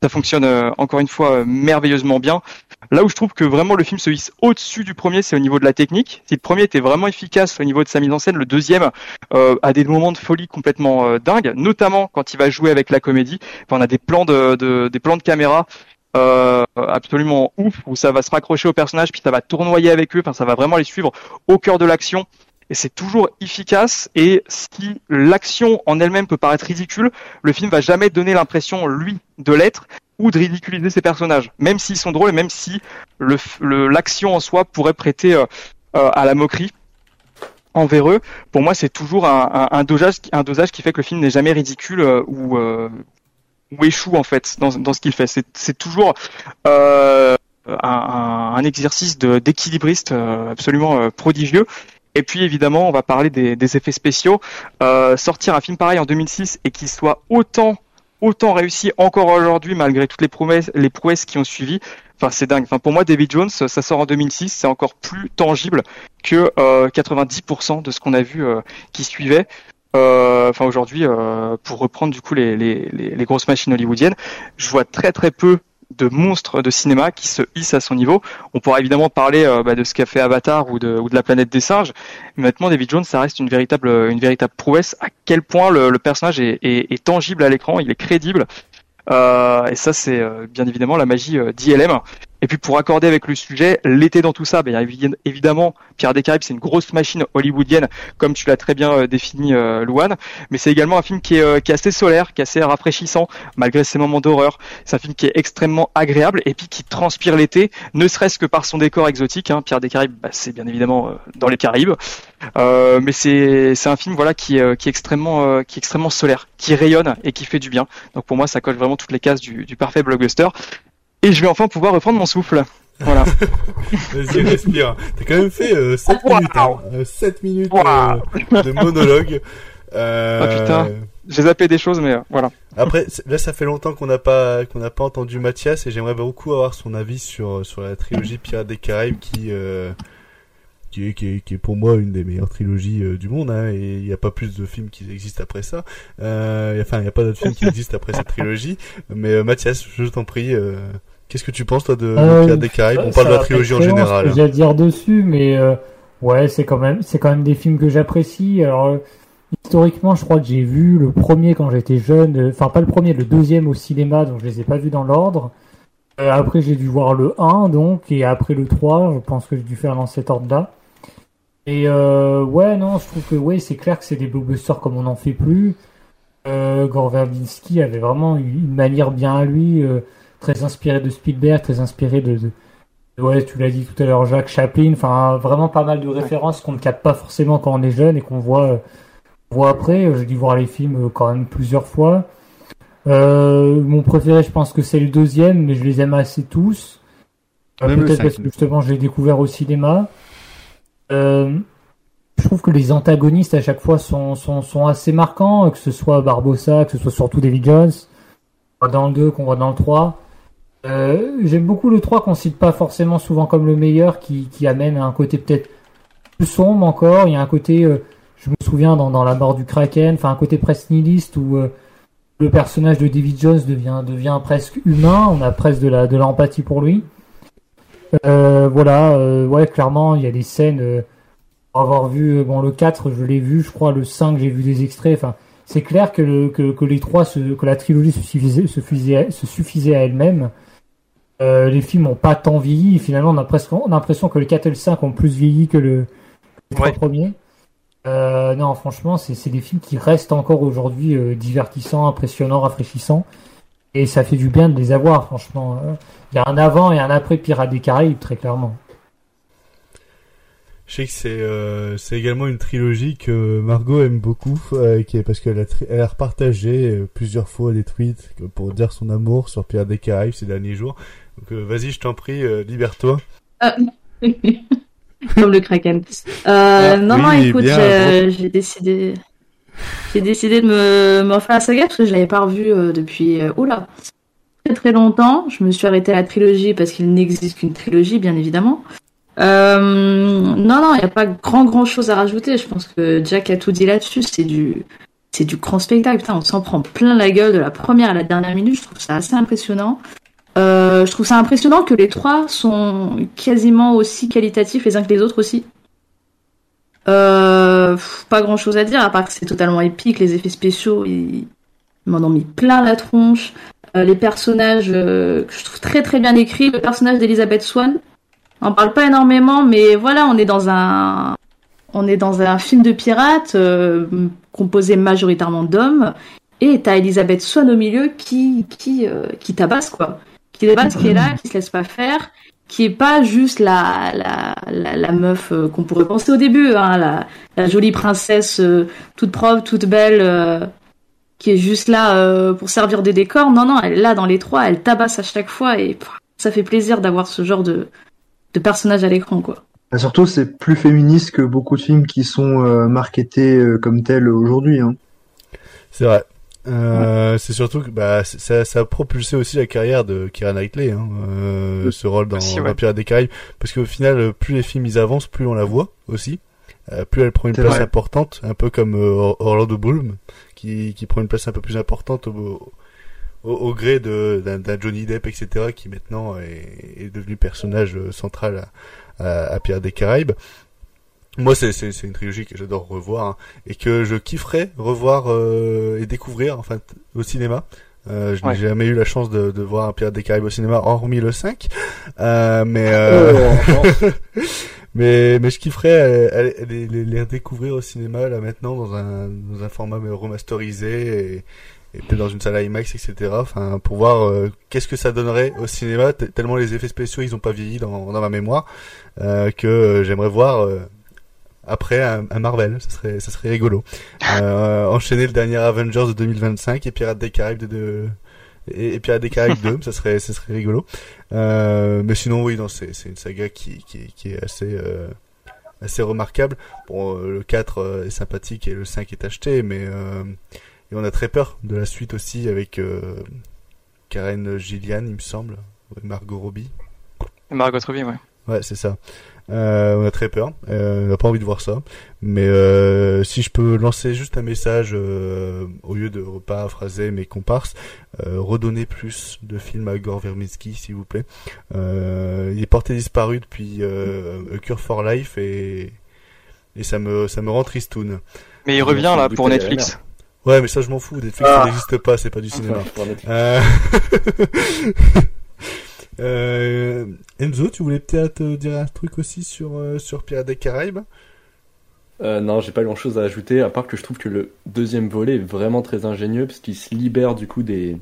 Ça fonctionne encore une fois merveilleusement bien. Là où je trouve que vraiment le film se hisse au-dessus du premier, c'est au niveau de la technique. Si le premier était vraiment efficace au niveau de sa mise en scène, le deuxième euh, a des moments de folie complètement euh, dingues, notamment quand il va jouer avec la comédie. Enfin, on a des plans de, de- des plans de caméra euh, absolument ouf où ça va se raccrocher au personnage puis ça va tournoyer avec eux. Enfin, ça va vraiment les suivre au cœur de l'action. Et c'est toujours efficace. Et si l'action en elle-même peut paraître ridicule, le film va jamais donner l'impression lui de l'être ou de ridiculiser ses personnages, même s'ils sont drôles et même si f- le- l'action en soi pourrait prêter euh, euh, à la moquerie. envers eux, pour moi, c'est toujours un, dosage, un dosage qui fait que le film n'est jamais ridicule ou ou échoue en fait dans, dans ce qu'il fait. C'est, toujours euh, un, un exercice d'équilibriste euh, absolument euh, prodigieux. Et puis évidemment, on va parler des, des effets spéciaux. Euh, sortir un film pareil en 2006 et qu'il soit autant autant réussi encore aujourd'hui malgré toutes les promesses, les prouesses qui ont suivi. Enfin, c'est dingue. Enfin, pour moi, David Jones, ça sort en 2006, c'est encore plus tangible que euh, 90% de ce qu'on a vu euh, qui suivait. Euh, enfin, aujourd'hui, euh, pour reprendre du coup les, grosses machines hollywoodiennes, je vois très très peu de monstres de cinéma qui se hissent à son niveau. On pourra évidemment parler euh, bah, de ce qu'a fait Avatar ou de, la planète des singes. Mais maintenant, David Jones, ça reste une véritable, une véritable prouesse. À quel point le, personnage est, tangible à l'écran, il est crédible. Et ça, c'est bien évidemment la magie d'ILM. Et puis pour accorder avec le sujet, l'été dans tout ça, ben, évidemment, Pierre des Caraïbes, c'est une grosse machine hollywoodienne, comme tu l'as très bien euh, défini, euh, Louane. Mais c'est également un film qui est, euh, qui est assez solaire, qui est assez rafraîchissant, malgré ses moments d'horreur. C'est un film qui est extrêmement agréable et puis qui transpire l'été, ne serait-ce que par son décor exotique. Hein. Pierre des Caraïbes, bah, c'est bien évidemment euh, dans les Caraïbes, Euh, mais c'est un film voilà qui est, qui est extrêmement euh, qui est extrêmement solaire, qui rayonne et qui fait du bien. Donc pour moi, ça colle vraiment toutes les cases du, du parfait blockbuster. Et je vais enfin pouvoir reprendre mon souffle. Voilà. Vas-y, respire. T'as quand même fait euh, 7 minutes, hein. Euh, 7 minutes euh, de monologue. Euh, Ah putain, j'ai zappé des choses, mais voilà. Après, là, ça fait longtemps qu'on n'a pas qu'on n'a pas entendu Mathias et j'aimerais beaucoup avoir son avis sur sur la trilogie Pirates des Caraïbes qui euh, qui est, qui est qui est pour moi une des meilleures trilogies euh, du monde. Hein, et il n'y a pas plus de films qui existent après ça. Euh, enfin, il n'y a pas d'autres films qui existent après cette trilogie. Mais euh, Mathias, je t'en prie. Qu'est-ce que tu penses toi de, Pirates des Caraïbes? On parle de la trilogie en général. Que j'ai à dire dessus, mais ouais, c'est quand même, c'est quand même des films que j'apprécie. Alors historiquement, je crois que j'ai vu le premier quand j'étais jeune, enfin pas le premier, le deuxième au cinéma, donc je les ai pas vus dans l'ordre. Après, j'ai dû voir le 1, donc, et après le 3, je pense que j'ai dû faire dans cet ordre-là. Et euh, ouais, non, je trouve que ouais, c'est clair que c'est des blockbusters comme on n'en fait plus. Euh, Gore Verbinski avait vraiment une manière bien à lui, euh, très inspiré de Spielberg, très inspiré de, de- ouais, tu l'as dit tout à l'heure, Jacques Chaplin, enfin vraiment pas mal de références qu'on ne capte pas forcément quand on est jeune et qu'on voit, euh, voit après. J'ai dû voir les films quand même plusieurs fois. Euh, mon préféré, je pense que c'est le deuxième, mais je les aime assez tous. Euh, Peut-être parce que justement je l'ai découvert au cinéma. Euh, je trouve que les antagonistes à chaque fois sont, sont, sont assez marquants, que ce soit Barbossa, que ce soit surtout David Jones, qu'on voit dans le 2, qu'on voit dans le 3. Euh, J'aime beaucoup le 3 qu'on cite pas forcément souvent comme le meilleur, qui, qui amène à un côté peut-être plus sombre encore. Il y a un côté, euh, je me souviens dans, dans La mort du Kraken, enfin un côté presque nihiliste où le personnage de David Jones devient, devient presque humain, on a presque de la de l'empathie pour lui. Euh, voilà, euh, ouais, clairement, il y a des scènes. euh, pour avoir vu, euh, bon, le 4, je l'ai vu, je crois, le 5, j'ai vu des extraits. Enfin, c'est clair que, le, que, que les trois, se, que la trilogie se suffisait, se suffisait, se suffisait à elle-même. Euh, les films ont pas tant vieilli. Finalement, on a presque on a l'impression que le 4 et le 5 ont plus vieilli que le, les trois premiers. Euh, non, franchement, c'est c'est des films qui restent encore aujourd'hui euh, divertissants, impressionnants, rafraîchissants. Et ça fait du bien de les avoir, franchement. Euh, Il y a un avant et un après Pirates des Caraïbes, très clairement. Je sais que c'est euh, c'est également une trilogie que Margot aime beaucoup, euh, qui est parce qu'elle a, elle a repartagé euh, plusieurs fois des tweets pour dire son amour sur Pierre des Caraïbes ces derniers jours. Donc euh, vas-y, je t'en prie, euh, libère-toi. Euh, Comme le Kraken. Euh, Ah, non, non, écoute, j'ai décidé, j'ai décidé de me, me refaire la saga parce que je l'avais pas revue euh, depuis, euh, oula, très très longtemps. Je me suis arrêtée à la trilogie parce qu'il n'existe qu'une trilogie, bien évidemment. Euh, non, non, il n'y a pas grand grand chose à rajouter. Je pense que Jack a tout dit là-dessus. C'est du, c'est du grand spectacle. Putain, on s'en prend plein la gueule de la première à la dernière minute. Je trouve ça assez impressionnant. Euh, je trouve ça impressionnant que les trois sont quasiment aussi qualitatifs les uns que les autres aussi. Euh, pas grand chose à dire, à part que c'est totalement épique, les effets spéciaux, ils, m'en ont mis plein la tronche. Euh, les personnages euh, je trouve très très bien écrits, le personnage d'Elizabeth Swan, on parle pas énormément, mais voilà, on est dans un, on est dans un film de pirates euh, composé majoritairement d'hommes, et t'as Elizabeth Swan au milieu qui qui qui tabasse quoi, qui tabasse, qui est là, qui se laisse pas faire, qui est pas juste la la, la, la meuf euh, qu'on pourrait penser au début, hein, la, la jolie princesse euh, toute propre, toute belle, euh, qui est juste là euh, pour servir de décor. Non, non, elle est là dans les trois, elle tabasse à chaque fois et pff, ça fait plaisir d'avoir ce genre de, de personnage à l'écran, quoi. Bah, surtout, c'est plus féministe que beaucoup de films qui sont euh, marketés euh, comme tels aujourd'hui. Hein. C'est vrai. Euh, C'est surtout que bah, ça, ça a propulsé aussi la carrière de Keira Knightley, hein, euh, ce rôle dans Aussi, ouais. Pirates des Caraïbes, parce qu'au final, plus les films ils avancent, plus on la voit aussi, Euh, plus elle prend une place vrai. importante, un peu comme euh, Or- Orlando Bloom, qui, qui prend une place un peu plus importante au, au, au gré de d'un d'un Johnny Depp, etc., qui maintenant est, est devenu personnage central à, à, à Pirates des Caraïbes. Moi, c'est c'est c'est une trilogie que j'adore revoir hein, et que je kifferais revoir euh, et découvrir enfin t- au cinéma. Euh, je n'ai jamais eu la chance de, de voir un Pirate des Caraïbes au cinéma, hormis le 5. Euh, mais, euh, mais mais je kifferais euh, aller- les, les, les redécouvrir au cinéma là maintenant dans un dans un format euh, remasterisé et, et peut-être dans une salle IMAX etc. Enfin pour voir euh, qu'est-ce que ça donnerait au cinéma tellement les effets spéciaux ils ont pas vieilli dans dans ma mémoire euh, que euh, j'aimerais voir. Après un, un Marvel, ça serait, ça serait rigolo. Euh, enchaîner le dernier Avengers de 2025 et Pirates des Caraïbes de, de et, et Pirates des Caraïbes 2, ça serait, ça serait rigolo. Euh, mais sinon, oui, non, c'est, c'est une saga qui, qui, qui est assez, euh, assez remarquable. Bon, le 4 euh, est sympathique et le 5 est acheté, mais et on a très peur de la suite aussi avec Karen Gillian, il me semble, Margot Robbie. Margot Robbie, ouais. Ouais, c'est ça. Euh, on a très peur. Euh, on n'a pas envie de voir ça. Mais euh, si je peux lancer juste un message euh, au lieu de paraphraser mes comparses, euh, redonnez plus de films à Gore Verbinski, s'il vous plaît. Euh, il est porté disparu depuis euh, A Cure for Life et et ça me ça me rend tristoun. Mais il revient là pour Netflix. Ouais, mais ça je m'en fous. Netflix Ah. ça n'existe pas, c'est pas du cinéma. pour Netflix. Euh... euh, Enzo, tu voulais peut-être euh, dire un truc aussi sur euh, sur Pirates des Caraïbes? Euh, non, j'ai pas grand chose à ajouter, à part que je trouve que le deuxième volet est vraiment très ingénieux, parce qu'il se libère du coup des.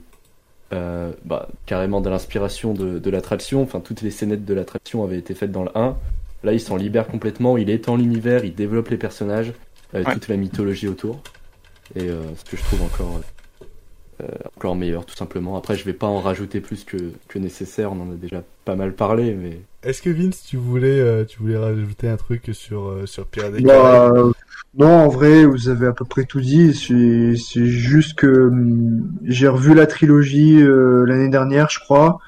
euh, bah, carrément de l'inspiration de, de l'attraction. Enfin, toutes les scénettes de l'attraction avaient été faites dans le 1. Là, il s'en libère complètement, il étend l'univers, il développe les personnages, euh, Ouais. toute la mythologie autour. Et euh, ce que je trouve encore, encore meilleur, tout simplement. Après, je vais pas en rajouter plus que, que nécessaire, on en a déjà pas mal parlé, mais. Est-ce que Vince, tu voulais euh, tu voulais rajouter un truc sur euh, sur Pirates des Bah, euh, non, en vrai, vous avez à peu près tout dit. C'est c'est juste que hum, j'ai revu la trilogie euh, l'année dernière, je crois,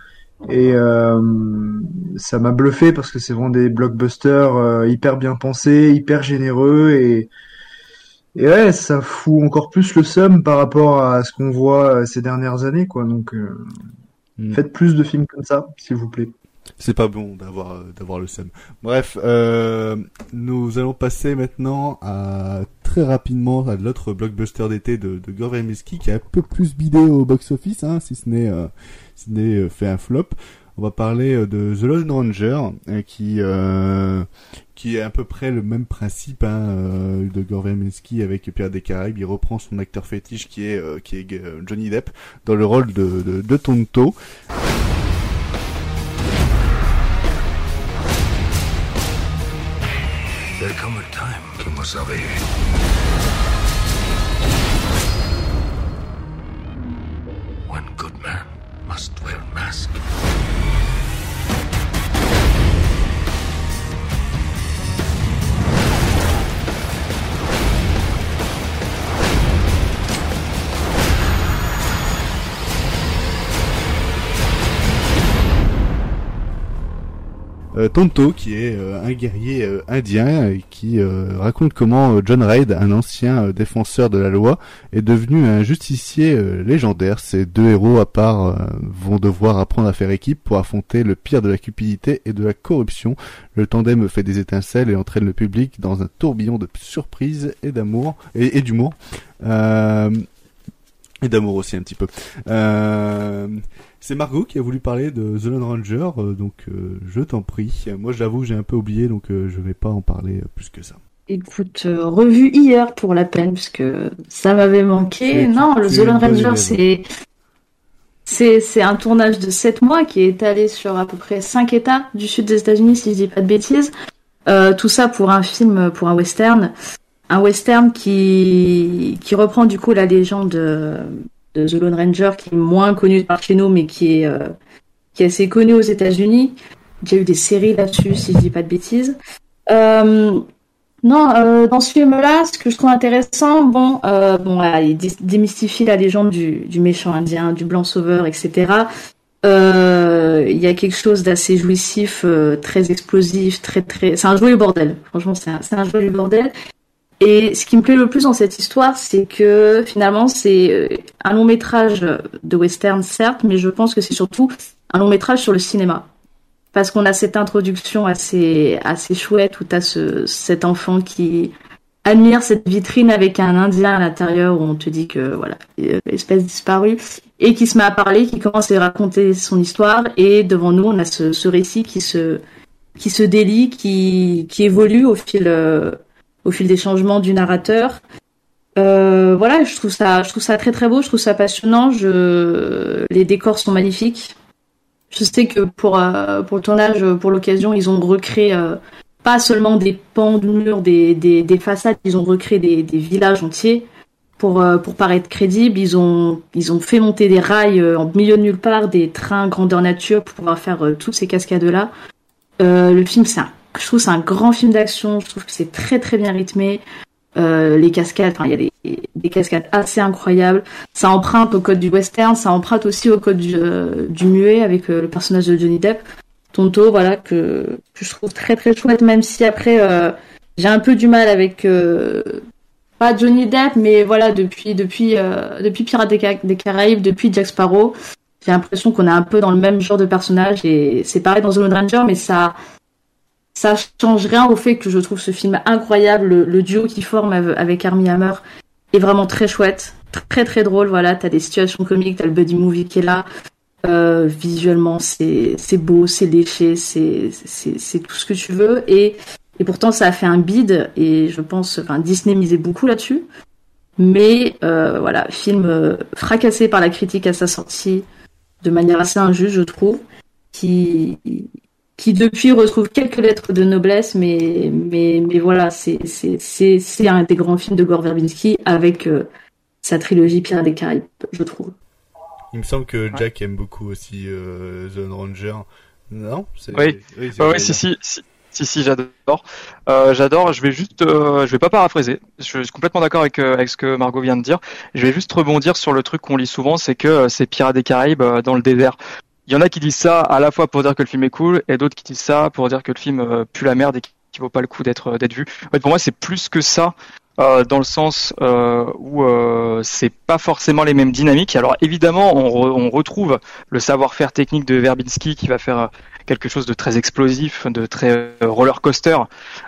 et euh, ça m'a bluffé parce que c'est vraiment des blockbusters euh, hyper bien pensés, hyper généreux et et ouais, ça fout encore plus le seum par rapport à ce qu'on voit euh, ces dernières années, quoi. Donc, euh, Hmm. faites plus de films comme ça, s'il vous plaît. C'est pas bon d'avoir euh, d'avoir le seum. Bref, euh, nous allons passer maintenant à très rapidement à l'autre blockbuster d'été de, de Gore qui a un peu plus bidé au box-office, hein, si ce n'est euh, si ce n'est euh, fait un flop. On va parler euh, de The Lone Ranger euh, qui euh, qui est à peu près le même principe hein, de Gore avec Pierre des Caraïbes. Il reprend son acteur fétiche qui est Johnny Depp dans le rôle de Tonto. A must wear a Tonto, qui est euh, un guerrier euh, indien qui euh, raconte comment euh, John Reid, un ancien euh, défenseur de la loi, est devenu un justicier euh, légendaire. Ces deux héros à part euh, vont devoir apprendre à faire équipe pour affronter le pire de la cupidité et de la corruption. Le tandem fait des étincelles et entraîne le public dans un tourbillon de surprises et d'amour et, d'humour. Euh, et d'amour aussi un petit peu. Euh, c'est Margot qui a voulu parler de The Lone Ranger, euh, donc euh, je t'en prie. Moi j'avoue j'ai un peu oublié, donc euh, je vais pas en parler plus que ça. Écoute, euh, revu hier pour la peine, puisque ça m'avait manqué. Non, le The Lone Ranger, c'est... C'est c'est un tournage de 7 mois qui est étalé sur à peu près 5 États du sud des États-Unis, si je dis pas de bêtises. Tout ça pour un film, pour un western. Un western qui, reprend du coup la légende de, The Lone Ranger, qui est moins connu par chez nous, mais qui est, euh, assez connu aux États-Unis. A eu des séries là-dessus, si je dis pas de bêtises. Euh, non, euh, dans ce film-là, ce que je trouve intéressant, bon, bon, il dé- démystifie la légende du, méchant indien, du blanc sauveur, etc. Il y a quelque chose d'assez jouissif, très explosif, très très. C'est un joyeux bordel. Franchement, c'est un, un joyeux bordel. Et ce qui me plaît le plus dans cette histoire, c'est que finalement, c'est euh, un long métrage de western, certes, mais je pense que c'est surtout un long métrage sur le cinéma. Parce qu'on a cette introduction assez assez chouette où t'as ce cet enfant qui admire cette vitrine avec un indien à l'intérieur où on te dit que voilà euh, espèce disparue et qui se met à parler qui commence à raconter son histoire et devant nous on a ce, ce récit qui se qui se délie qui qui évolue au fil euh, au fil des changements du narrateur euh, voilà je trouve ça je trouve ça très très beau je trouve ça passionnant je les décors sont magnifiques je sais que pour euh, pour le tournage, pour l'occasion, ils ont recréé euh, pas seulement des pans de murs, des, des, des façades, ils ont recréé des, des villages entiers pour pour paraître crédibles. Ils ont ils ont fait monter des rails en milieu de nulle part, des trains grandeur nature pour pouvoir faire toutes ces cascades là. le film, c'est un, je trouve c'est un grand film d'action. Je trouve que c'est très très bien rythmé. Euh, les cascades, il y a des, des cascades assez incroyables. Ça emprunte au code du western, ça emprunte aussi au code du, euh, muet avec euh, le personnage de Johnny Depp, Tonto, voilà que, je trouve très très chouette, même si après j'ai un peu du mal avec pas Johnny Depp, mais voilà depuis depuis depuis Pirates des, des Caraïbes, depuis Jack Sparrow, j'ai l'impression qu'on est un peu dans le même genre de personnage et c'est pareil dans The Lone Ranger, mais ça ça change rien au fait que je trouve ce film incroyable. Le, duo qui forme av- avec Armie Hammer est vraiment très chouette, très très drôle. Voilà, t'as des situations comiques, t'as le buddy movie qui est là. Euh, visuellement, c'est beau, c'est léché, c'est tout ce que tu veux. Et et pourtant, ça a fait un bide. Et je pense, enfin, Disney misait beaucoup là-dessus. Mais euh, voilà, film euh, fracassé par la critique à sa sortie de manière assez injuste, je trouve, qui qui depuis retrouve quelques lettres de noblesse, mais mais mais voilà, c'est c'est c'est c'est un des grands films de Gore Verbinski avec euh, sa trilogie Pirates des Caraïbes, je trouve. Il me semble que Jack aime beaucoup aussi euh, The Ranger. Non Oui, ouais, ouais, si, si, si, si, si, j'adore. Euh, j'adore. Je vais juste, euh, je vais pas paraphraser. Je suis complètement d'accord avec, euh, avec ce que Margot vient de dire. Je vais juste rebondir sur le truc qu'on lit souvent, c'est que euh, c'est Pirates des Caraïbes euh, dans le désert. Il y en a qui disent ça à la fois pour dire que le film est cool, et d'autres qui disent ça pour dire que le film euh, pue la merde et qu'il vaut pas le coup d'être d'être vu. En fait, pour moi, c'est plus que ça. euh, dans le sens euh, où euh, c'est pas forcément les mêmes dynamiques. Alors évidemment, on, on retrouve le savoir-faire technique de Verbinski qui va faire euh, quelque chose de très explosif, de très euh, roller coaster,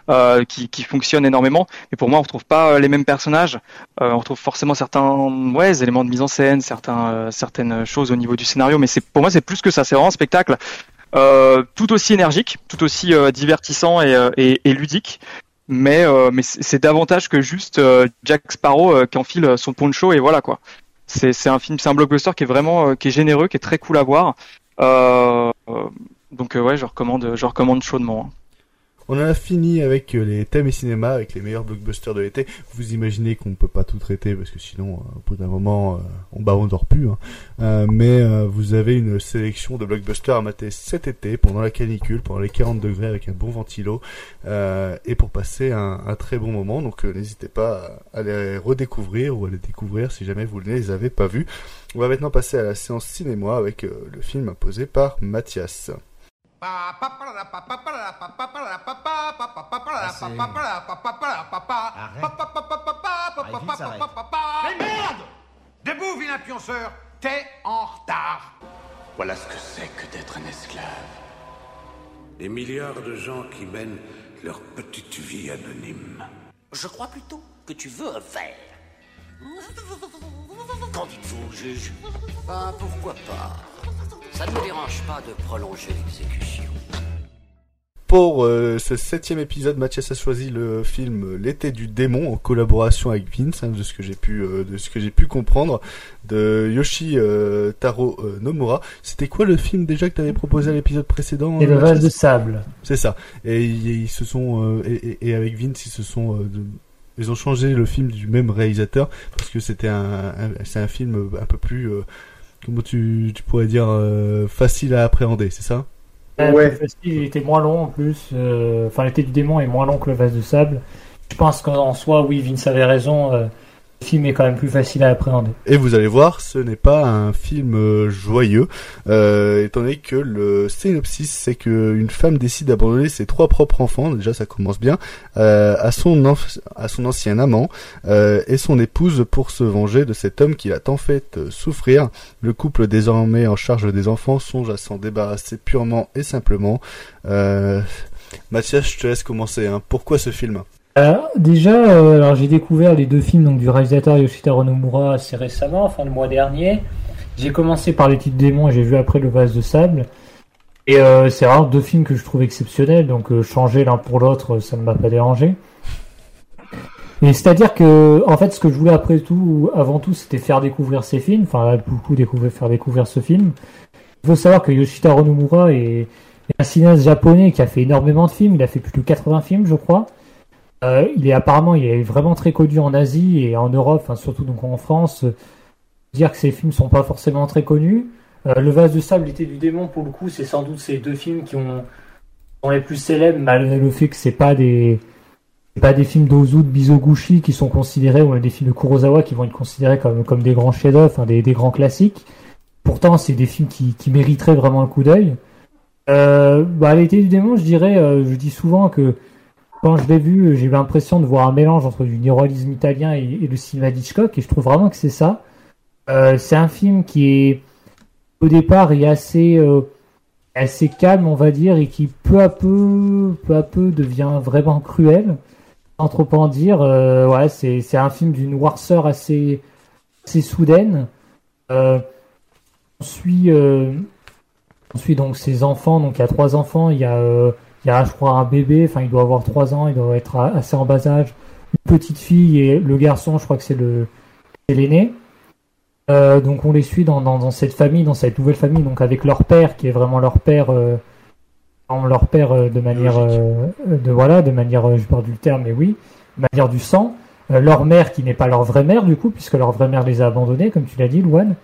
euh, qui, fonctionne énormément. Mais pour moi, on retrouve pas euh, les mêmes personnages. On retrouve forcément certains ouais, éléments de mise en scène, certains, certaines choses au niveau du scénario. Mais pour moi, c'est plus que ça. C'est vraiment un spectacle tout aussi énergique, tout aussi divertissant et, ludique. Mais, mais c'est davantage que juste Jack Sparrow qui enfile son poncho et voilà quoi. C'est un film, c'est un blockbuster qui est vraiment qui est généreux, qui est très cool à voir. Donc euh, ouais, je recommande, je recommande chaudement. hein. On a fini avec euh, les thèmes et cinéma, avec les meilleurs blockbusters de l'été. Vous imaginez qu'on ne peut pas tout traiter parce que sinon, euh, au bout d'un moment, on bah on dort plus. hein. Mais vous avez une sélection de blockbusters à mater cet été pendant la canicule, pendant les 40 degrés avec un bon ventilo et pour passer un, un très bon moment. Donc n'hésitez pas à les redécouvrir ou à les découvrir si jamais vous ne les avez pas vus. On va maintenant passer à la séance cinéma avec le film imposé par Mathias. Mais merde Debout, vilain pionceur T'es en retard Voilà ce que c'est que d'être un esclave. Des milliards de gens qui mènent leur petite vie anonyme. Je crois plutôt que tu veux un verre. Qu'en dites-vous, juge Ben, pourquoi pas Ça ne me dérange pas de prolonger l'exécution. pour euh, ce septième épisode, Mathias a choisi le film L'été du démon en collaboration avec Vince, hein, de ce que j'ai pu, euh, de ce que j'ai pu comprendre, de Yoshi euh, Taro euh, Nomura. C'était quoi le film déjà que tu avais proposé à l'épisode précédent Et le euh, vase Mathias de sable. C'est ça. Et ils, ils se sont euh, et, avec Vince, ils se sont euh, de- ils ont changé le film du même réalisateur parce que c'était un, un- c'est un film un peu plus euh, comment tu, tu pourrais dire euh, facile à appréhender, c'est ça? Ouais, facile, il était moins long en plus. euh, Enfin, l'été du démon est moins long que le vase de sable. Je pense qu'en soi, oui, Vince avait raison. Le film est quand même plus facile à appréhender. Et vous allez voir, ce n'est pas un film euh, joyeux, euh, étant donné que le synopsis, c'est que une femme décide d'abandonner ses trois propres enfants, déjà ça commence bien, euh, à son enf- à son ancien amant euh, et son épouse pour se venger de cet homme qui l'a tant fait euh, souffrir. Le couple désormais en charge des enfants songe à s'en débarrasser purement et simplement. Euh, Mathias, je te laisse commencer. Hein. Pourquoi ce film? Euh, déjà, euh, alors j'ai découvert les deux films donc, du réalisateur Yoshitaro Nomura assez récemment, enfin le mois dernier. J'ai commencé par Les Titres Démons et j'ai vu après Le Vase de Sable. Et euh, c'est vraiment deux films que je trouve exceptionnels, donc changer l'un pour l'autre, ça ne m'a pas dérangé. Et c'est-à-dire que, en fait, ce que je voulais après tout, avant tout, c'était faire découvrir ces films, enfin beaucoup découvrir, faire découvrir ce film. Il faut savoir que Yoshitaro Nomura est, est un cinéaste japonais qui a fait énormément de films, il a fait plus de 80 films, je crois. Euh, il est apparemment, il est vraiment très connu en Asie et en Europe, enfin, surtout donc en France. Dire que ces films sont pas forcément très connus. Euh, le vase de sable, l'été du démon, pour le coup, c'est sans doute ces deux films qui ont sont les plus célèbres, malgré le fait que c'est pas des pas des films d'Ozu, de Bizoguchi qui sont considérés, ou des films de Kurosawa qui vont être considérés comme, comme des grands chefs-d'œuvre, des, des grands classiques. Pourtant, c'est des films qui, qui mériteraient vraiment un coup d'œil. Euh, bah, l'été du démon, je dirais, euh, je dis souvent que quand je l'ai vu, j'ai eu l'impression de voir un mélange entre du néo-réalisme italien et, le cinéma d'Hitchcock, et je trouve vraiment que c'est ça. Euh, c'est un film qui est, au départ, est assez, euh, assez calme, on va dire, et qui peu à peu, peu à peu devient vraiment cruel, sans trop en dire. Euh, ouais, c'est, c'est un film d'une noirceur assez, assez soudaine. On suit, on suit donc ses enfants, donc il y a trois enfants, il y a, il y a, je crois, un bébé, enfin, il doit avoir trois ans, il doit être assez en bas âge. Une petite fille et le garçon, je crois que c'est le, l'aîné. Euh, donc on les suit dans, dans, dans cette famille, dans cette nouvelle famille, donc avec leur père qui est vraiment leur père, euh, leur père euh, de manière, de voilà, de manière, je parle du terme, mais oui, de manière du sang. Leur mère qui n'est pas leur vraie mère du coup, puisque leur vraie mère les a abandonnés, comme tu l'as dit, Louane.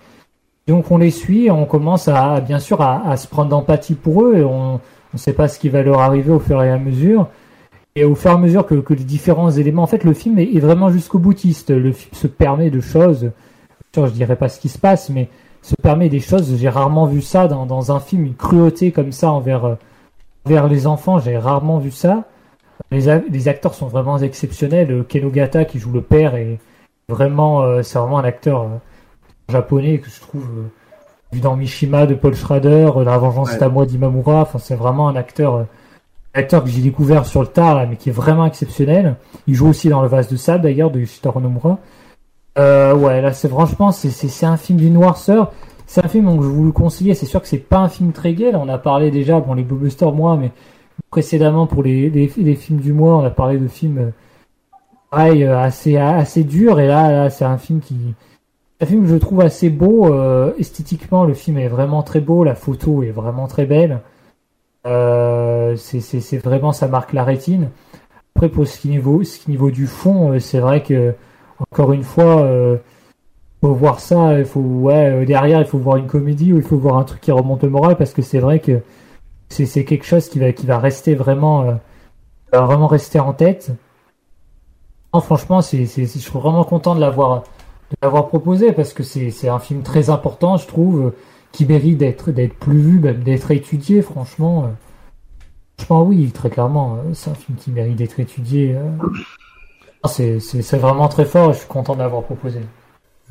Donc on les suit, on commence à bien sûr à, à se prendre d'empathie pour eux et on ne sait pas ce qui va leur arriver au fur et à mesure. Et au fur et à mesure que, les différents éléments, en fait, le film est, vraiment jusqu'au boutiste. Le film se permet de choses. Je dirais pas ce qui se passe, mais se permet des choses. J'ai rarement vu ça dans, un film, une cruauté comme ça envers, euh, envers les enfants. J'ai rarement vu ça. Les, acteurs sont vraiment exceptionnels. Euh, Ken Ogata qui joue le père est vraiment, euh, c'est vraiment un acteur japonais que je trouve vu dans Mishima de Paul Schrader, euh, La Vengeance est à moi d'Imamura. Enfin, c'est vraiment un acteur, euh, acteur que j'ai découvert sur le tard, là, mais qui est vraiment exceptionnel. Il joue aussi dans Le Vase de Sable, d'ailleurs, de Yoshitaro Nomura. Euh, ouais, là, c'est franchement, c'est, un film d'une noirceur. C'est un film donc je vous le conseille. C'est sûr que c'est pas un film très. Là, on a parlé déjà, bon, les blockbusters, moi, mais précédemment pour les, les, les films du mois, on a parlé de films euh, pareil, euh, assez, assez durs. Et là, là, c'est un film qui, un film que je trouve assez beau. euh, esthétiquement, le film est vraiment très beau. La photo est vraiment très belle. Euh, c'est, vraiment, ça marque la rétine. Après, pour ce qui niveau, ce qui niveau du fond, euh, c'est vrai que, encore une fois, euh, faut voir ça, il faut, derrière, il faut voir une comédie ou il faut voir un truc qui remonte le moral parce que c'est vrai que c'est, quelque chose qui va, qui va rester vraiment, va vraiment rester en tête. Franchement, c'est- je suis vraiment content de l'avoir, de l'avoir proposé parce que c'est, c'est un film très important, je trouve, euh, qui mérite d'être, d'être plus vu, même d'être étudié, franchement. euh. Franchement, oui, très clairement, euh, c'est un film qui mérite d'être étudié. Non, C'est, vraiment très fort et je suis content de l'avoir proposé.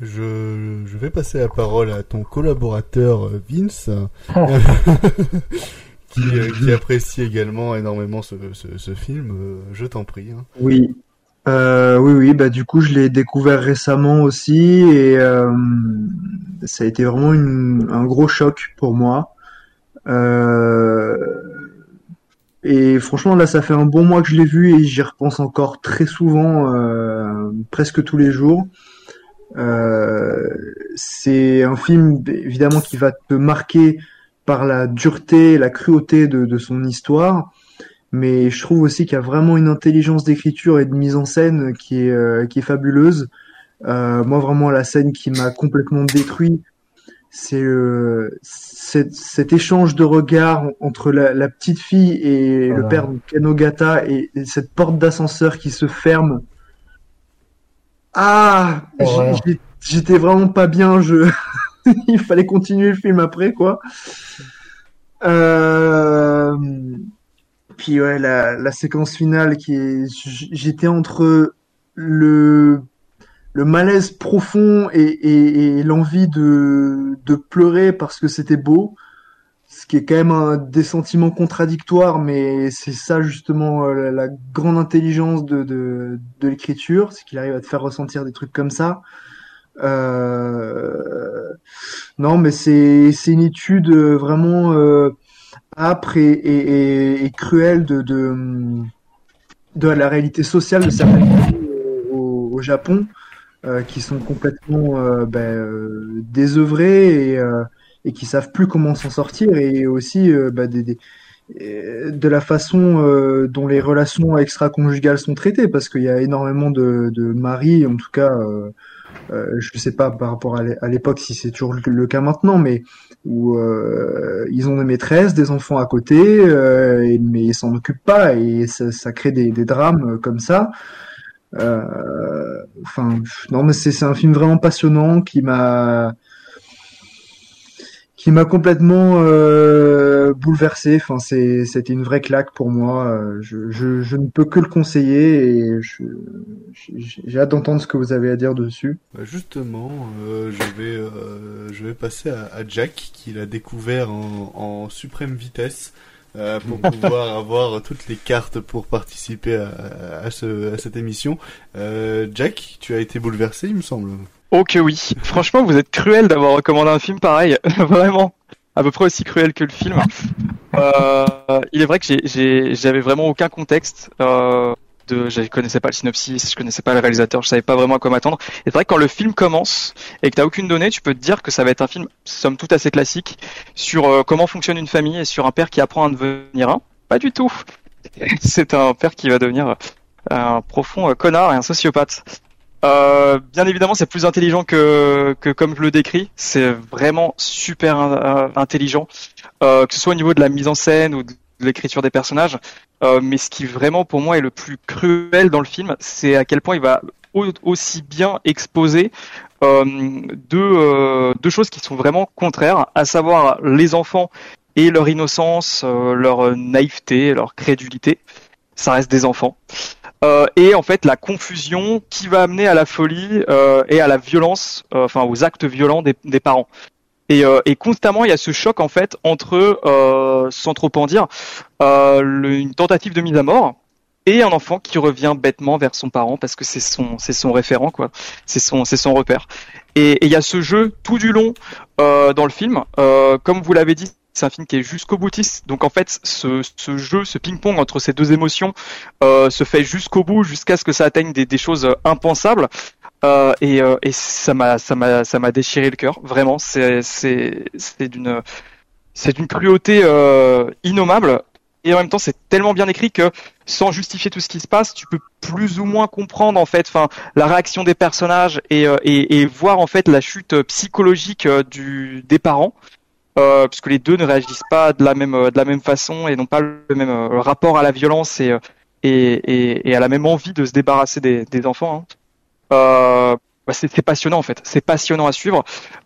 Je, je vais passer la parole à ton collaborateur Vince, Ah. qui, qui apprécie également énormément ce, ce, ce film. Je t'en prie. hein. Oui. Euh, oui, oui, bah du coup je l'ai découvert récemment aussi et euh, ça a été vraiment une- un gros choc pour moi. Euh, Et franchement, là, ça fait un bon mois que je l'ai vu et j'y repense encore très souvent, euh, presque tous les jours. Euh, c'est un film évidemment qui va te marquer par la dureté, la cruauté de, de son histoire, mais je trouve aussi qu'il y a vraiment une intelligence d'écriture et de mise en scène qui est, euh, qui est fabuleuse. Euh, moi, vraiment, la scène qui m'a complètement détruit, c'est euh, cet, échange de regards entre la, la petite fille et le Voilà. père de Kanogata et, et cette porte d'ascenseur qui se ferme. Ah, j'étais vraiment pas bien. Je, il fallait continuer le film après, quoi. Euh... Puis ouais, la, séquence finale qui est, j'étais entre le malaise profond et, l'envie de pleurer parce que c'était beau, ce qui est quand même des sentiments contradictoires, mais c'est ça justement euh, la, grande intelligence de l'écriture, c'est qu'il arrive à te faire ressentir des trucs comme ça. Euh... Non, mais c'est c'est une étude euh, vraiment euh, âpre et, et, et, et cruelle de, de de la réalité sociale de certaines au, au Japon euh, qui sont complètement euh, ben, euh, désœuvrées et, euh, et qui savent plus comment s'en sortir et aussi ben, des, des- de la façon dont les relations extra-conjugales sont traitées parce qu'il y a énormément de, de maris en tout cas euh, je sais pas par rapport à l'é- à l'époque si c'est toujours le cas maintenant mais où euh, ils ont des maîtresses, des enfants à côté, euh, et- mais ils s'en occupent pas et ça, ça crée des, des drames euh, comme ça. Euh, Enfin, non, mais c'est un film vraiment passionnant qui m'a qui m'a complètement euh, bouleversé. Enfin, c'est c'était une vraie claque pour moi. Euh, Je, je, je ne peux que le conseiller et je- j'ai j'ai hâte d'entendre ce que vous avez à dire dessus. Bah, justement, euh, je vais euh, je vais passer à, à Jack qui l'a découvert en, en suprême vitesse euh, pour pouvoir avoir toutes les cartes pour participer à, à, ce, à cette émission. Euh, Jack, tu as été bouleversé, il me semble. Oh que oui. Franchement, vous êtes cruel d'avoir recommandé un film pareil. Vraiment. À peu près aussi cruel que le film. Euh, il est vrai que j'avais vraiment aucun contexte. Euh, de, je connaissais pas le synopsis, je connaissais pas le réalisateur, je savais pas vraiment à quoi m'attendre. Et c'est vrai que quand le film commence et que t'as aucune donnée, tu peux te dire que ça va être un film, somme toute assez classique, sur euh, comment fonctionne une famille et sur un père qui apprend à devenir un. Pas du tout. C'est un père qui va devenir euh, un profond connard et un sociopathe. Euh, bien évidemment, c'est plus intelligent que, que comme je le décris. C'est vraiment super euh, intelligent, euh, que ce soit au niveau de la mise en scène ou de l'écriture des personnages. Euh, mais ce qui vraiment pour moi est le plus cruel dans le film, c'est à quel point il va au- aussi bien exposer euh, deux, deux choses qui sont vraiment contraires, à savoir les enfants et leur innocence, leur naïveté, leur crédulité. Ça reste des enfants. Euh, et en fait la confusion qui va amener à la folie euh, et à la violence, euh, enfin aux actes violents des, parents. Et, constamment il y a ce choc en fait entre, sans trop en dire, une tentative de mise à mort et un enfant qui revient bêtement vers son parent parce que c'est son c'est son référent quoi, c'est son c'est son repère. Et il y a ce jeu tout du long dans le film, comme vous l'avez dit. C'est un film qui est jusqu'au boutiste, donc en fait, ce, jeu, ce ping-pong entre ces deux émotions euh, se fait jusqu'au bout, jusqu'à ce que ça atteigne des, choses euh, impensables. Euh, et, ça m'a ça m'a ça m'a déchiré le cœur. Vraiment, c'est d'une c'est d'une cruauté innommable. Et en même temps, c'est tellement bien écrit que sans justifier tout ce qui se passe, tu peux plus ou moins comprendre en fait, enfin, la réaction des personnages et, voir en fait la chute psychologique des parents, euh, puisque les deux ne réagissent pas de la même euh, de la même façon et n'ont pas le même euh, rapport à la violence et, euh, et, et, et à la même envie de se débarrasser des, enfants. hein. Bah, c'est passionnant en fait, c'est passionnant à suivre,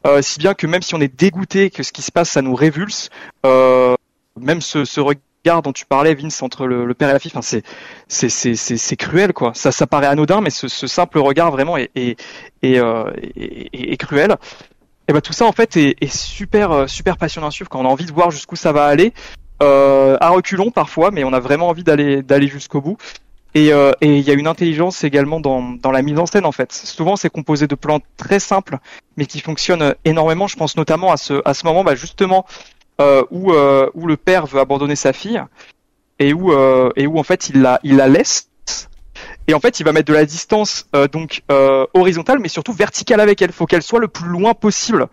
euh, si bien que même si on est dégoûté que ce qui se passe, ça nous révulse, même ce, regard dont tu parlais, Vince, entre le, père et la fille, enfin, c'est cruel quoi. Ça ça paraît anodin, mais ce, ce simple regard vraiment est est- est- est cruel. Et ben tout ça en fait est, est super euh, super passionnant à suivre quand on a envie de voir jusqu'où ça va aller, euh, à reculons parfois, mais on a vraiment envie d'aller d'aller jusqu'au bout. Et euh, et il y a une intelligence également dans dans la mise en scène en fait. Souvent c'est composé de plans très simples, mais qui fonctionnent énormément. Je pense notamment à ce à ce moment bah, justement euh, où euh, où le père veut abandonner sa fille. et où euh, et où en fait il la il la laisse et en fait il va mettre de la distance euh, donc euh, horizontale mais surtout verticale avec elle. Faut qu'elle soit le plus loin possible.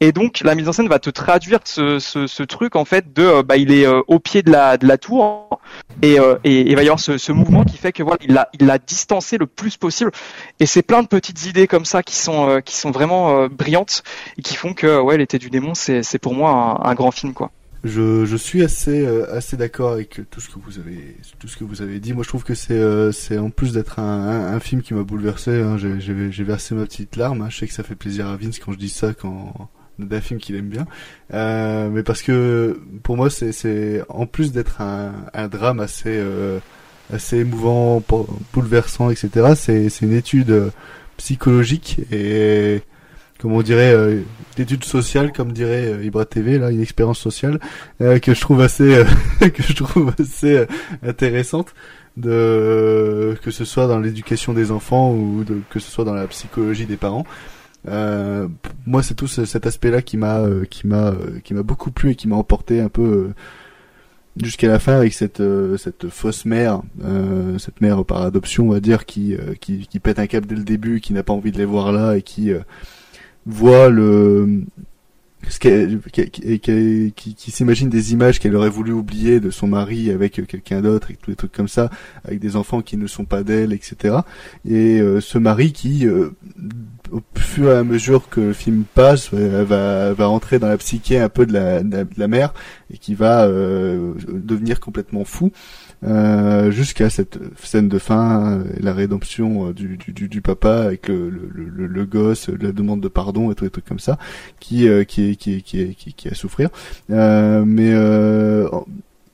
Et donc la mise en scène va te traduire ce, ce, ce truc en fait de euh, bah il est euh, au pied de la de la tour et euh, et il va y avoir ce, ce mouvement qui fait que voilà il l'a il l'a distancé le plus possible et c'est plein de petites idées comme ça qui sont qui sont vraiment brillantes et qui font que ouais l'été du démon c'est c'est pour moi un, un grand film quoi. Je, je suis assez euh, assez d'accord avec tout ce que vous avez tout ce que vous avez dit. Moi, je trouve que c'est euh, c'est en plus d'être un, un, un film qui m'a bouleversé. Hein, j'ai- versé ma petite larme. hein. Je sais que ça fait plaisir à Vince quand je dis ça quand d'un film qu'il aime bien. Euh, mais parce que pour moi, c'est c'est en plus d'être un, un drame assez euh, assez émouvant, bouleversant, etc. C'est une étude psychologique et comme on dirait, euh, d'études sociales, comme dirait euh, Ibra TV, là, une expérience sociale euh, que je trouve assez, euh, que je trouve assez euh, intéressante, de que ce soit dans l'éducation des enfants ou de, que ce soit dans la psychologie des parents. Euh, moi, c'est tout ce- cet aspect-là qui m'a, euh, qui m'a, euh, qui m'a beaucoup plu et qui m'a emporté un peu euh, jusqu'à la fin avec cette euh, cette fausse mère, euh, cette mère par adoption, on va dire, qui euh, qui, qui pète un cap dès le début, qui n'a pas envie de les voir là et qui euh, voit le ce qu'elle- qui, s'imagine des images qu'elle aurait voulu oublier de son mari avec quelqu'un d'autre et tous les trucs comme ça, avec des enfants qui ne sont pas d'elle, etc. Et euh, ce mari qui, euh, au fur et à mesure que le film passe, euh, va, va entrer dans la psyché un peu de la, de la, mère et qui va devenir complètement fou. Euh, jusqu'à cette scène de fin, euh, la rédemption euh, du, du, du, papa avec le, le, le, le gosse, la demande de pardon et tous les trucs comme ça, qui qui est qui qui qui, qui est à souffrir. Mais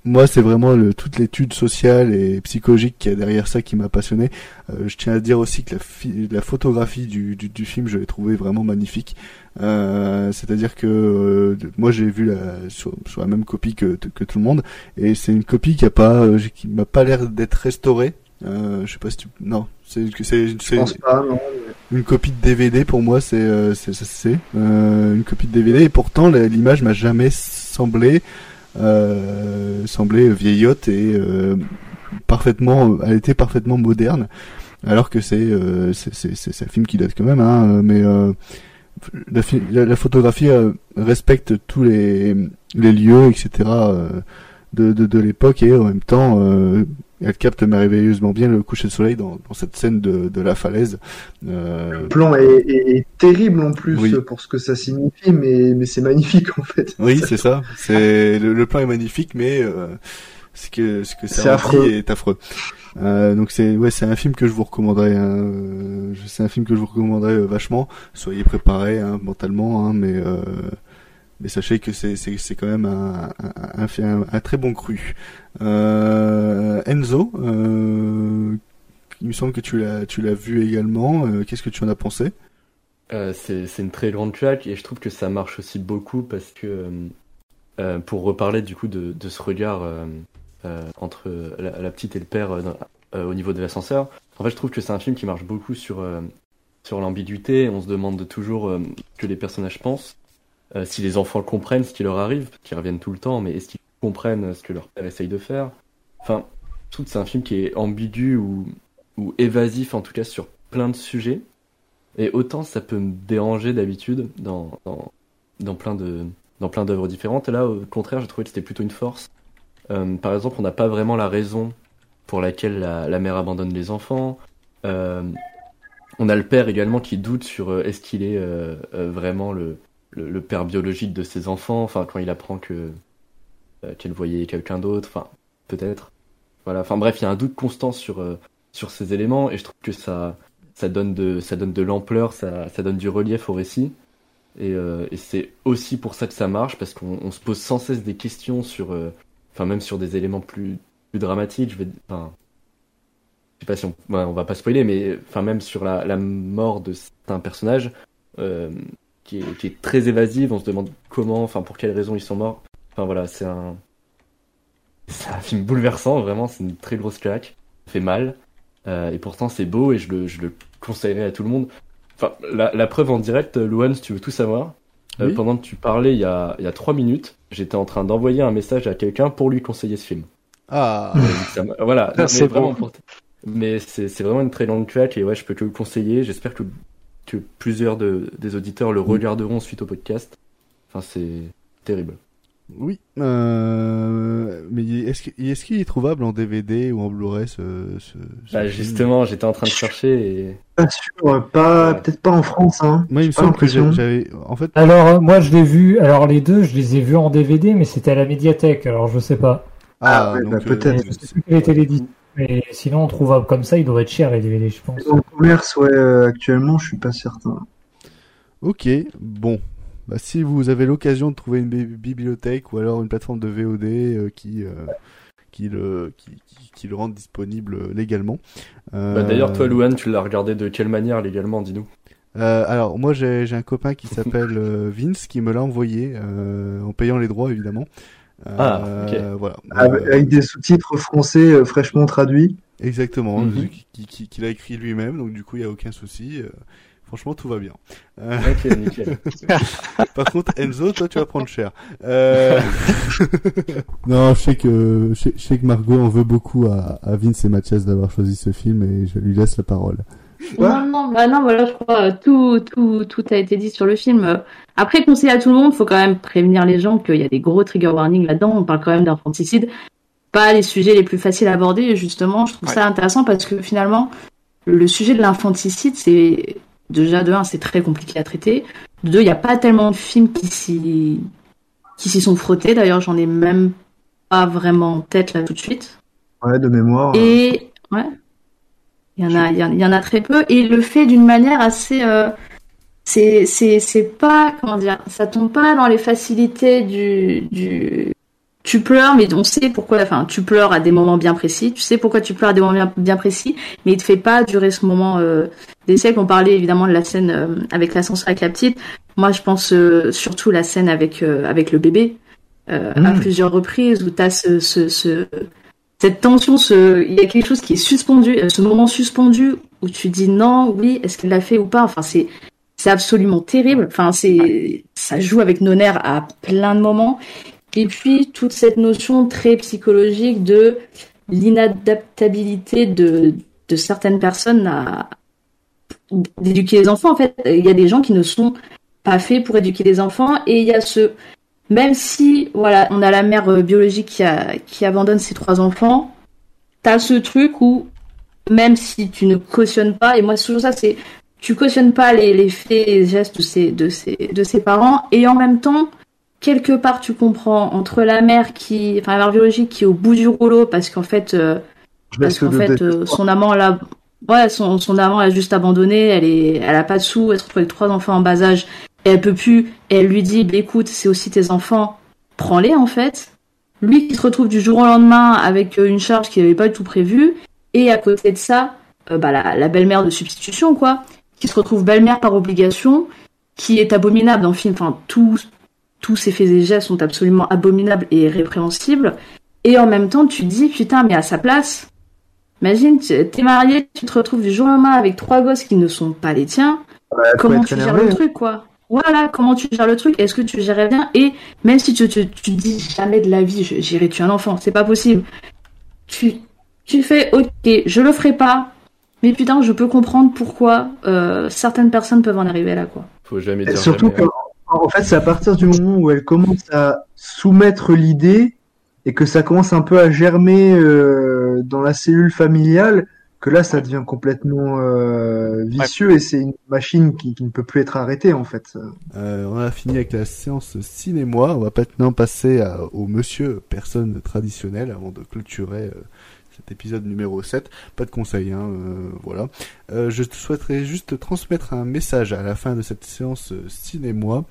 moi, c'est vraiment toute l'étude sociale et psychologique qui est derrière ça qui m'a passionné. Je tiens à dire aussi que la, la photographie du, du, du film, je l'ai trouvé vraiment magnifique. Euh, C'est-à-dire que euh, moi, j'ai vu la, sur, sur la même copie que, que tout le monde, et c'est une copie qui a pas, euh, qui m'a pas l'air d'être restaurée. Euh, je sais pas si tu, non, c'est une copie de DVD pour moi, c'est euh, c'est euh, une copie de DVD et pourtant l'image m'a jamais semblé euh, semblé vieillotte et euh, parfaitement, elle était parfaitement moderne, alors que c'est euh, c'est c'est c'est c'est un film qui date quand même, hein, mais euh, la, fi- la, la photographie euh, respecte tous les les lieux, etc. euh, de de, de l'époque et en même temps euh, elle capte merveilleusement bien le coucher de soleil dans, dans cette scène de, de la falaise. Euh, Le plan est, est- est terrible en plus Oui. pour ce que ça signifie, mais, mais c'est magnifique en fait. Oui, c'est ça. C'est le, le plan est magnifique, mais euh, ce que ce que ça en affreux. dit est affreux. Euh, donc c'est ouais, c'est un film que je vous recommanderais. Hein. Euh, C'est un film que je vous recommanderais euh, vachement. Soyez préparés hein, mentalement, hein, mais mais sachez que c'est c'est c'est quand même un un, très bon cru. Enzo, il me semble que tu l'as tu l'as vu également. Qu'est-ce que tu en as pensé? C'est c'est une très grande claque et je trouve que ça marche aussi beaucoup parce que pour reparler du coup de, de ce regard entre la, petite et le père euh, euh, au niveau de l'ascenseur, en fait je trouve que c'est un film qui marche beaucoup sur euh, sur l'ambiguïté. On se demande toujours euh, ce que les personnages pensent, euh, si les enfants comprennent ce qui leur arrive, qu'ils reviennent tout le temps, mais est-ce qu'ils comprennent ce que leur père essaye de faire? Enfin, que c'est un film qui est ambigu ou ou évasif en tout cas sur plein de sujets. Et autant ça peut me déranger d'habitude dans, dans, plein d'œuvres différentes. Là, au contraire, j'ai trouvé que c'était plutôt une force. Euh, par exemple, on n'a pas vraiment la raison pour laquelle la, mère abandonne les enfants. Euh, on a le père également qui doute sur euh, est-ce qu'il est, vraiment le, le, père biologique de ses enfants. Enfin, quand il apprend que qu'elle voyait quelqu'un d'autre. Enfin, peut-être. Voilà. Enfin bref, il y a un doute constant sur sur ces éléments et je trouve que ça ça donne de ça donne de l'ampleur, ça ça donne du relief au récit. Et, c'est aussi pour ça que ça marche parce qu'on on se pose sans cesse des questions sur enfin même sur des éléments plus plus dramatiques, je vais enfin je sais pas si on ouais, on va pas spoiler mais enfin même sur la, la mort de certains personnages euh, qui est, qui est très évasive, on se demande comment enfin pour quelles raisons ils sont morts. Enfin voilà, c'est un c'est un film bouleversant, vraiment, c'est une très grosse claque. Ça fait mal. Euh, et pourtant, c'est beau et je le, je le conseillerais à tout le monde. Enfin, la, preuve en direct, Luan, si tu veux tout savoir, Oui. pendant que tu parlais il y a, il y a trois minutes, j'étais en train d'envoyer un message à quelqu'un pour lui conseiller ce film. Ah. Ça m'a- voilà, c'est vraiment pour- Mais c'est vraiment une très longue track et ouais, je peux que le conseiller. J'espère que, que plusieurs de, des auditeurs le regarderont suite au podcast. Enfin, c'est terrible. Oui. Euh... Mais est-ce qu'il est, qu'il est trouvable en DVD ou en Blu-ray ce, ce, ce Bah, film justement, j'étais en train de chercher et. Pas sûr, pas peut-être pas en France. Hein. Moi, il me semble que j'avais. En fait, Alors, euh, moi, je l'ai vu. Alors, les deux, je les ai vus en DVD, mais c'était à la médiathèque. Alors, je sais pas. Ah, ouais, donc, bah, euh, peut-être. Je sais plus quel était l'édition. Mais sinon, trouvable comme ça, il doit être cher, les DVD, je pense. Dans le commerce, ouais, euh, actuellement, je suis pas certain. Ok, bon. Bah, si vous avez l'occasion de trouver une bi- bibliothèque ou alors une plateforme de VOD euh, qui, euh, qui, le, qui, qui, qui le rende disponible légalement. euh, Bah, D'ailleurs, toi, Louane, tu l'as regardé de quelle manière légalement, dis-nous euh, alors moi j'ai un copain qui s'appelle euh, Vince qui me l'a envoyé euh, en payant les droits évidemment. Euh, Ah, ok. Voilà. Avec, Euh, avec des sous-titres français euh, fraîchement traduits. Exactement, qui, qui, qu'il a écrit lui-même, donc du coup il n'y a aucun souci. Franchement tout va bien. Euh, Ok, nickel. Par contre Enzo, toi tu vas prendre cher. Euh... non, je sais que je sais, je sais que Margot en veut beaucoup à, à Vince et Mathias d'avoir choisi ce film et je lui laisse la parole. Non, non, bah non, voilà, je crois, euh, tout, tout, tout a été dit sur le film. Après, conseiller à tout le monde, faut quand même prévenir les gens qu'il y a des gros trigger warnings là-dedans. On parle quand même d'infanticide. Pas les sujets les plus faciles à aborder. Et justement, je trouve ça intéressant parce que finalement, le sujet de l'infanticide, c'est, déjà, de un, c'est très compliqué à traiter. De deux, il n'y a pas tellement de films qui s'y, qui s'y sont frottés. D'ailleurs, j'en ai même pas vraiment en tête là tout de suite. Ouais, de mémoire. Et ouais, il y en a, il y en- il y en a très peu. Et le fait d'une manière assez, euh, c'est, c'est, c'est pas, comment dire, ça tombe pas dans les facilités du, du, tu pleures, mais on sait pourquoi, enfin, tu pleures à des moments bien précis. Tu sais pourquoi tu pleures à des moments bien, bien précis, mais il te fait pas durer ce moment euh, des siècles. On parlait évidemment de la scène euh, avec l'ascenseur avec la petite. Moi, je pense euh, surtout la scène avec euh, avec le bébé euh, à Mm. plusieurs reprises où t'as ce, ce, ce cette tension, ce, il y a quelque chose qui est suspendu, euh, ce moment suspendu où tu dis non, oui, est-ce qu'il l'a fait ou pas? Enfin, c'est, c'est absolument terrible. Enfin, c'est, ça joue avec nos nerfs à plein de moments. Et puis toute cette notion très psychologique de l'inadaptabilité de, de certaines personnes à d'éduquer les enfants. En fait, il y a des gens qui ne sont pas faits pour éduquer les enfants et il y a ce même si voilà on a la mère euh, biologique qui qui abandonne ses trois enfants t'as ce truc où même si tu ne cautionnes pas et moi c'est toujours ça c'est tu cautionnes pas les, les faits et gestes de ses de ses de ses parents et en même temps quelque part tu comprends entre la mère qui enfin la mère biologique qui est au bout du rouleau parce qu'en fait euh, parce qu'en fait euh, son amant l'a ouais son, son amant l'a juste abandonné elle est elle a pas de sous elle se retrouve avec trois enfants en bas âge et elle peut plus et elle lui dit bah, écoute c'est aussi tes enfants prends-les en fait. Lui qui se retrouve du jour au lendemain avec euh, une charge qu'il n'avait pas du tout prévue et à côté de ça euh, bah, la, la belle-mère de substitution quoi qui se retrouve belle-mère par obligation qui est abominable dans le film. Enfin tous tous ses faits et gestes sont absolument abominables et répréhensibles et en même temps tu te dis putain mais à sa place Imagine, t'es marié, tu te retrouves du jour au lendemain avec trois gosses qui ne sont pas les tiens. Bah, faut comment tu gères le hein. truc, quoi? Voilà, comment tu gères le truc? Est-ce que tu gérais bien? Et même si tu, tu, tu dis jamais de la vie, j'irai tuer un enfant, c'est pas possible. Tu, tu fais, ok, je le ferai pas, mais putain, je peux comprendre pourquoi euh, certaines personnes peuvent en arriver là, quoi. Faut jamais Et dire surtout jamais. que, en fait, c'est à partir du moment où elle commence à soumettre l'idée et que ça commence un peu à germer euh, dans la cellule familiale que là, ça devient complètement euh, vicieux et c'est une machine qui, ne peut plus être arrêtée en fait. Euh, on a fini avec la séance cinéma. On va maintenant passer au monsieur personne traditionnelle avant de clôturer euh, cet épisode numéro 7. Pas de conseils, hein, euh, voilà. Euh, je souhaiterais juste transmettre un message à la fin de cette séance euh, cinéma.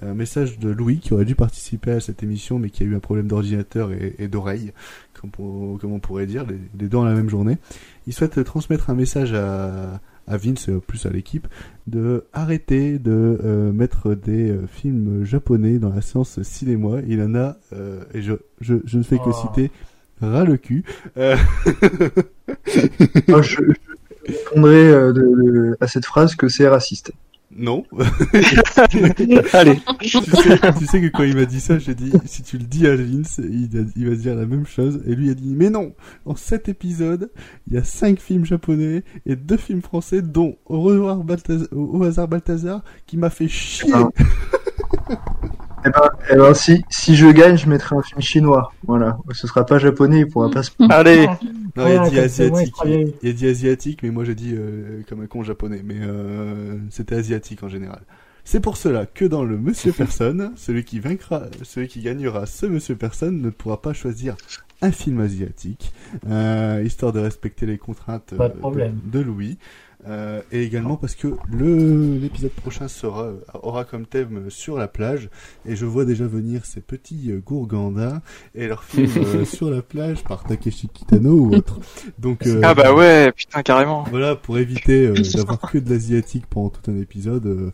Un message de Louis qui aurait dû participer à cette émission mais qui a eu un problème d'ordinateur et, et d'oreille, comme, pour- comme on pourrait dire, les, les deux en la même journée. Il souhaite transmettre un message à, à Vince, euh, plus à l'équipe, de arrêter de euh, mettre des euh, films japonais dans la séance cinéma. Il en a, euh, et je, je, je ne fais que Oh. citer, ras le cul. Euh, Moi, je, je répondrai euh, de- de- à cette phrase que c'est raciste. Non. Allez. tu, sais, tu sais que quand il m'a dit ça, j'ai dit si tu le dis à Vince, il, a- il va se dire la même chose. Et lui a dit mais non. En sept épisodes, il y a cinq films japonais et deux films français, dont Au revoir Balthazar, au hasard Balthazar, qui m'a fait chier. Ah. Eh ben, eh ben, si, si je gagne, je mettrai un film chinois. Voilà. Ce sera pas japonais, il pourra pas se Allez. Non, il a dit asiatique. Il a dit asiatique, mais moi j'ai dit euh, comme un con japonais. Mais euh, c'était asiatique en général. C'est pour cela que dans le Monsieur Personne, celui qui vaincra, celui qui gagnera ce Monsieur Personne ne pourra pas choisir un film asiatique, euh, histoire de respecter les contraintes Pas de de Louis. Euh, et également parce que le l'épisode prochain sera aura comme thème sur la plage et je vois déjà venir ces petits euh, gourgandas et leurs films euh, sur la plage par Takeshi Kitano ou autre. Donc euh, Ah bah ouais, putain, carrément. voilà pour éviter euh, d'avoir que de l'asiatique pendant tout un épisode. euh,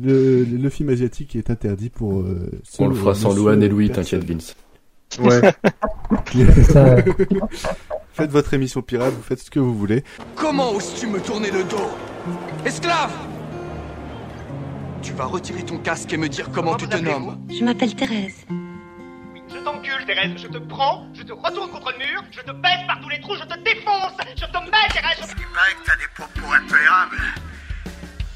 le, le, film asiatique est interdit pour. euh, On le fera euh, sans Louane et Louis, t'inquiète Vince. Ouais. C'est ça. Faites votre émission pirate, vous faites ce que vous voulez. Comment oses-tu me tourner le dos? Esclave Tu vas retirer ton casque et me dire comment tu te nommes. Je m'appelle Thérèse. Je t'encule, Thérèse, je te prends, je te retourne contre le mur, je te baisse par tous les trous, je te défonce, je te mets, Thérèse, je... Il paraît que t'as des propos intolérables.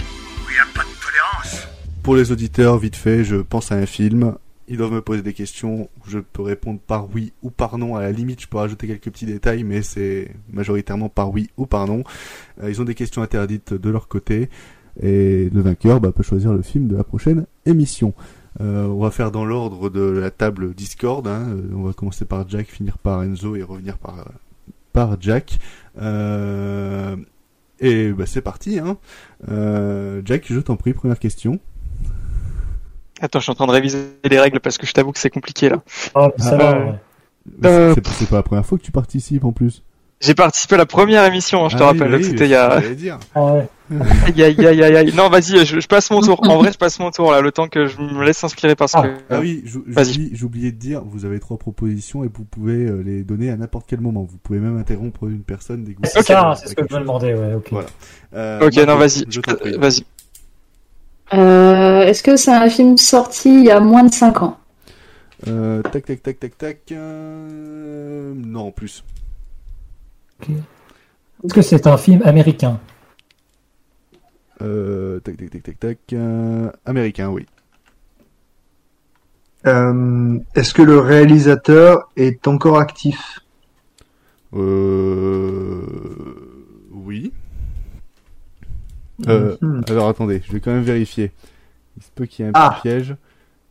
Où il n'y a pas de tolérance. Pour les auditeurs, vite fait, je pense à un film. Ils doivent me poser des questions. Je peux répondre par oui ou par non. À la limite, je peux rajouter quelques petits détails, mais c'est majoritairement par oui ou par non. Euh, ils ont des questions interdites de leur côté. Et le vainqueur bah, peut choisir le film de la prochaine émission. Euh, on va faire dans l'ordre de la table Discord. hein. Euh, On va commencer par Jack, finir par Enzo et revenir par, par Jack. Et bah, c'est parti. Hein. Jack, je t'en prie, première question. Attends, je suis en train de réviser les règles parce que je t'avoue que c'est compliqué là. Ah, mais ça va, Euh, Euh, c'est- pas la première fois que tu participes en plus. J'ai participé à la première émission, hein, je te Ah oui, rappelle. oui, C'était il y a. Ah ouais. Aïe, aïe, aïe, aïe, aïe. Non, vas-y, je, je passe mon tour. En vrai, je passe mon tour là, le temps que je me laisse inspirer parce que. Ah oui, j'ou- Vas-y. j'oublie- j'ai oublié de dire, vous avez trois propositions et vous pouvez euh, les donner à n'importe quel moment. Vous pouvez même interrompre une personne dès que vous C'est ça, c'est ce que je me demandais, ouais, ok. Voilà. Euh, Ok, non, vas-y. Vas-y. Euh, Est-ce que c'est un film sorti il y a moins de 5 ans? Euh, tac, tac, tac, tac, tac. euh, Non, en plus. Est-ce que c'est un film américain? Euh, tac, tac, tac, tac, tac. euh, Américain, oui. Euh, Est-ce que le réalisateur est encore actif? Euh... Euh, Mhm. Alors attendez, je vais quand même vérifier. Il se peut qu'il y ait un Ah. petit piège.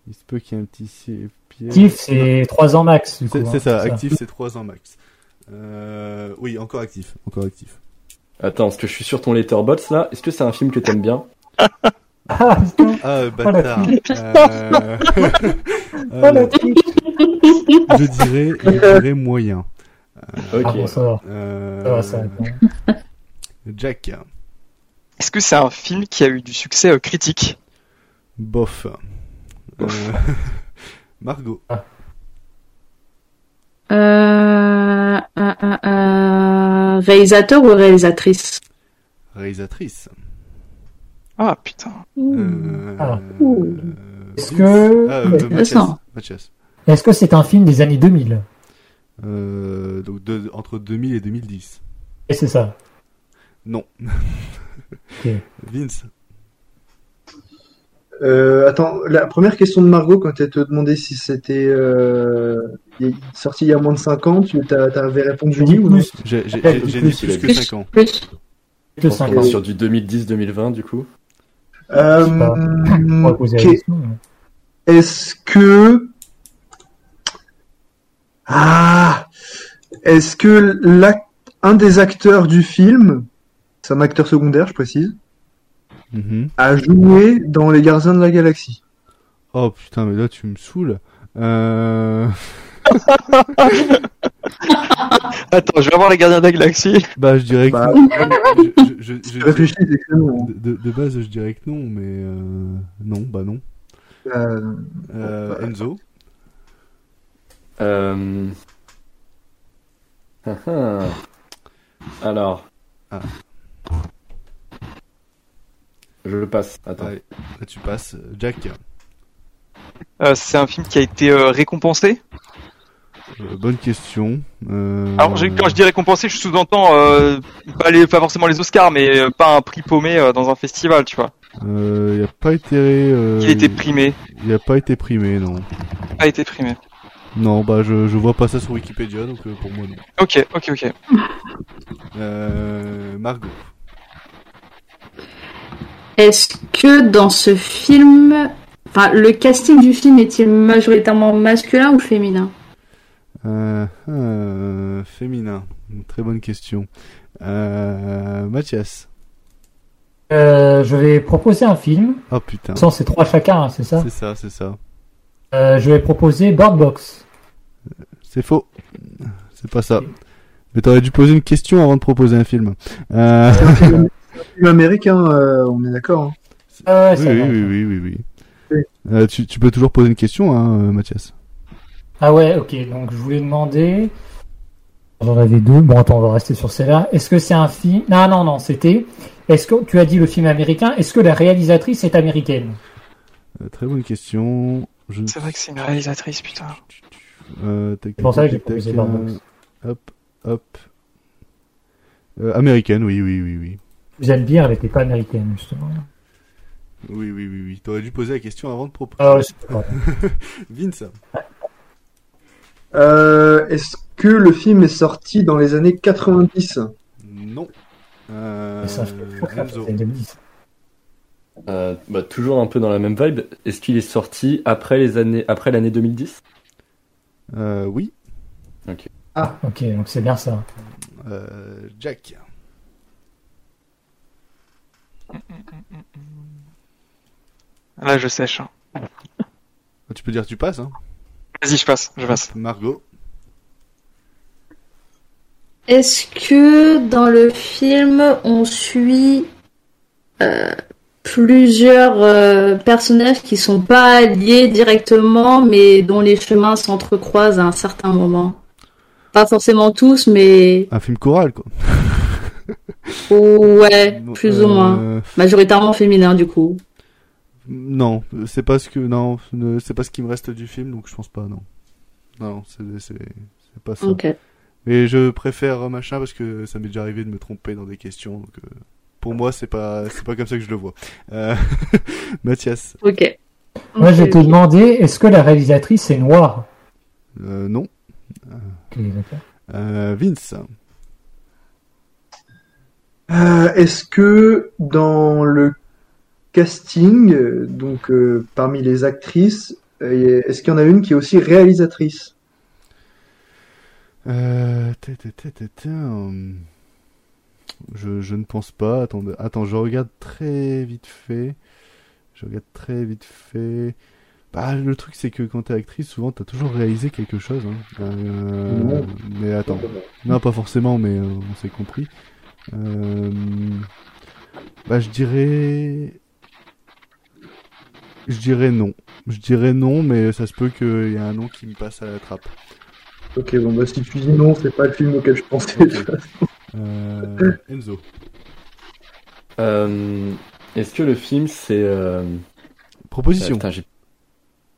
Il se peut qu'il y ait un petit piège. Actif, c'est 3 ans max. du C'est hein, ça, actif c'est 3 ans max. Euh... Oui, encore actif, encore actif. Attends, parce que je suis sur ton letterbox là. Est-ce que c'est un film que t'aimes bien? Ah, putain. Ah, Oh, bâtard. Euh... Oh, euh. Je dirais, je dirais moyen. Euh, Ok. Ah bon, ça va. euh, Ça va, ça va. Jack, Est-ce que c'est un film qui a eu du succès euh, critique? Bof. Euh, Margot, euh, euh, euh, euh, Réalisateur ou réalisatrice? Réalisatrice. Ah putain. Euh... Ah. euh, Est-ce que- Ah, euh. Est-ce que c'est un film des années 2000 Euh, donc de- entre 2000 et 2010. Et c'est ça. Non. Ok. Vince. Euh, attends, la première question de Margot, quand elle te demandait si c'était euh, sorti il y a moins de 5 ans, tu t'a- t'avais répondu Je dis oui ou non plus. J'ai Plus, plus, dit plus que dit. 5 ans. Plus. Pense 5 qu'on ans. sur du 2010-2020 du coup. Euh, Je sais pas. On va poser la ok. question. mais- Est-ce que ah est-ce que l'ac- un des acteurs du film, c'est un acteur secondaire, je précise, Mhm. a joué dans Les Gardiens de la Galaxie Oh putain, mais là tu me saoules. Euh... Attends, je vais voir les gardiens de la galaxie. Bah, je dirais que Bah, non. Je, je, je- je- Réfléchis, que non. de, de- base, je dirais que non, mais euh... non, bah non. Euh, Euh, Enzo. Euh... ah, ah. Alors. Ah. Je passe. Attends. Allez, là tu passes. Jack, Euh, c'est un film qui a été euh, récompensé? euh, bonne question. Euh, Alors quand je dis récompensé, je sous-entends euh, pas, les, pas forcément les Oscars, mais euh, pas un prix paumé euh, dans un festival, tu vois. euh, il a pas été. Euh, Il a été primé. Il a pas été primé, non. Pas été primé. Non, bah je, je vois pas ça sur Wikipédia, donc euh, pour moi non. Ok, ok, ok. Euh, Margot. Est-ce que dans ce film, enfin, le casting du film est-il majoritairement masculin ou féminin Euh, euh, féminin. Une Très bonne question. Euh, Mathias. Euh, je vais proposer un film. Oh putain. Sans c'est trois chacun, hein, c'est ça C'est ça, c'est ça. Euh, Je vais proposer Bird Box. C'est faux. C'est pas ça. Mais t'aurais dû poser une question avant de proposer un film. Euh... C'est un film, un film américain, euh, on est d'accord. hein. Ah ouais, oui, oui, oui, oui, oui, oui. Euh, tu, tu peux toujours poser une question, hein, euh, Mathias. Ah ouais, ok. Donc je voulais demander. J'en avais deux. Bon, attends, on va rester sur celle-là. Est-ce que c'est un film Non, non, non. C'était. Est-ce que tu as dit le film américain Est-ce que la réalisatrice est américaine? Euh, très bonne question. Je... C'est vrai que c'est une réalisatrice, putain. Euh, C'est pour ça que j'ai proposé. Hop, hop. Euh, américaine, oui, oui, oui, oui. Suzanne Bier, elle n'était pas américaine, justement. Oui, oui, oui, oui. T'aurais dû poser la question avant de proposer. Ah ouais, Vince. Euh, Est-ce que le film est sorti dans les années 90 Non. Euh, Ça, je peux toujours faire, Enzo. c'est 2010. Euh, bah, toujours un peu dans la même vibe. Est-ce qu'il est sorti après les années, après l'année 2010 Euh, oui. Ok. Ah, ok, donc c'est bien ça. Euh, Jack. Là, je sèche. hein. Tu peux dire tu passes, hein. Vas-y, je passe, je passe. Margot. Est-ce que dans le film, on suit euh, plusieurs euh, personnages qui sont pas liés directement, mais dont les chemins s'entrecroisent à un certain moment? Pas forcément tous, mais Un film choral, quoi. ouais, plus ou Euh, moins. Majoritairement féminin, du coup. Non, c'est pas ce que non, c'est pas ce qui me reste du film, donc je pense pas, non. Non, c'est pas ça. Ok. Mais je préfère euh, machin parce que ça m'est déjà arrivé de me tromper dans des questions. Donc euh, pour moi, c'est pas c'est pas comme ça que je le vois. Euh, Mathias. Ok. Moi, je te ok. demander, est-ce que la réalisatrice est noire? Euh, non. Ok, d'accord. Euh, Vince. Euh, Est-ce que dans le casting, donc euh, parmi les actrices, euh, est-ce qu'il y en a une qui est aussi réalisatrice? Euh. Je, je ne pense pas. Attends, attends, je regarde très vite fait. Je regarde très vite fait. Bah, le truc, c'est que quand t'es actrice, souvent t'as toujours réalisé quelque chose. Hein. Euh, mais attends. Non, pas forcément, mais on s'est compris. Euh, bah, je dirais. Je dirais non. Je dirais non, mais ça se peut qu'il y ait un nom qui me passe à la trappe. Ok, bon bah si tu dis non, c'est pas le film auquel je pensais. de toute façon. Euh, Enzo. Euh, Est-ce que le film c'est euh... Proposition. putain,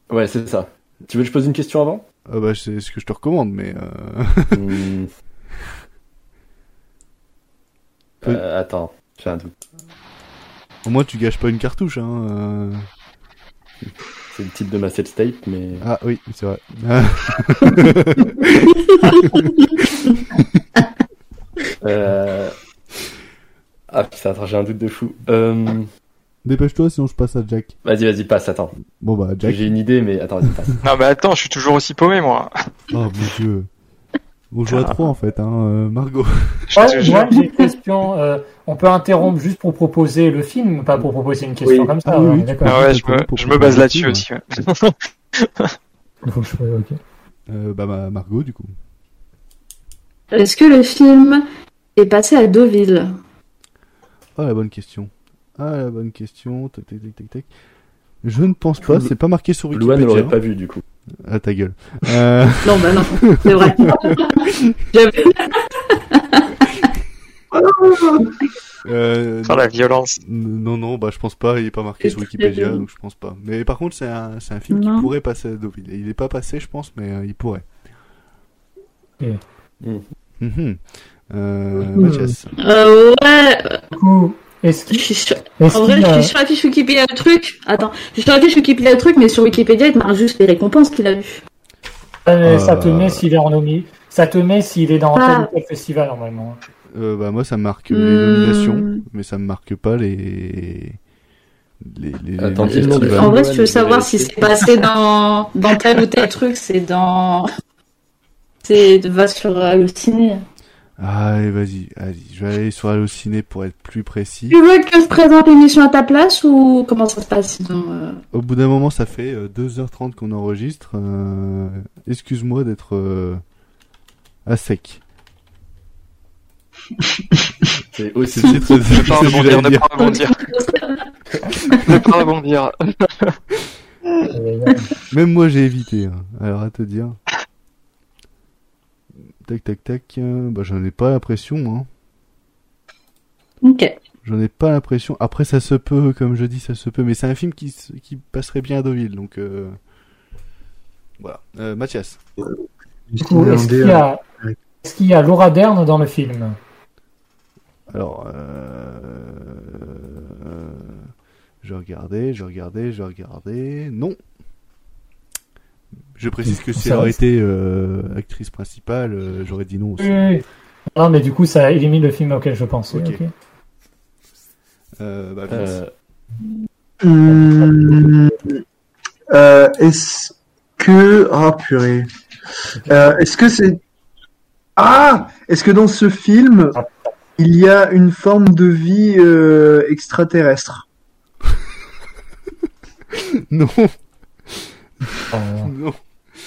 ouais, c'est ça. Tu veux que je pose une question avant? Ah bah, c'est ce que je te recommande, mais. Euh... Attends, j'ai un doute. Au moins, tu gâches pas une cartouche, hein. euh. C'est le titre de ma set tape, mais. Ah oui, c'est vrai. Ah. Euh... Ah putain, attends, j'ai un doute de fou. Euh... Dépêche-toi, sinon je passe à Jack. Vas-y, vas-y, passe, attends. Bon bah, Jack. J'ai une idée, mais attends, vas-y, passe. Non, mais attends, je suis toujours aussi paumé, moi. Oh mon dieu. On joue à trois en fait, hein, euh, Margot. Ouais, moi, j'ai une question. euh, on peut interrompre juste pour proposer le film, pas pour proposer une question Oui. comme ça. Ah oui, oui, d'accord. Ah ouais, je me, je me base là-dessus aussi. ouais. Il faut que je sois- ok. Euh, bah, ma- Margot, du coup. Est-ce que le film est passé à Deauville? Ah, la bonne question. Ah, la bonne question. Tac, tac, tac, tac, tac. Je ne pense pas, c'est pas marqué sur Wikipédia. Louane ne l'aurait pas vu, du coup. Ah, ta gueule. Euh... Non, bah non, c'est vrai. J'avais- Euh, la violence. Non, non, bah je pense pas, il est pas marqué sur Wikipédia, donc je pense pas. Mais par contre, c'est un, c'est un film Non. qui pourrait passer à Deauville. Il est pas passé, je pense, mais euh, il pourrait. Euh, Mhm. Mathias. Euh, ouais. Du coup, est-ce qu'il Je suis sur... est-ce En vrai, qu'il je suis sur la fiche Wikipédia le truc. Attends, je suis sur la fiche Wikipédia le truc, mais sur Wikipédia, il te marque juste les récompenses qu'il a eues. Euh, Ça te Euh. met s'il est en nomi... Ça te met s'il est dans Ah. tel ou tel festival normalement. Euh, bah moi, ça marque les Hmm. nominations, mais ça me marque pas les. Les, Attends, le. En vrai, si tu veux savoir si c'est passé dans, dans tel ou tel truc, c'est dans. C'est. Va sur Allociné. Ah, allez, vas-y, vas-y. Je vais aller sur Allociné pour être plus précis. Tu veux que je présente l'émission à ta place ou comment ça se passe sinon euh Au bout d'un moment, ça fait euh, 2h30 qu'on enregistre. euh, Excuse-moi d'être euh, à sec. C'est aussi C'est très- Ne pas rebondir, ne pas rebondir. Ne pas rebondir. Même moi, j'ai évité. hein. Alors, à te dire. Tac, tac, tac. euh, bah, j'en ai pas l'impression, hein. Ok. J'en ai pas l'impression. Après, ça se peut, comme je dis, ça se peut. Mais c'est un film qui, qui passerait bien à Deauville, donc euh... voilà. Euh, Mathias. Du coup, est-ce qu'il y a, est-ce qu'il y a Laura Dern dans le film? Alors, euh... je regardais, je regardais, je regardais. Non. Je précise que si elle aurait été euh, actrice principale, euh, j'aurais dit non aussi. Oui, oui. Non, mais du coup, ça élimine le film auquel je pensais. Ok. ok. Euh, bah. Euh, est-ce que ah purée Euh, est-ce que c'est ah est-ce que dans ce film il y a une forme de vie euh, extraterrestre? Non. Euh, Non.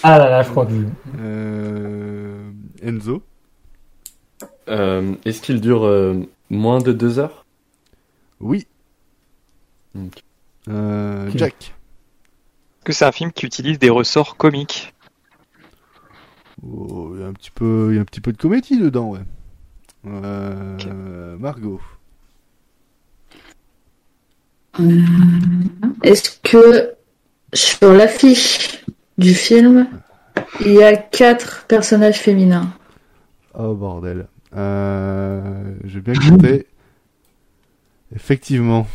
Ah là là, je crois que. Euh... Enzo. euh, Est-ce qu'il dure euh, moins de deux heures? Oui. Euh. Jack. Est-ce que c'est un film qui utilise des ressorts comiques? Oh, il y a un petit peu, il y a un petit peu de comédie dedans, ouais. Euh, Margot. Est-ce que sur l'affiche du film, il y a quatre personnages féminins Oh bordel. Euh, je vais bien compter. Effectivement.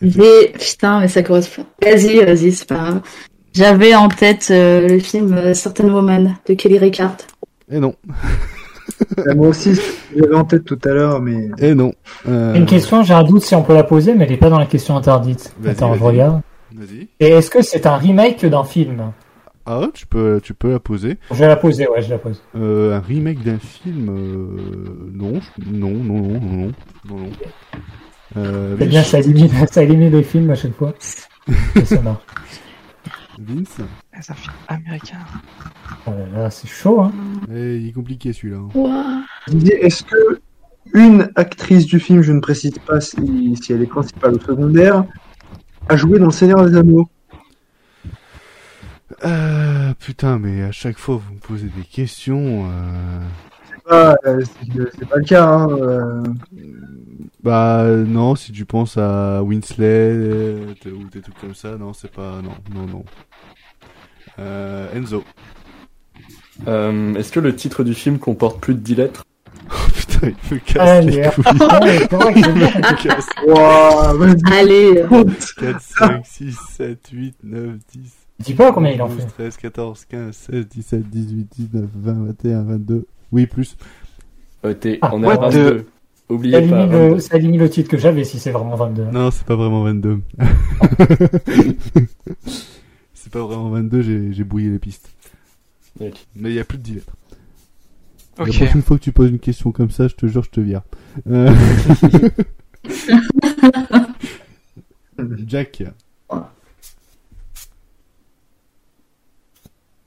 J'ai... Putain, mais ça correspond. Vas-y, vas-y, c'est pas grave. J'avais en tête euh, le film euh, Certain Woman de Kelly Reichardt. Et non. Moi aussi j'avais en tête tout à l'heure mais Et non. Euh, Une question, j'ai un doute si on peut la poser, mais elle n'est pas dans la question interdite. Attends, je regarde. Vas-y. Et est-ce que c'est un remake d'un film Ah, tu peux, tu peux la poser. Je vais la poser, ouais, je la pose. Euh, un remake d'un film euh, Non, je- non, non, non, non, non, non, non. Euh, C'est bien, Vince. ça élimine, ça élimine les films à chaque fois. Et ça marche. Vince. C'est un film américain. Oh là là, c'est chaud, hein. Eh, il est compliqué celui-là. hein. Est-ce que une actrice du film, je ne précise pas si, si elle est principale ou secondaire, a joué dans Le Seigneur des Anneaux Euh, putain, mais à chaque fois vous me posez des questions. euh, euh, c'est pas le cas. Hein, euh. Bah non, si tu penses à Winslet ou des trucs comme ça, non, c'est pas, non, non, non. Euh, Enzo. Euh, Est-ce que le titre du film comporte plus de 10 lettres? Putain, il me casse Ah, les couilles. Me casse. Ouah, vas-y. Allez, 4, 5, 6, 7, 8, 9, 10. Dis pas combien il en 12, fait. 13, 14, 15, 16, 17, 18, 19, 20, 21, 22. Oui, plus. Euh, Ah, On est à what 22. Ça Oubliez pas. élimine, 22. le, ça le titre que j'avais si c'est vraiment 22. Non, c'est pas vraiment 22. c'est pas vraiment 22, j'ai brouillé les pistes. Mais il y a plus de 10 lettres. La Ok. prochaine fois que tu poses une question comme ça, je te jure, je te vire. Euh, Jack.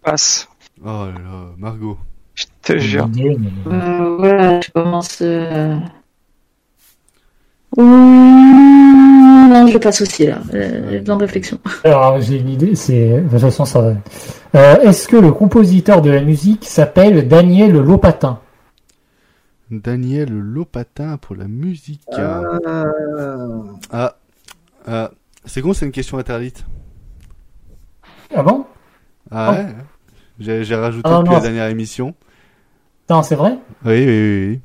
Passe. Oh là là, Margot. Je te jure. Euh, voilà, je commence. Euh... Ouh, Non, je passe aussi là. Euh, J'ai besoin de réflexion. Alors, j'ai une idée, c'est, de toute façon, ça va. Euh, est-ce que le compositeur de la musique s'appelle Daniel Lopatin? Daniel Lopatin pour la musique. Ah. Ah, ah. c'est con, c'est une question interdite. Ah bon? Ah Oh. ouais J'ai j'ai rajouté Ah, depuis non. la dernière émission. Non, c'est vrai? Oui, oui, oui. oui.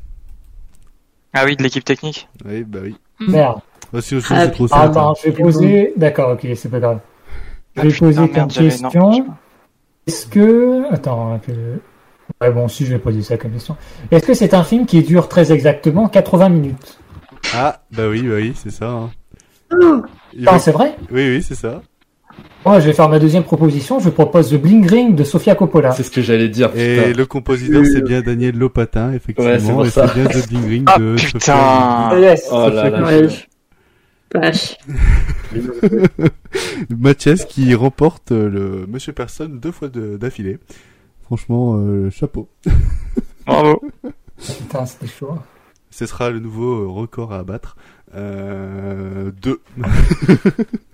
Ah oui, de l'équipe technique. Oui, bah oui. Merde. Bah, si, si, Ah, c'est trop ah, simple. Attends, je vais poser. D'accord, ok, c'est pas grave. Je Ah, vais putain, poser merde, comme question. Est-ce que. Attends, que... Ouais, bon, si, je vais poser ça comme question. Est-ce que c'est un film qui dure très exactement 80 minutes? Ah, bah oui, bah oui, c'est ça. hein. Ah, va- c'est vrai? Oui, oui, c'est ça. Moi, je vais faire ma deuxième proposition. Je propose The Bling Ring de Sofia Coppola. C'est ce que j'allais dire. Et le compositeur, c'est bien Daniel Lopatin, effectivement. Ouais, c'est et c'est bien The Bling Ring Ah, de putain. Sophia Yes. Oh là là. Mathias qui remporte euh, le Monsieur Personne deux fois de- d'affilée. Franchement, euh, chapeau. Bravo. Putain, c'était chaud. Ce sera le nouveau euh, record à abattre. Euh, deux.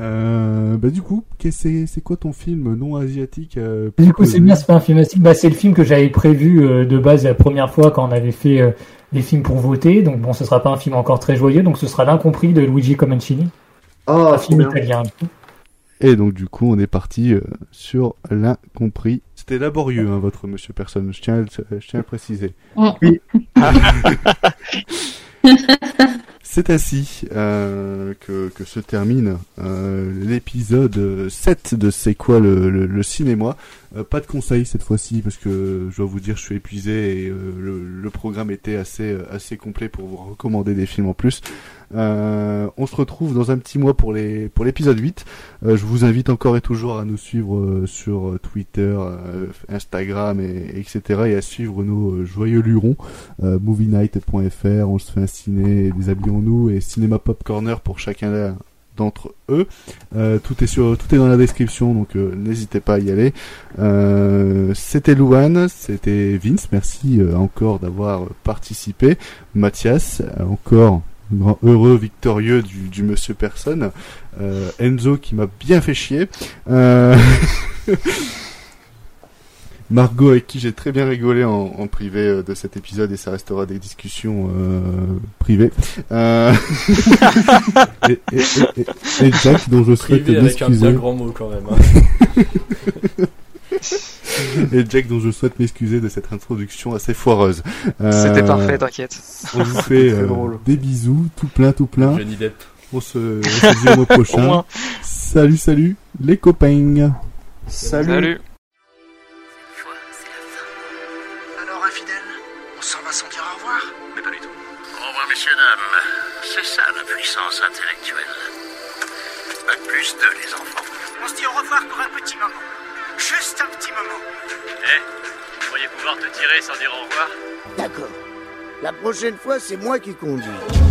Euh, bah du coup, c'est c'est quoi ton film non asiatique euh, Du coup, c'est bien, c'est pas un film asiatique. Bah, c'est le film que j'avais prévu euh, de base la première fois quand on avait fait euh, les films pour voter. Donc bon, ce sera pas un film encore très joyeux. Donc ce sera l'incompris de Luigi Comencini. Oh, un film bien. italien. Et donc du coup, on est parti euh, sur l'incompris. C'était laborieux, hein, votre Monsieur Personne. Je tiens, à le- je tiens à le préciser. Oui. C'est ainsi euh, que, que se termine euh, l'épisode 7 de C'est quoi le, le, le cinéma. Euh, pas de conseils cette fois-ci parce que je dois vous dire je suis épuisé et euh, le, le programme était assez euh, assez complet pour vous recommander des films en plus. On se retrouve dans un petit mois pour les pour l'épisode 8. Euh, je vous invite encore et toujours à nous suivre sur Twitter, Instagram et etc. et à suivre nos joyeux lurons movienight.fr, on se fait un ciné, déshabillons-nous et Cinéma Pop Corner pour chacun d'entre eux. Euh, tout est dans la description, donc euh, n'hésitez pas à y aller. Euh, c'était Louane, c'était Vince, merci encore d'avoir participé. Mathias, encore heureux, victorieux du, Monsieur Personne. Enzo qui m'a bien fait chier. Euh... Margot avec qui j'ai très bien rigolé en, en privé euh, de cet épisode et ça restera des discussions euh, privées. Euh... et, et- et- et- et Jack dont je souhaite Privé avec un bien m'excuser. grand mot quand même. hein. et Jack dont je souhaite m'excuser de cette introduction assez foireuse. Euh, C'était parfait, t'inquiète. On vous fait euh, des bisous, tout plein, tout plein. Johnny Depp. On se, on se dit au mois Au prochain. moins. Salut, salut, les copains. Salut. Salut. S'en va sans dire au revoir Mais pas du tout. Au revoir, messieurs, dames. C'est ça la puissance intellectuelle. Bac plus 2, les enfants. On se dit au revoir pour un petit moment. Juste un petit moment. Eh, vous croyez pouvoir te tirer sans dire au revoir? D'accord. La prochaine fois, c'est moi qui conduis.